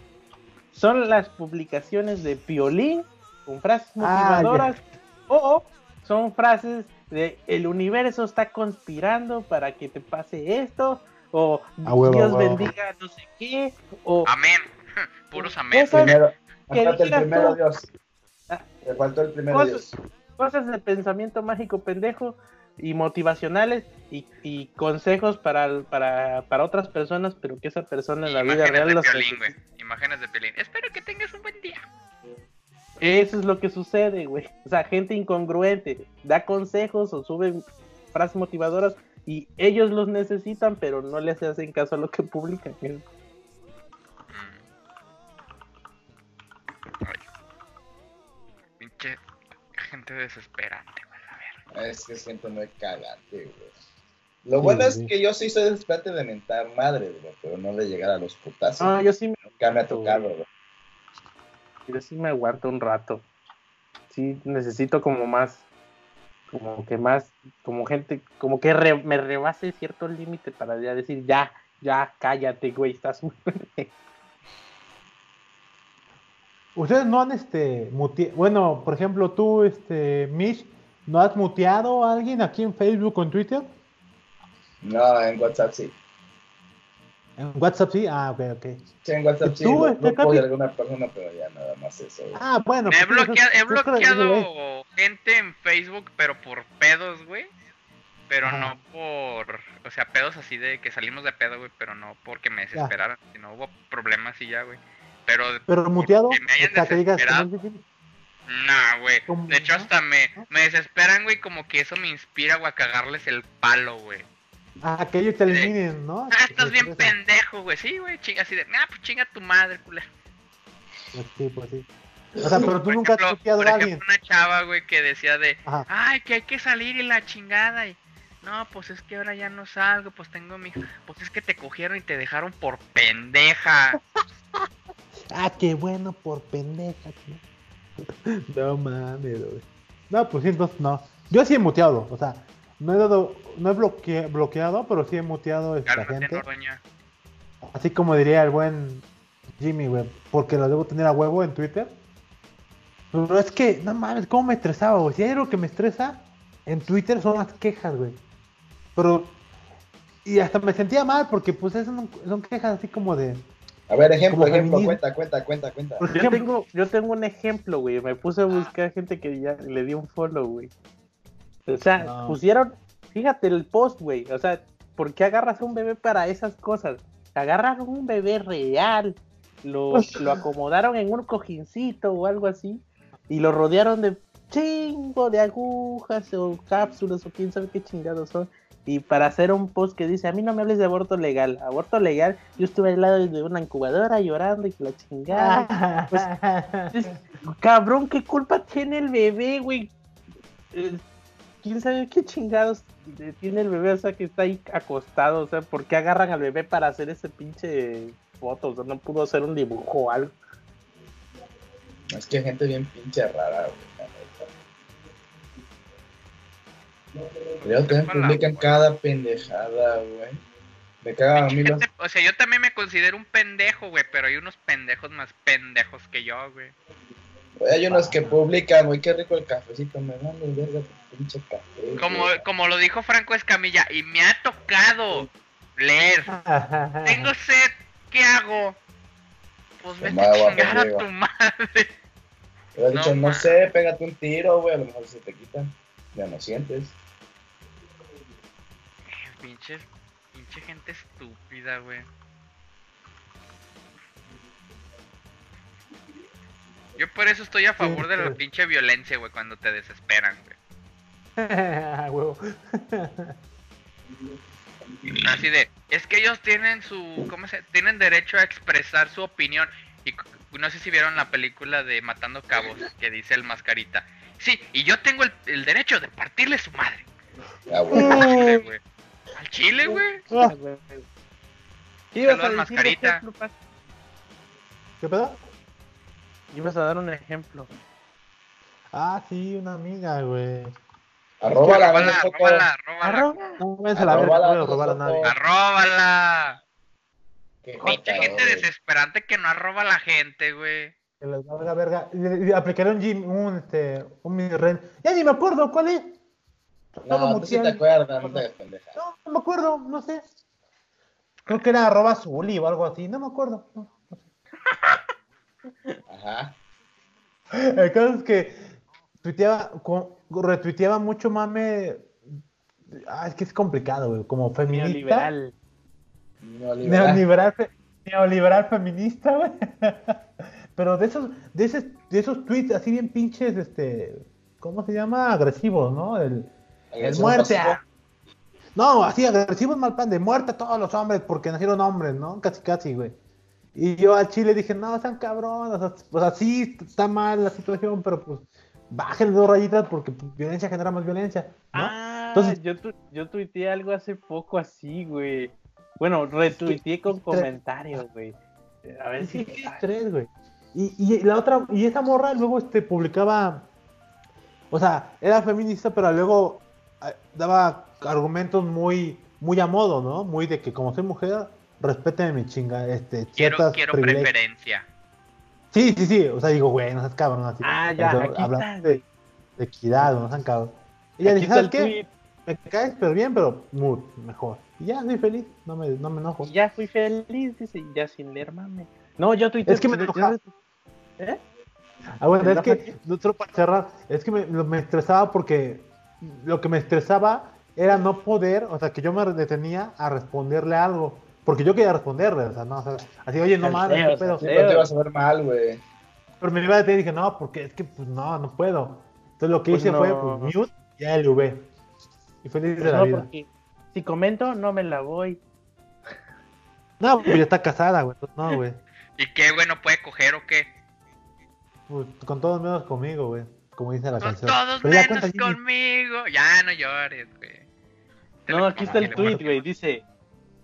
Son las publicaciones de Piolín con frases Ah, motivadoras o son frases de el universo está conspirando para que te pase esto o A huevo, Dios huevo. bendiga no sé qué o Amén. <laughs> Puros amén. Primero, el primero tú. Dios. Ah. Le faltó el primero Cosas- Dios. cosas de pensamiento mágico pendejo y motivacionales y, y consejos para, para, para otras personas, pero que esa persona en la vida real de los Piolín, güey. Imágenes de Piolín. Espero que tengas un buen día. Eso es lo que sucede, güey. O sea, gente incongruente da consejos o sube frases motivadoras y ellos los necesitan, pero no les hacen caso a lo que publican. Ay. Pinche gente desesperante, güey. A ver. Es que siento muy cagante, güey. Lo bueno Sí, es sí. que yo sí soy desesperante de mentar madre, güey, pero no de llegar a los putazos. No, yo sí, me, Nunca me ha tocado, güey. yo sí me aguanto un rato. Sí, necesito como más, como que más, como gente, como que re- me rebase cierto límite para ya decir, ya, ya, cállate, güey, estás muy... Ustedes no han, este, muteado. Bueno, por ejemplo, tú, este, Mish, ¿no has muteado a alguien aquí en Facebook o en Twitter? No, en WhatsApp sí. En WhatsApp sí. Ah, ok, ok. Sí, en WhatsApp sí. ¿Tú, Tú, este, Capi? alguna persona, pero ya nada más eso, güey. Ah, bueno. he pues, bloqueado, he eso- eso es de ley. bloqueado gente en Facebook, pero por pedos, güey. Pero Ajá. no por. O sea, pedos así de que salimos de pedo, güey. Pero no porque me desesperaran. Sino hubo problemas y ya, güey. Pero. Pero muteado, porque me hayan que digas, desesperado. Nah, güey. De hecho, hasta me, me desesperan, güey. Como que eso me inspira, güey, a cagarles el palo, güey. Ah, que ellos te eliminen, ¿no? Ah, estás bien pendejo, güey. Sí, güey. Chinga así de. Ah, pues chinga tu madre, culero. Pues sí, pues sí. O sea, pero tú Por nunca has ejemplo, por a ejemplo, alguien. una chava, güey, que decía de. Ajá. Ay, que hay que salir y la chingada. Y. No, pues es que ahora ya no salgo, pues tengo mi. Pues es que te cogieron y te dejaron por pendeja. <laughs> Ah, qué bueno por pendeja. ¿no? <laughs> No mames, güey. No, pues sí, entonces no. Yo sí he muteado, o sea, no he dado, no he bloque- bloqueado, pero sí he muteado a esta Cálmate, gente. Así como diría el buen Jimmy, güey, porque lo debo tener a huevo en Twitter. Pero es que, no mames, cómo me estresaba, güey. Si hay algo que me estresa en Twitter son las quejas, güey. Pero, y hasta me sentía mal porque, pues, esas son, son quejas así como de. A ver, ejemplo, ejemplo, cuenta, cuenta, cuenta, cuenta. Yo ejemplo, tengo, yo tengo un ejemplo, güey. Me puse a buscar gente que ya le dio un follow, güey. O sea, No. pusieron, fíjate el post, güey. O sea, ¿por qué agarras un bebé para esas cosas? Agarraron un bebé real, lo, <laughs> lo acomodaron en un cojincito o algo así, y lo rodearon de chingo de agujas o cápsulas o quién sabe qué chingados son. Y para hacer un post que dice, a mí no me hables de aborto legal. Aborto legal, yo estuve al lado de una incubadora llorando y que la chingada. <laughs> Pues, es- cabrón, ¿qué culpa tiene el bebé, güey? Eh, ¿Quién sabe qué chingados tiene el bebé? O sea, que está ahí acostado. O sea, ¿por qué agarran al bebé para hacer ese pinche foto? O sea, no pudo hacer un dibujo o algo. Es que hay gente bien pinche rara, güey. Luego también publican cada pendejada, güey. Me cagan a mí los... O sea, yo también me considero un pendejo, güey, pero hay unos pendejos más pendejos que yo, güey. güey, Hay unos que publican, güey, qué rico el cafecito. Me van a verga tu pinche café. Como, güey. como lo dijo Franco Escamilla, y me ha tocado leer. <laughs> Tengo sed, ¿qué hago? Pues vete a chingar a tu madre. No dicho, no sé, pégate un tiro, güey, a lo mejor se te quita. Ya no sientes. Pinche, pinche gente estúpida, güey. Yo por eso estoy a favor de la sí. pinche violencia, güey, cuando te desesperan, güey. <laughs> Así de, es que ellos tienen su, ¿cómo se? Tienen derecho a expresar su opinión. Y no sé si vieron la película de Matando Cabos, que dice el mascarita. Sí, y yo tengo el, el derecho de partirle su madre. Ah, güey. Al chile, güey. Ah, ¿Qué ibas a Saludos, decir, mascarita. ejemplo, Paz? ¿Qué pedo? Ibas a dar un ejemplo. Ah, sí, una amiga, güey. Arróbala, Arróbala, arróbala, arróbala. Arroba. No me a la verga, no voy a robar a nadie. Arróbala. Pinche gente desesperante que no arroba a la gente, güey. Que les valga verga. Aplicaré un Jim, un, este, un mini ren. Ya ni me acuerdo cuál es. No, tú sí te acuerdas, no te. No, no me acuerdo, no sé. Creo que era arroba Zuli o algo así, no me acuerdo. no. Ajá. El caso es que tuiteaba, con- retuiteaba mucho mame. Ah, es que es complicado, güey. Como feminista. Neoliberal. Neoliberal. Neoliberal, fe- neoliberal feminista, güey. Pero de esos, de esos, de esos tweets así bien pinches, este, ¿cómo se llama? Agresivos, ¿no? El, el muerte. pasivo. a- No, así agresivos mal pan de muerte a todos los hombres porque nacieron hombres, ¿no? Casi, casi, güey. Y yo al Chile dije, no, sean cabrones, o sea, o sea, sí está mal la situación, pero pues bajen dos rayitas porque violencia genera más violencia, ¿no? Ah, Entonces- yo, tu- yo tuiteé algo hace poco así, güey. Bueno, retuiteé con tres. comentarios, güey. A ver si. Tres, güey. Y, y la otra, y esa morra luego este, publicaba, o sea, era feminista, pero luego eh, daba argumentos muy, muy a modo, ¿no? Muy de que como soy mujer, respéteme mi chinga, este, Quiero, quiero preferencia. Sí, sí, sí, o sea, digo, güey, no seas cabrón, así. Ah, ya, aquí hablando de, de equidad, no sean cabrón. Y está el ¿sabes qué? tweet. Me caes, pero bien, pero mood, mejor. Y ya, soy feliz, no me, no me enojo. Ya fui feliz, dice, ya sin leer, mame. No, yo tuiteé. Es que me enojaba. ¿Eh? Ah, bueno, es ¿Enoja que, solo para cerrar, es que me, me estresaba porque lo que me estresaba era no poder, o sea, que yo me detenía a responderle algo. Porque yo quería responderle, o sea, no, o sea, así, oye, no mames, Salteos, qué pedo. Sí, pero te a ver mal, güey. Pero me iba a detener y dije, no, porque es que, pues no, no puedo. Entonces lo que Pues hice fue, pues, mute y LV. Y feliz Pues de la no, vida. porque si comento, no me la voy. No, pues ya está casada, güey. No, güey. <laughs> ¿Y qué, güey? ¿No puede coger o qué? Pues, con todos menos conmigo, güey. Como dice la Con canción. todos Pero menos conmigo. Ya no llores, güey. Te No, aquí está el tweet, güey. Dice: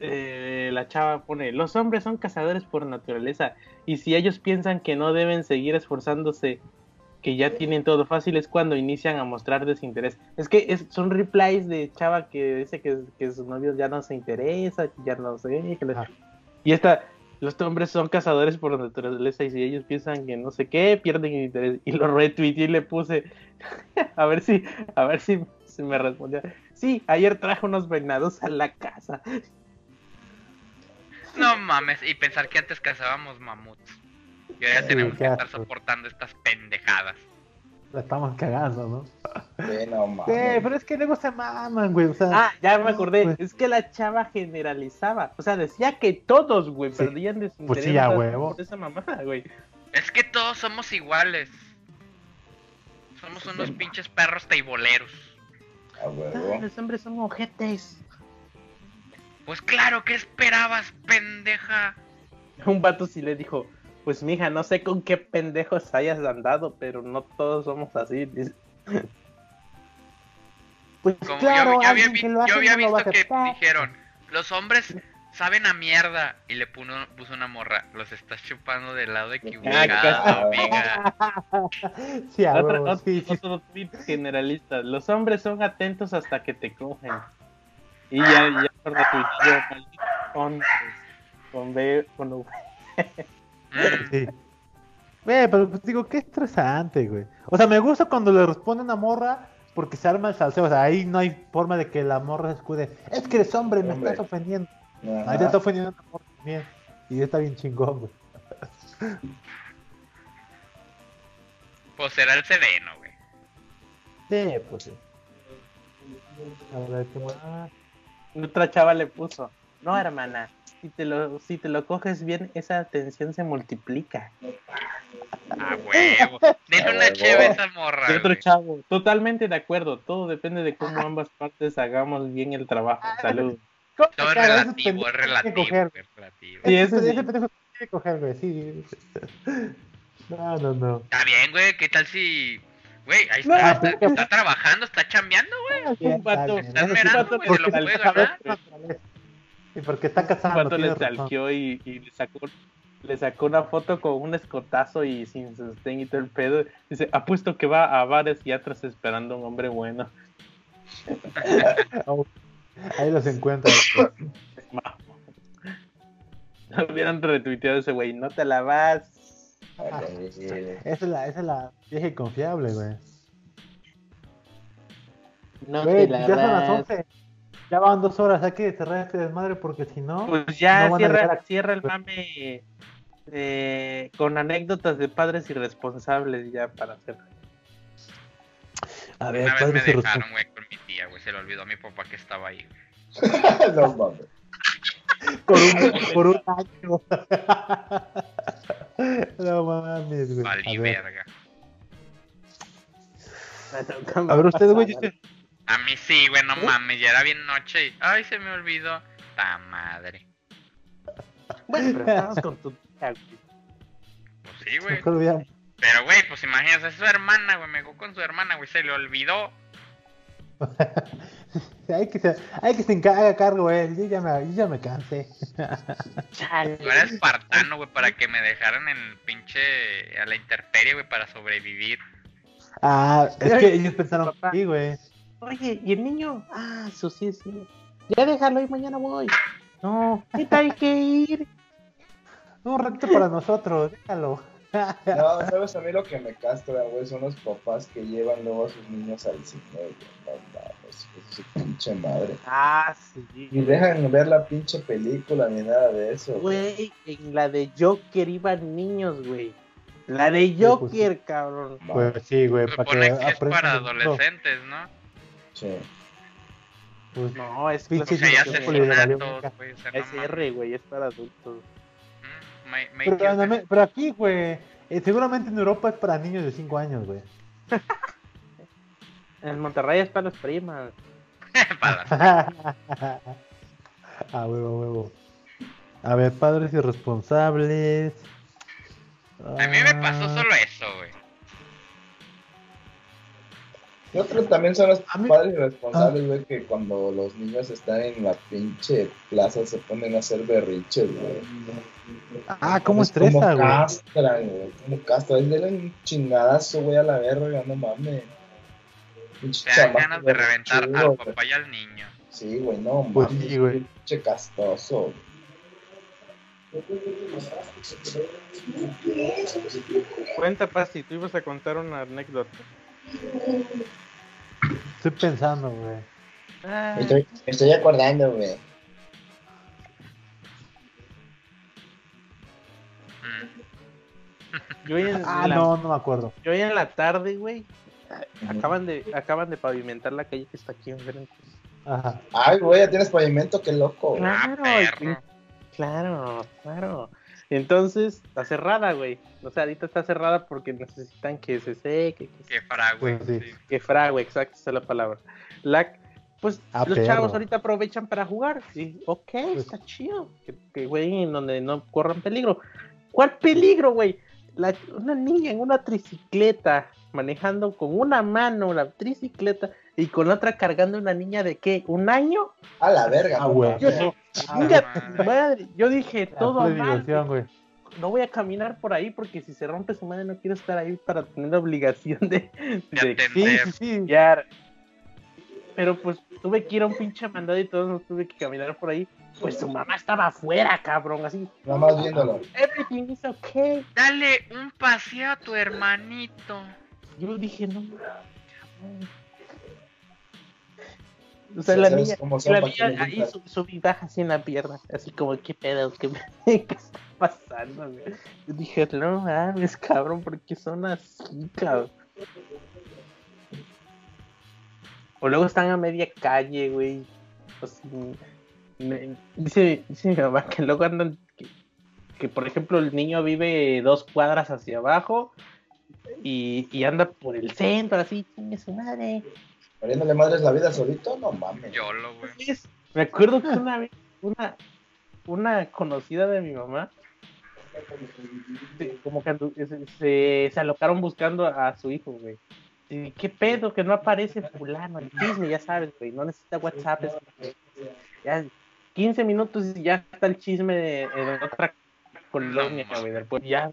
eh, La chava pone: Los hombres son cazadores por naturaleza. Y si ellos piensan que no deben seguir esforzándose que ya tienen todo fácil es cuando inician a mostrar desinterés. Es que es- son replies de chava que dice que, que sus novios ya no se interesa, que ya no sé, que les- y esta, los hombres son cazadores por naturaleza y si ellos piensan que no sé qué, pierden el interés. Y lo retuiteé y le puse, <laughs> a ver si, a ver si, si me respondía. Sí, ayer trajo unos venados a la casa. No mames, y pensar que antes cazábamos mamuts. Y ahora Sí, tenemos que estar soportando estas pendejadas. La estamos cagando, ¿no? Sí, no mames. Sí, pero es que luego se maman, güey. O sea, Ah, ya me acordé. pues. Es que la chava generalizaba. O sea, decía que todos, güey, Sí. perdían desinterés Pues sí, a o sea, huevo. esa mamada, güey. Es que todos somos iguales. Somos unos pinches perros teiboleros. A huevo. los hombres son ojetes. Pues claro, ¿qué esperabas, pendeja? Un vato sí le dijo, pues mija, no sé con qué pendejos hayas andado, pero no todos somos así. dice. <laughs> pues Como claro, yo, yo había, vi- que lo yo había no lo va a visto que dijeron, los hombres saben a mierda. Y le puso, puso una morra, los estás chupando del lado equivocado, casi. amiga. <laughs> Sí, otro, otro tweet generalista. Los hombres son atentos hasta que te cogen. Y ya, ya malditos hombres. Con B, con V. Mm, Sí. Güey, pero pues digo, qué estresante, güey. O sea, me gusta cuando le responde una morra porque se arma el salseo. O sea, ahí no hay forma de que la morra se escude. Es que eres hombre, me estás ofendiendo. Ahí te está ofendiendo una morra también. Y está bien chingón, güey. Pues era el sereno, güey. Sí, pues sí. A ver, ¿qué más? Otra chava le puso, no hermana, si te lo, si te lo coges bien, esa atención se multiplica. A huevo. Denle A una huevo. cheve a esa morra. Y otro chavo, totalmente de acuerdo, todo depende de cómo ambas partes hagamos bien el trabajo. Salud. Todo es relativo, es relativo, es relativo. Sí, Ese, eso sí. ese pendejo tiene que coger, güey, sí. No, no, no. Está bien, güey, ¿qué tal si... Güey, ahí está, está, trabajando, está chambeando, güey. Un vato, Está vato güey, se lo puede ganar. Y porque está Un casado. vato le y, y le sacó le sacó una foto con un escotazo y sin sostén y todo el pedo. Dice, apuesto que va a bares y atrás esperando a un hombre bueno. <laughs> Ahí los encuentra. No <laughs> hubieran retuiteado ese güey, no te la vas. Esa es la, esa es la vieja y confiable, güey. No Güey, te la ya son las vas. 11. Ya van dos horas, hay que cerrar este desmadre porque si no. Pues ya No van a cierra, a- cierra el mame eh, con anécdotas de padres irresponsables ya para hacer. A ver, Una vez me dejaron, güey, con mi tía, güey. Se le olvidó a mi papá que estaba ahí. güey. <laughs> no mames. Por un, por un año. <laughs> no mames, güey. Valí A ver, verga. a ver, usted, güey. A mí sí, güey, ¿Eh? no mames, ya era bien noche y... Ay, se me olvidó. Ta madre. Bueno, pero estabas con tu tía, güey. Pues sí, güey. Pero, güey, pues imagínate, es su hermana, güey. Me dejó con su hermana, güey. Se le olvidó. <laughs> hay que se, hay que se haga cargo él. Yo ya me, yo ya me cansé. Chale. Yo era espartano, güey, para que me dejaran en el pinche... A la intemperie, güey, para sobrevivir. Ah, es que ellos pensaron sí, güey. Oye, ¿y el niño? Ah, eso sí, sí. Ya déjalo y mañana voy. No, ahorita hay que ir. Un ratito para nosotros, déjalo. No, <laughs> ¿sabes a mí lo que me castra, güey? Son los papás que llevan luego a sus niños al cine, güey. No mames, es su pinche madre. Ah, sí. Ni dejan ver la pinche película ni nada de eso, güey. Güey, en la de Joker iban niños, güey. La de pues, Joker, cabrón. Pues sí, güey, Se para que que es para adolescentes, ¿no? Sí. Pues, No, es Pinche O sea, ya se güey. O sea, no Es mames. R, güey, es para adultos. Pero, kill no me- them. pero aquí, güey, eh, seguramente en Europa es para niños de 5 años, güey. <laughs> En Monterrey es para los primas. <laughs> Para- <laughs> a huevo, a huevo. A ver, padres irresponsables. A mí me pasó Ah, solo eso, Yo creo que también son los padres irresponsables, güey, que cuando los niños están en la pinche plaza se ponen a hacer berriches, güey. Ah, ¿cómo estresa, güey? castran, güey. Como castran. Es de un chingadazo, güey, a la verga, no mames. Pinche Te dan ganas de reventar al güey. papá y al niño. Sí, güey, no Pues mames. sí, güey. Pinche castoso. Cuenta, Pasti, tú ibas a contar una anécdota. Estoy pensando, güey. Me estoy, me estoy acordando, güey. Yo en, Ah, la, no, no me acuerdo. yo en la tarde, güey, acaban de, acaban de pavimentar la calle que está aquí enfrente. Ajá. Ay, güey, ya tienes pavimento, qué loco. güey. Ah, Claro, perro. Claro, claro. Entonces, está cerrada, güey. O sea, ahorita está cerrada porque necesitan que se seque, que, Qué fragüe. Pues sí. sí. que frague, exacto, esa es la palabra. La, pues Ah, los perro. chavos ahorita aprovechan para jugar. Y, ok, Pues- está chido. Que, que, güey, en donde no corran peligro. ¿Cuál peligro, güey? La- una niña en una tricicleta, manejando con una mano la tricicleta y con la otra cargando una niña de qué? ¿Un año? A la verga, Ah, güey. Yo- Ah, Chinga madre. tu madre. Yo dije, todo mal. güey. No voy a caminar por ahí porque si se rompe su madre no quiero estar ahí para tener la obligación de, De de Sí, sí. Pero pues tuve que ir a un pinche mandado y todos nos tuve que caminar por ahí. Pues su mamá estaba afuera, cabrón, así. Nada más viéndolo. Everything is okay. Dale un paseo a tu hermanito. Yo dije, no. O sea, la ¿sabes niña, la niña ahí sub- subí baja así en la pierna, así como, ¿qué pedo? ¿Qué, <laughs> qué está pasando? güey? Yo dije, no mames, cabrón, ¿por qué son así, cabrón? O luego están a media calle, güey. Así, me- dice, dice mi mamá que luego andan, que, que, por ejemplo el niño vive dos cuadras hacia abajo y, y anda por el centro, así, chingue su madre. Poniéndole madres la vida solito, no mames. Yolo, güey. Me acuerdo que una vez, una, una conocida de mi mamá, se- como que se, se, se alocaron buscando a su hijo, güey. Y, ¿Qué pedo? Que no aparece fulano, el chisme, ya sabes, güey, no necesita WhatsApp. es- ya 15 minutos y ya está el chisme de, en otra colonia, güey, del pueblo. Ya,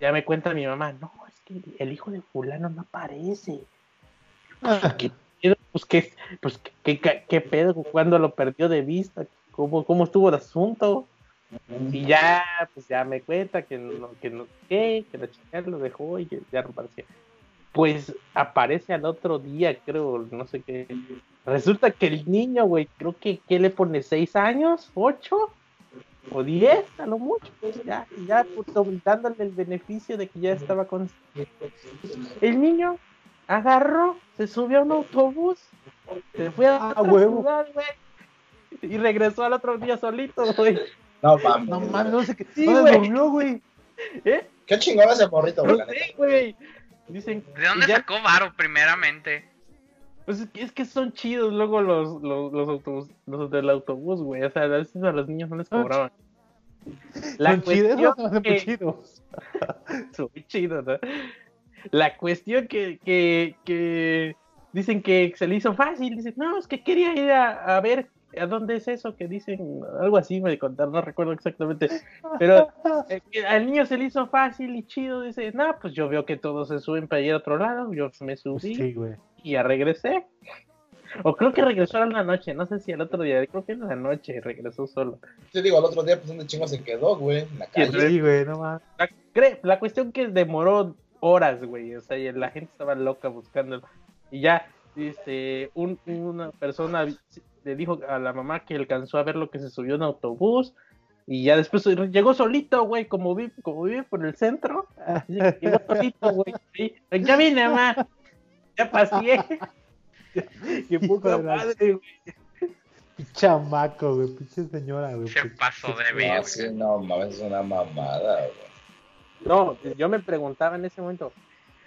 ya me cuenta mi mamá, no, es que el hijo de fulano no aparece. ¿Qué pedo? Pues qué, pues qué, qué, qué pedo, cuando lo perdió de vista, cómo, cómo estuvo el asunto. Y ya, pues ya me cuenta que no, que no, que, que la chica lo dejó y ya no aparecía. Pues aparece al otro día, creo, no sé qué. Resulta que el niño, güey, creo que, ¿qué le pone? ¿Seis años? ¿Ocho? ¿O diez? A lo mucho. Pues ya, ya pues, dándole el beneficio de que ya estaba con... El niño agarró, se subió a un autobús, se fue a Ah, otra huevo. ciudad, güey, y regresó al otro día solito, güey. No mames. No mames, no sé qué. Sí, ¿Dónde güey. durmió, güey? ¿Eh? Qué chingón ese morrito, güey. No la neta. sé, güey. Dicen, ¿De dónde ya- sacó Varo, primeramente? Pues es que, es que son chidos luego los, los, los, autobús, los del autobús, güey. O sea, a veces a los niños no les cobraban. La Son chidos, no <laughs> son que- chidos. <laughs> son muy chidos, ¿no? La cuestión que, que, que dicen que se le hizo fácil. Dicen, no, es que quería ir a, a ver a dónde es eso que dicen. Algo así me contaron, no recuerdo exactamente. Pero eh, al niño se le hizo fácil y chido. Dice, no, pues yo veo que todos se suben para ir a otro lado. Yo me subí Sí, y ya regresé. O creo que regresó en la noche, no sé si el otro día, creo que en la noche regresó solo. Te digo, el otro día, pues, ¿dónde chingo se quedó, güey? En la ¿Quién calle. Sí, güey, no. La, cre- la cuestión que demoró horas, güey, o sea, y la gente estaba loca buscándolo. Y ya, este, un- una persona le dijo a la mamá que alcanzó a ver lo que se subió en autobús. Y ya después llegó solito, güey, como, vi, como vive por el centro. Llegó solito, güey. sí. Ya vine, mamá. Ya pasé. <laughs> Qué la- madre, güey. Chamaco, güey. Pinche señora, güey. Se pasó de No, verga. sí, no es una mamada, güey. No, yo me preguntaba en ese momento,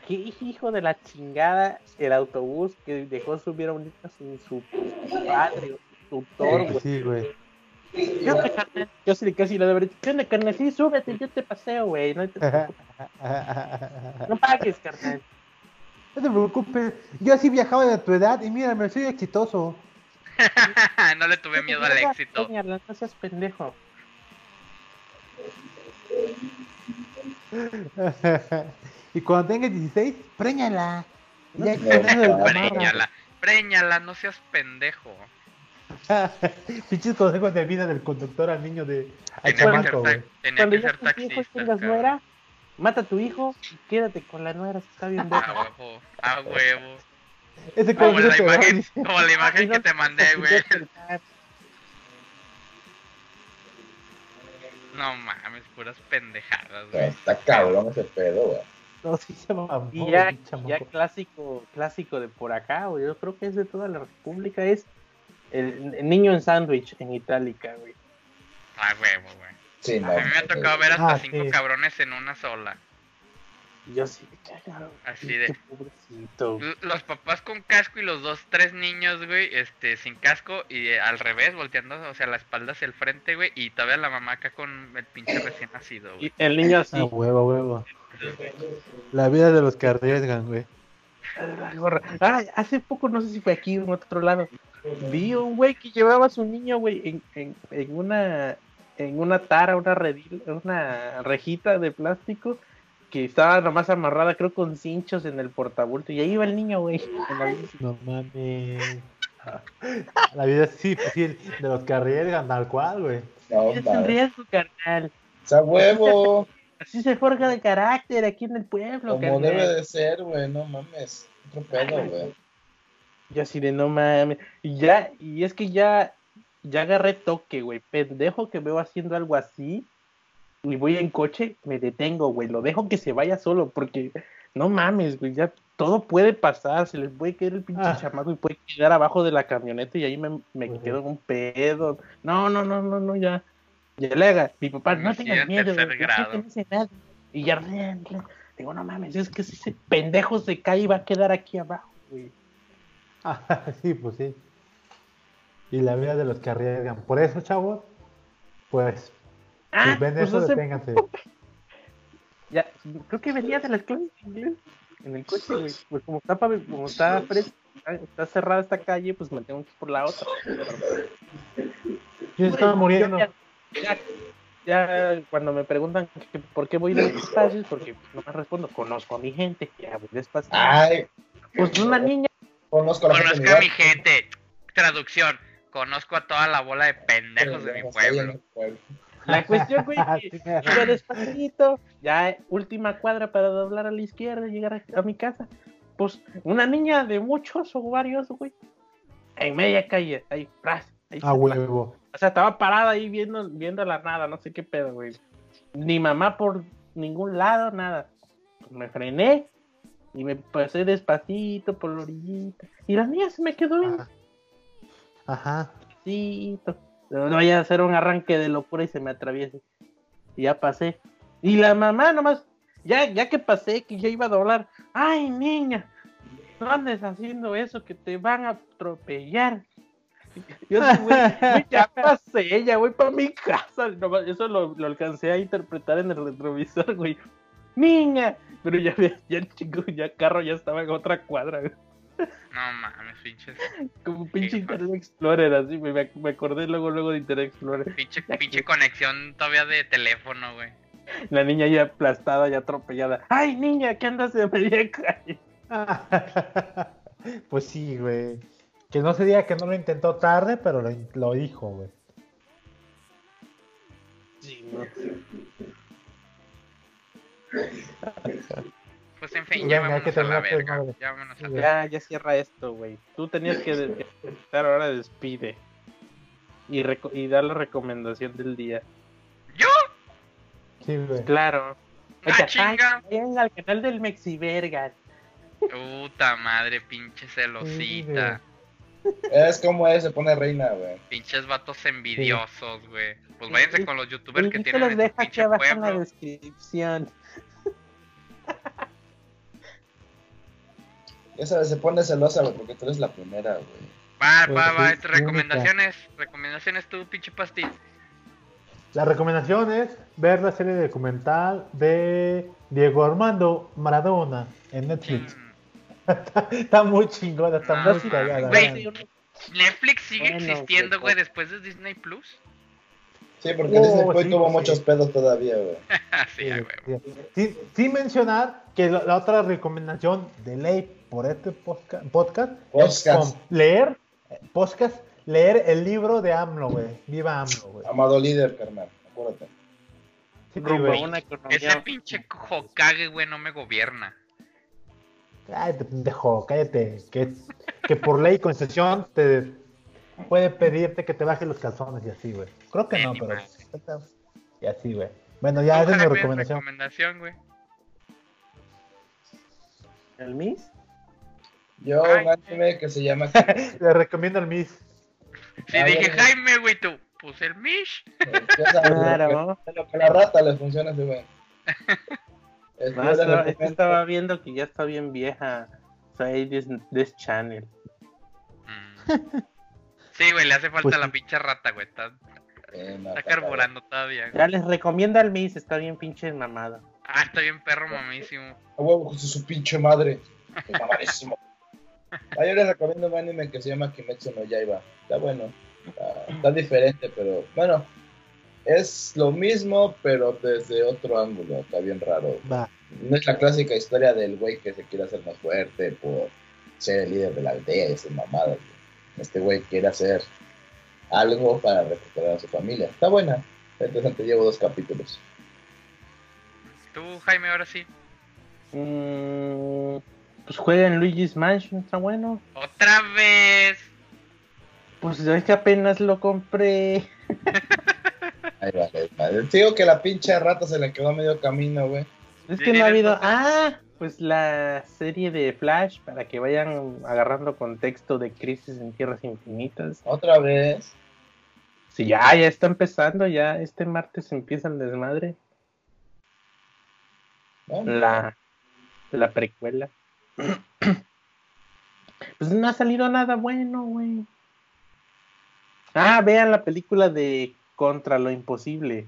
¿qué hijo de la chingada el autobús que dejó subir a un niño sin su padre o su tutor, güey? Sí, güey. Yo, carnal, yo sí casi le debería decir, ¿qué onda, carnal? Sí, súbete, yo te paseo, güey. No, te preocupes, no pagues, carnal. No te preocupes. Yo así viajaba de tu edad y mírame, soy exitoso. <laughs> no le tuve miedo al éxito. Préñala, no seas pendejo. <laughs> y cuando tengas 16, préñala. Ya. Préñala, préñala, no seas pendejo. <laughs> Pinches consejos de vida del conductor al niño de. Al Tenía que ser, chamaco, tenía Cuando que ya ser taxista. tengas nuera, mata a tu hijo y quédate con la nuera, si está bien <laughs> A verga. huevo, a huevo. Ese Como la a imagen, como la imagen que te mandé, güey. No mames, puras pendejadas, Güey. Está cabrón ese pedo, güey. No, sí se mamó, Y ya, ya clásico, clásico de por acá, güey. Yo creo que es de toda la república, es el, el niño en sándwich en itálica, güey. A huevo, güey. Sí, no. A mí me ha tocado ver hasta Ah, cinco sí. cabrones en una sola. Y yo sí me cagaron. Así Qué de- pobrecito. Los papás con casco y los dos, tres niños, güey, este, sin casco y eh, al revés, volteando, o sea, la espalda hacia el frente, güey, y todavía la mamá acá con el pinche recién nacido, güey. Y el niño así. Ah, huevo, huevo. La vida de los que arriesgan, güey. la gorra. Ah, hace poco, no sé si fue aquí o en otro lado. Vi un güey que llevaba a su niño, güey, en, en, en una en una tara, una redil, una rejita de plástico que estaba nomás amarrada, creo, con cinchos en el portabulto. Y ahí iba el niño, güey. No mames. La vida sí, pues sí, de los que arriesgan, tal cual, güey. No, Es un riesgo, carnal. O sea, huevo. Así se forja de carácter aquí en el pueblo, Como carnal. debe de ser, güey. No mames. Otro pedo, güey. Yo así de no mames. Y ya, y es que ya, ya agarré toque, güey. Pendejo que veo haciendo algo así. Y voy en coche, me detengo, güey. Lo dejo que se vaya solo, porque no mames, güey. Ya todo puede pasar. Se les puede caer el pinche Ah. chamaco y puede quedar abajo de la camioneta y ahí me, me Ujú. quedo en un pedo. No, no, no, no, no, ya. Ya le haga. Mi papá, no tengas en miedo, güey. No hice nada. Y ya, digo, no mames, es que si ese pendejo se cae y va a quedar aquí abajo, güey. <laughs> Ah, sí, pues sí. Y la vida de los que arriesgan. Por eso, chavos, pues, Ah, si ven pues eso, hace- deténganse. <laughs> Ya, creo que venía de las clases de inglés en el coche, güey. Pues como está, como está, fres- está cerrada esta calle, pues me tengo que ir por la otra. Yo estaba muriendo. yo Ya, ya, ya cuando me preguntan que por qué voy despacio, es porque no me respondo, conozco a mi gente, ya voy despacio. Ay, Pues una niña, conozco a la de Conozco a mi gente. Traducción. Conozco a toda la bola de pendejos de mi pueblo. La cuestión, güey, <laughs> que iba despacito, ya última cuadra para doblar a la izquierda y llegar a, a mi casa. Pues una niña de muchos o varios, güey, en media calle, ahí, ras, ahí A se- huevo. O sea, estaba parada ahí viendo, viendo la nada, no sé qué pedo, güey. Ni mamá por ningún lado, nada. Pues me frené y me pasé despacito por la orillita. Y la niña se me quedó bien Ajá. Ajá. despacito. No vaya a hacer un arranque de locura y se me atraviese. Y ya pasé. Y la mamá nomás, ya, ya que pasé, que ya iba a doblar. Ay, niña, no andes haciendo eso, que te van a atropellar. Yo güey, ya <laughs> pasé, ya voy para mi casa. Eso lo, lo alcancé a interpretar en el retrovisor, güey. Niña, pero ya, ya, el chico, ya carro ya estaba en otra cuadra, güey. No mames, pinches. como pinche Internet Explorer, así, güey, me, me acordé luego, luego de Internet Explorer. Pinche, pinche conexión todavía de teléfono, güey. La niña ya aplastada, ya atropellada. ¡Ay, niña, qué andas de media calle! <laughs> pues sí, güey. Que no se diga que no lo intentó tarde, pero lo, lo dijo, güey. Sí, no. <laughs> Pues en fin, Venga, ya hay vámonos que a la terminar, pues, verga. Ya vámonos a la Ya. Ya, ya cierra esto, güey. Tú tenías que estar ahora despide. Y, reco- y dar la recomendación del día. ¿Yo? Sí, güey. Claro. ¡Ah, chinga! ay, vayan al canal del Mexivergas. Puta madre, pinche celosita. Es como es, se pone reina, güey. Pinches vatos envidiosos, güey. Pues váyanse con los youtubers que tienen los en deja aquí pinche abajo en la descripción. Ya sabes, se pone celosa, güey, porque tú eres la primera, güey. Va, Pues va, va. este, única. recomendaciones. Recomendaciones tú, pinche pastil. La recomendación es ver la serie documental de Diego Armando Maradona en Netflix. Mm, <laughs> está, está muy chingona, está No, muy sí, cagada. güey. Netflix sigue Bueno, existiendo, pues, güey, después de Disney Plus. Sí, porque Oh, Disney Plus sí, tuvo sí. muchos pedos todavía, güey. <laughs> sí. Sí, sin mencionar que la, la otra recomendación de ley por este podcast, Podcast. con- leer podcast, leer el libro de AMLO, güey. Viva AMLO, güey. Amado líder, carnal. Acuérdate. Sí, Rumbo a güey. una economía. Ese pinche Hokage, güey, no me gobierna. Cállate, pendejo, cállate. Que, que por ley y concesión te puede pedirte que te bajes los calzones y así, güey. Creo que Eh, no, pero. madre. Y así, güey. Bueno, ya esa es mi recomendación. recomendación, güey. ¿El Miss? Yo, Ay. un anime que se llama. <laughs> Le recomiendo el Miss. Sí, Ah, dije. Jaime, güey, tú. Pues el Mish. Ya sabes, <laughs> Claro. lo que- lo que a la rata le funciona ese güey. <laughs> Este, No, yo les estaba, es que recomiendo- estaba viendo que ya está bien vieja. O sea, this, this channel. Mm. Sí, güey, le hace falta Pues la pinche rata, güey. Está, Eh, no, está carburando todavía. güey. Ya les recomiendo al Miss, está bien pinche mamada. Ah, está bien perro mamísimo. A huevo su, pinche madre. Mamadísimo. Ah, yo les recomiendo un anime que se llama Kimetsu no Yaiba. Está bueno. Está, está diferente, pero bueno. Es lo mismo, pero desde otro ángulo. Está bien raro. Va. No es la clásica historia del güey que se quiere hacer más fuerte por ser el líder de la aldea y esas mamadas. Este güey quiere hacer algo para recuperar a su familia. Está buena. Está interesante. Llevo dos capítulos. Tú, Jaime, ahora sí. Mm, pues juega en Luigi's Mansion, está bueno. ¡Otra vez! Pues es que apenas lo compré. <laughs> Ahí va, ahí va. Digo que la pinche rata se le quedó a medio camino, güey. Es que no ha habido. Ah, pues la serie de Flash para que vayan agarrando contexto de Crisis en Tierras Infinitas. Otra vez. Sí, ya, ya está empezando, ya este martes empieza el desmadre. ¿no? La, la precuela. <clears throat> Pues no ha salido nada bueno, güey. Ah, vean la película de Contra lo Imposible.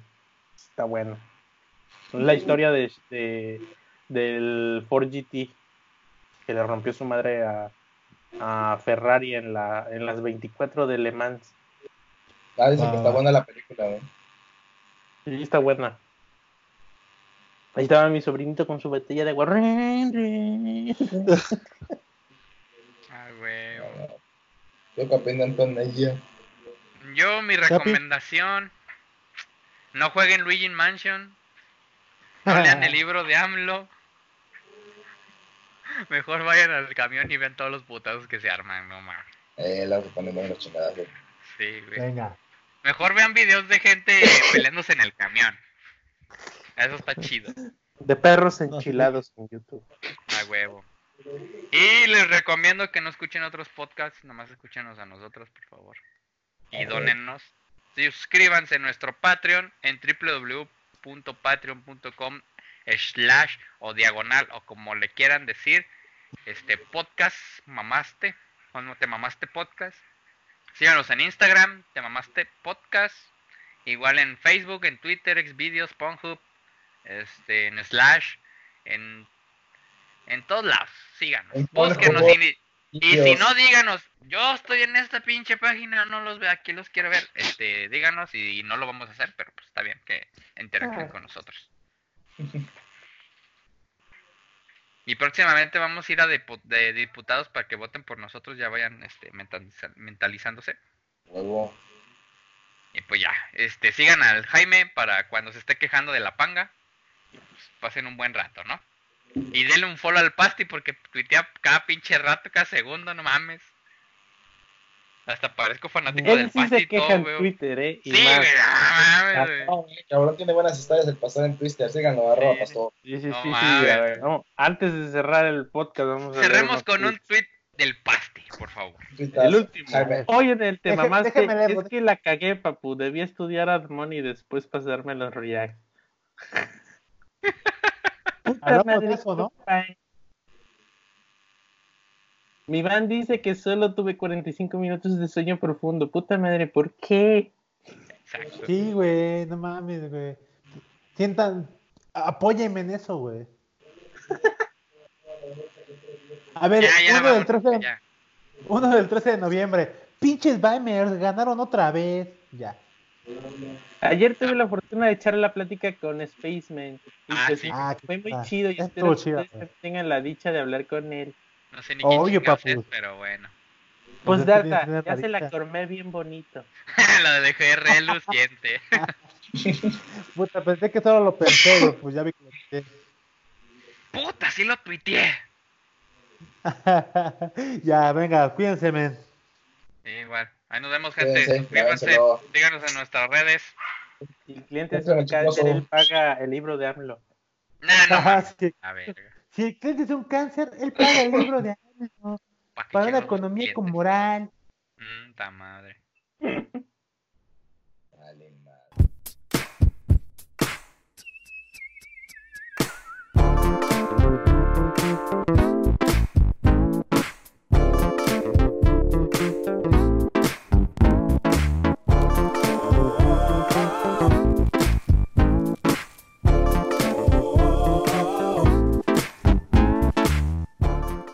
Está bueno. La historia de, de- del Ford GT que le rompió su madre a, a Ferrari en, la, en las 24 de Le Mans. Ah, dicen que Ah. está buena la película, güey. Sí, está buena. Ahí estaba mi sobrinito con su botella de agua. <laughs> Ah, güey. Yo que con ella. Yo, mi recomendación. No jueguen Luigi Mansion. No <laughs> lean el libro de AMLO. Mejor vayan al camión y vean todos los putazos que se arman, no mames. Eh, la que ponen buenas chingadas, güey. Sí, güey. Venga. Mejor vean videos de gente peleándose en el camión. Eso está chido. De perros enchilados en YouTube. A huevo. Y les recomiendo que no escuchen otros podcasts, nomás escúchenos a nosotros, por favor. Y Ok. dónennos. Suscríbanse a nuestro Patreon en www.patreon.com slash o diagonal o como le quieran decir. Este podcast mamaste. O no te mamaste podcast. Síganos en Instagram, te mamaste podcast. Igual en Facebook, en Twitter, Xvideos, Pornhub, este, en Slash, en, en todos lados. Síganos. En Búsquenos y, y si no, díganos, yo estoy en esta pinche página, no los veo, aquí los quiero ver. Este, díganos y, no lo vamos a hacer, pero pues está bien que interactúen Ah. con nosotros. Y próximamente vamos a ir a de diputados para que voten por nosotros, ya vayan este, mentaliza- mentalizándose. Y pues ya, este, sigan al Jaime para cuando se esté quejando de la panga, pues, pasen un buen rato, ¿no? Y denle un follow al Pasti porque tuitea cada pinche rato, cada segundo, no mames. Hasta parezco fanático Él del sí Pasti se todo, queja en. Twitter, ¿eh? Y Sí, más. mames. No, cabrón, tiene buenas historias el pastor en Twitter. Síganlo, arroba Sí. pastor. Sí, sí, No sí, sí, mames. a ver, no, Antes de cerrar el podcast, vamos a Cerremos con un tweet del Pasti, por favor. Twitter. El último. Oye, en el tema Deje- más es que la cagué, papu. Debía estudiar Admon y después pasarme los reacts. Compa. Mi van dice que solo tuve 45 minutos de sueño profundo. Puta madre, ¿por qué? Exacto. Sí, güey, no mames, güey. Sientan, apóyenme en eso, güey. A ver, Ya, ya, uno, del vámonos, 13, ya. uno del 13 de noviembre. Pinches Bimers ganaron otra vez. Ya. Ayer tuve la fortuna de echar la plática con Spaceman. Y Ah, pues sí. Ah, fue muy ah, chido y espero que chido. ustedes tengan la dicha de hablar con él. No sé ni quién Obvio, papu. es, pero bueno. Pues Pues es que data, ya se la cormé bien bonito. <laughs> Lo dejé reluciente. <laughs> Puta, pensé que solo lo pensé, güey, pues ya vi que lo pensé. Puta, sí lo tuiteé. <laughs> ya, venga, cuídense, men. Sí, igual. Ahí nos vemos, gente. Suscríbanse, síganos en nuestras redes. Si El cliente este es un cáncer, él paga el libro de AMLO. Nah, no. A ver. Si el cliente es un cáncer, él paga el libro de AMLO. Para, una economía con moral. Mmm, ta madre. <laughs> Dale, madre.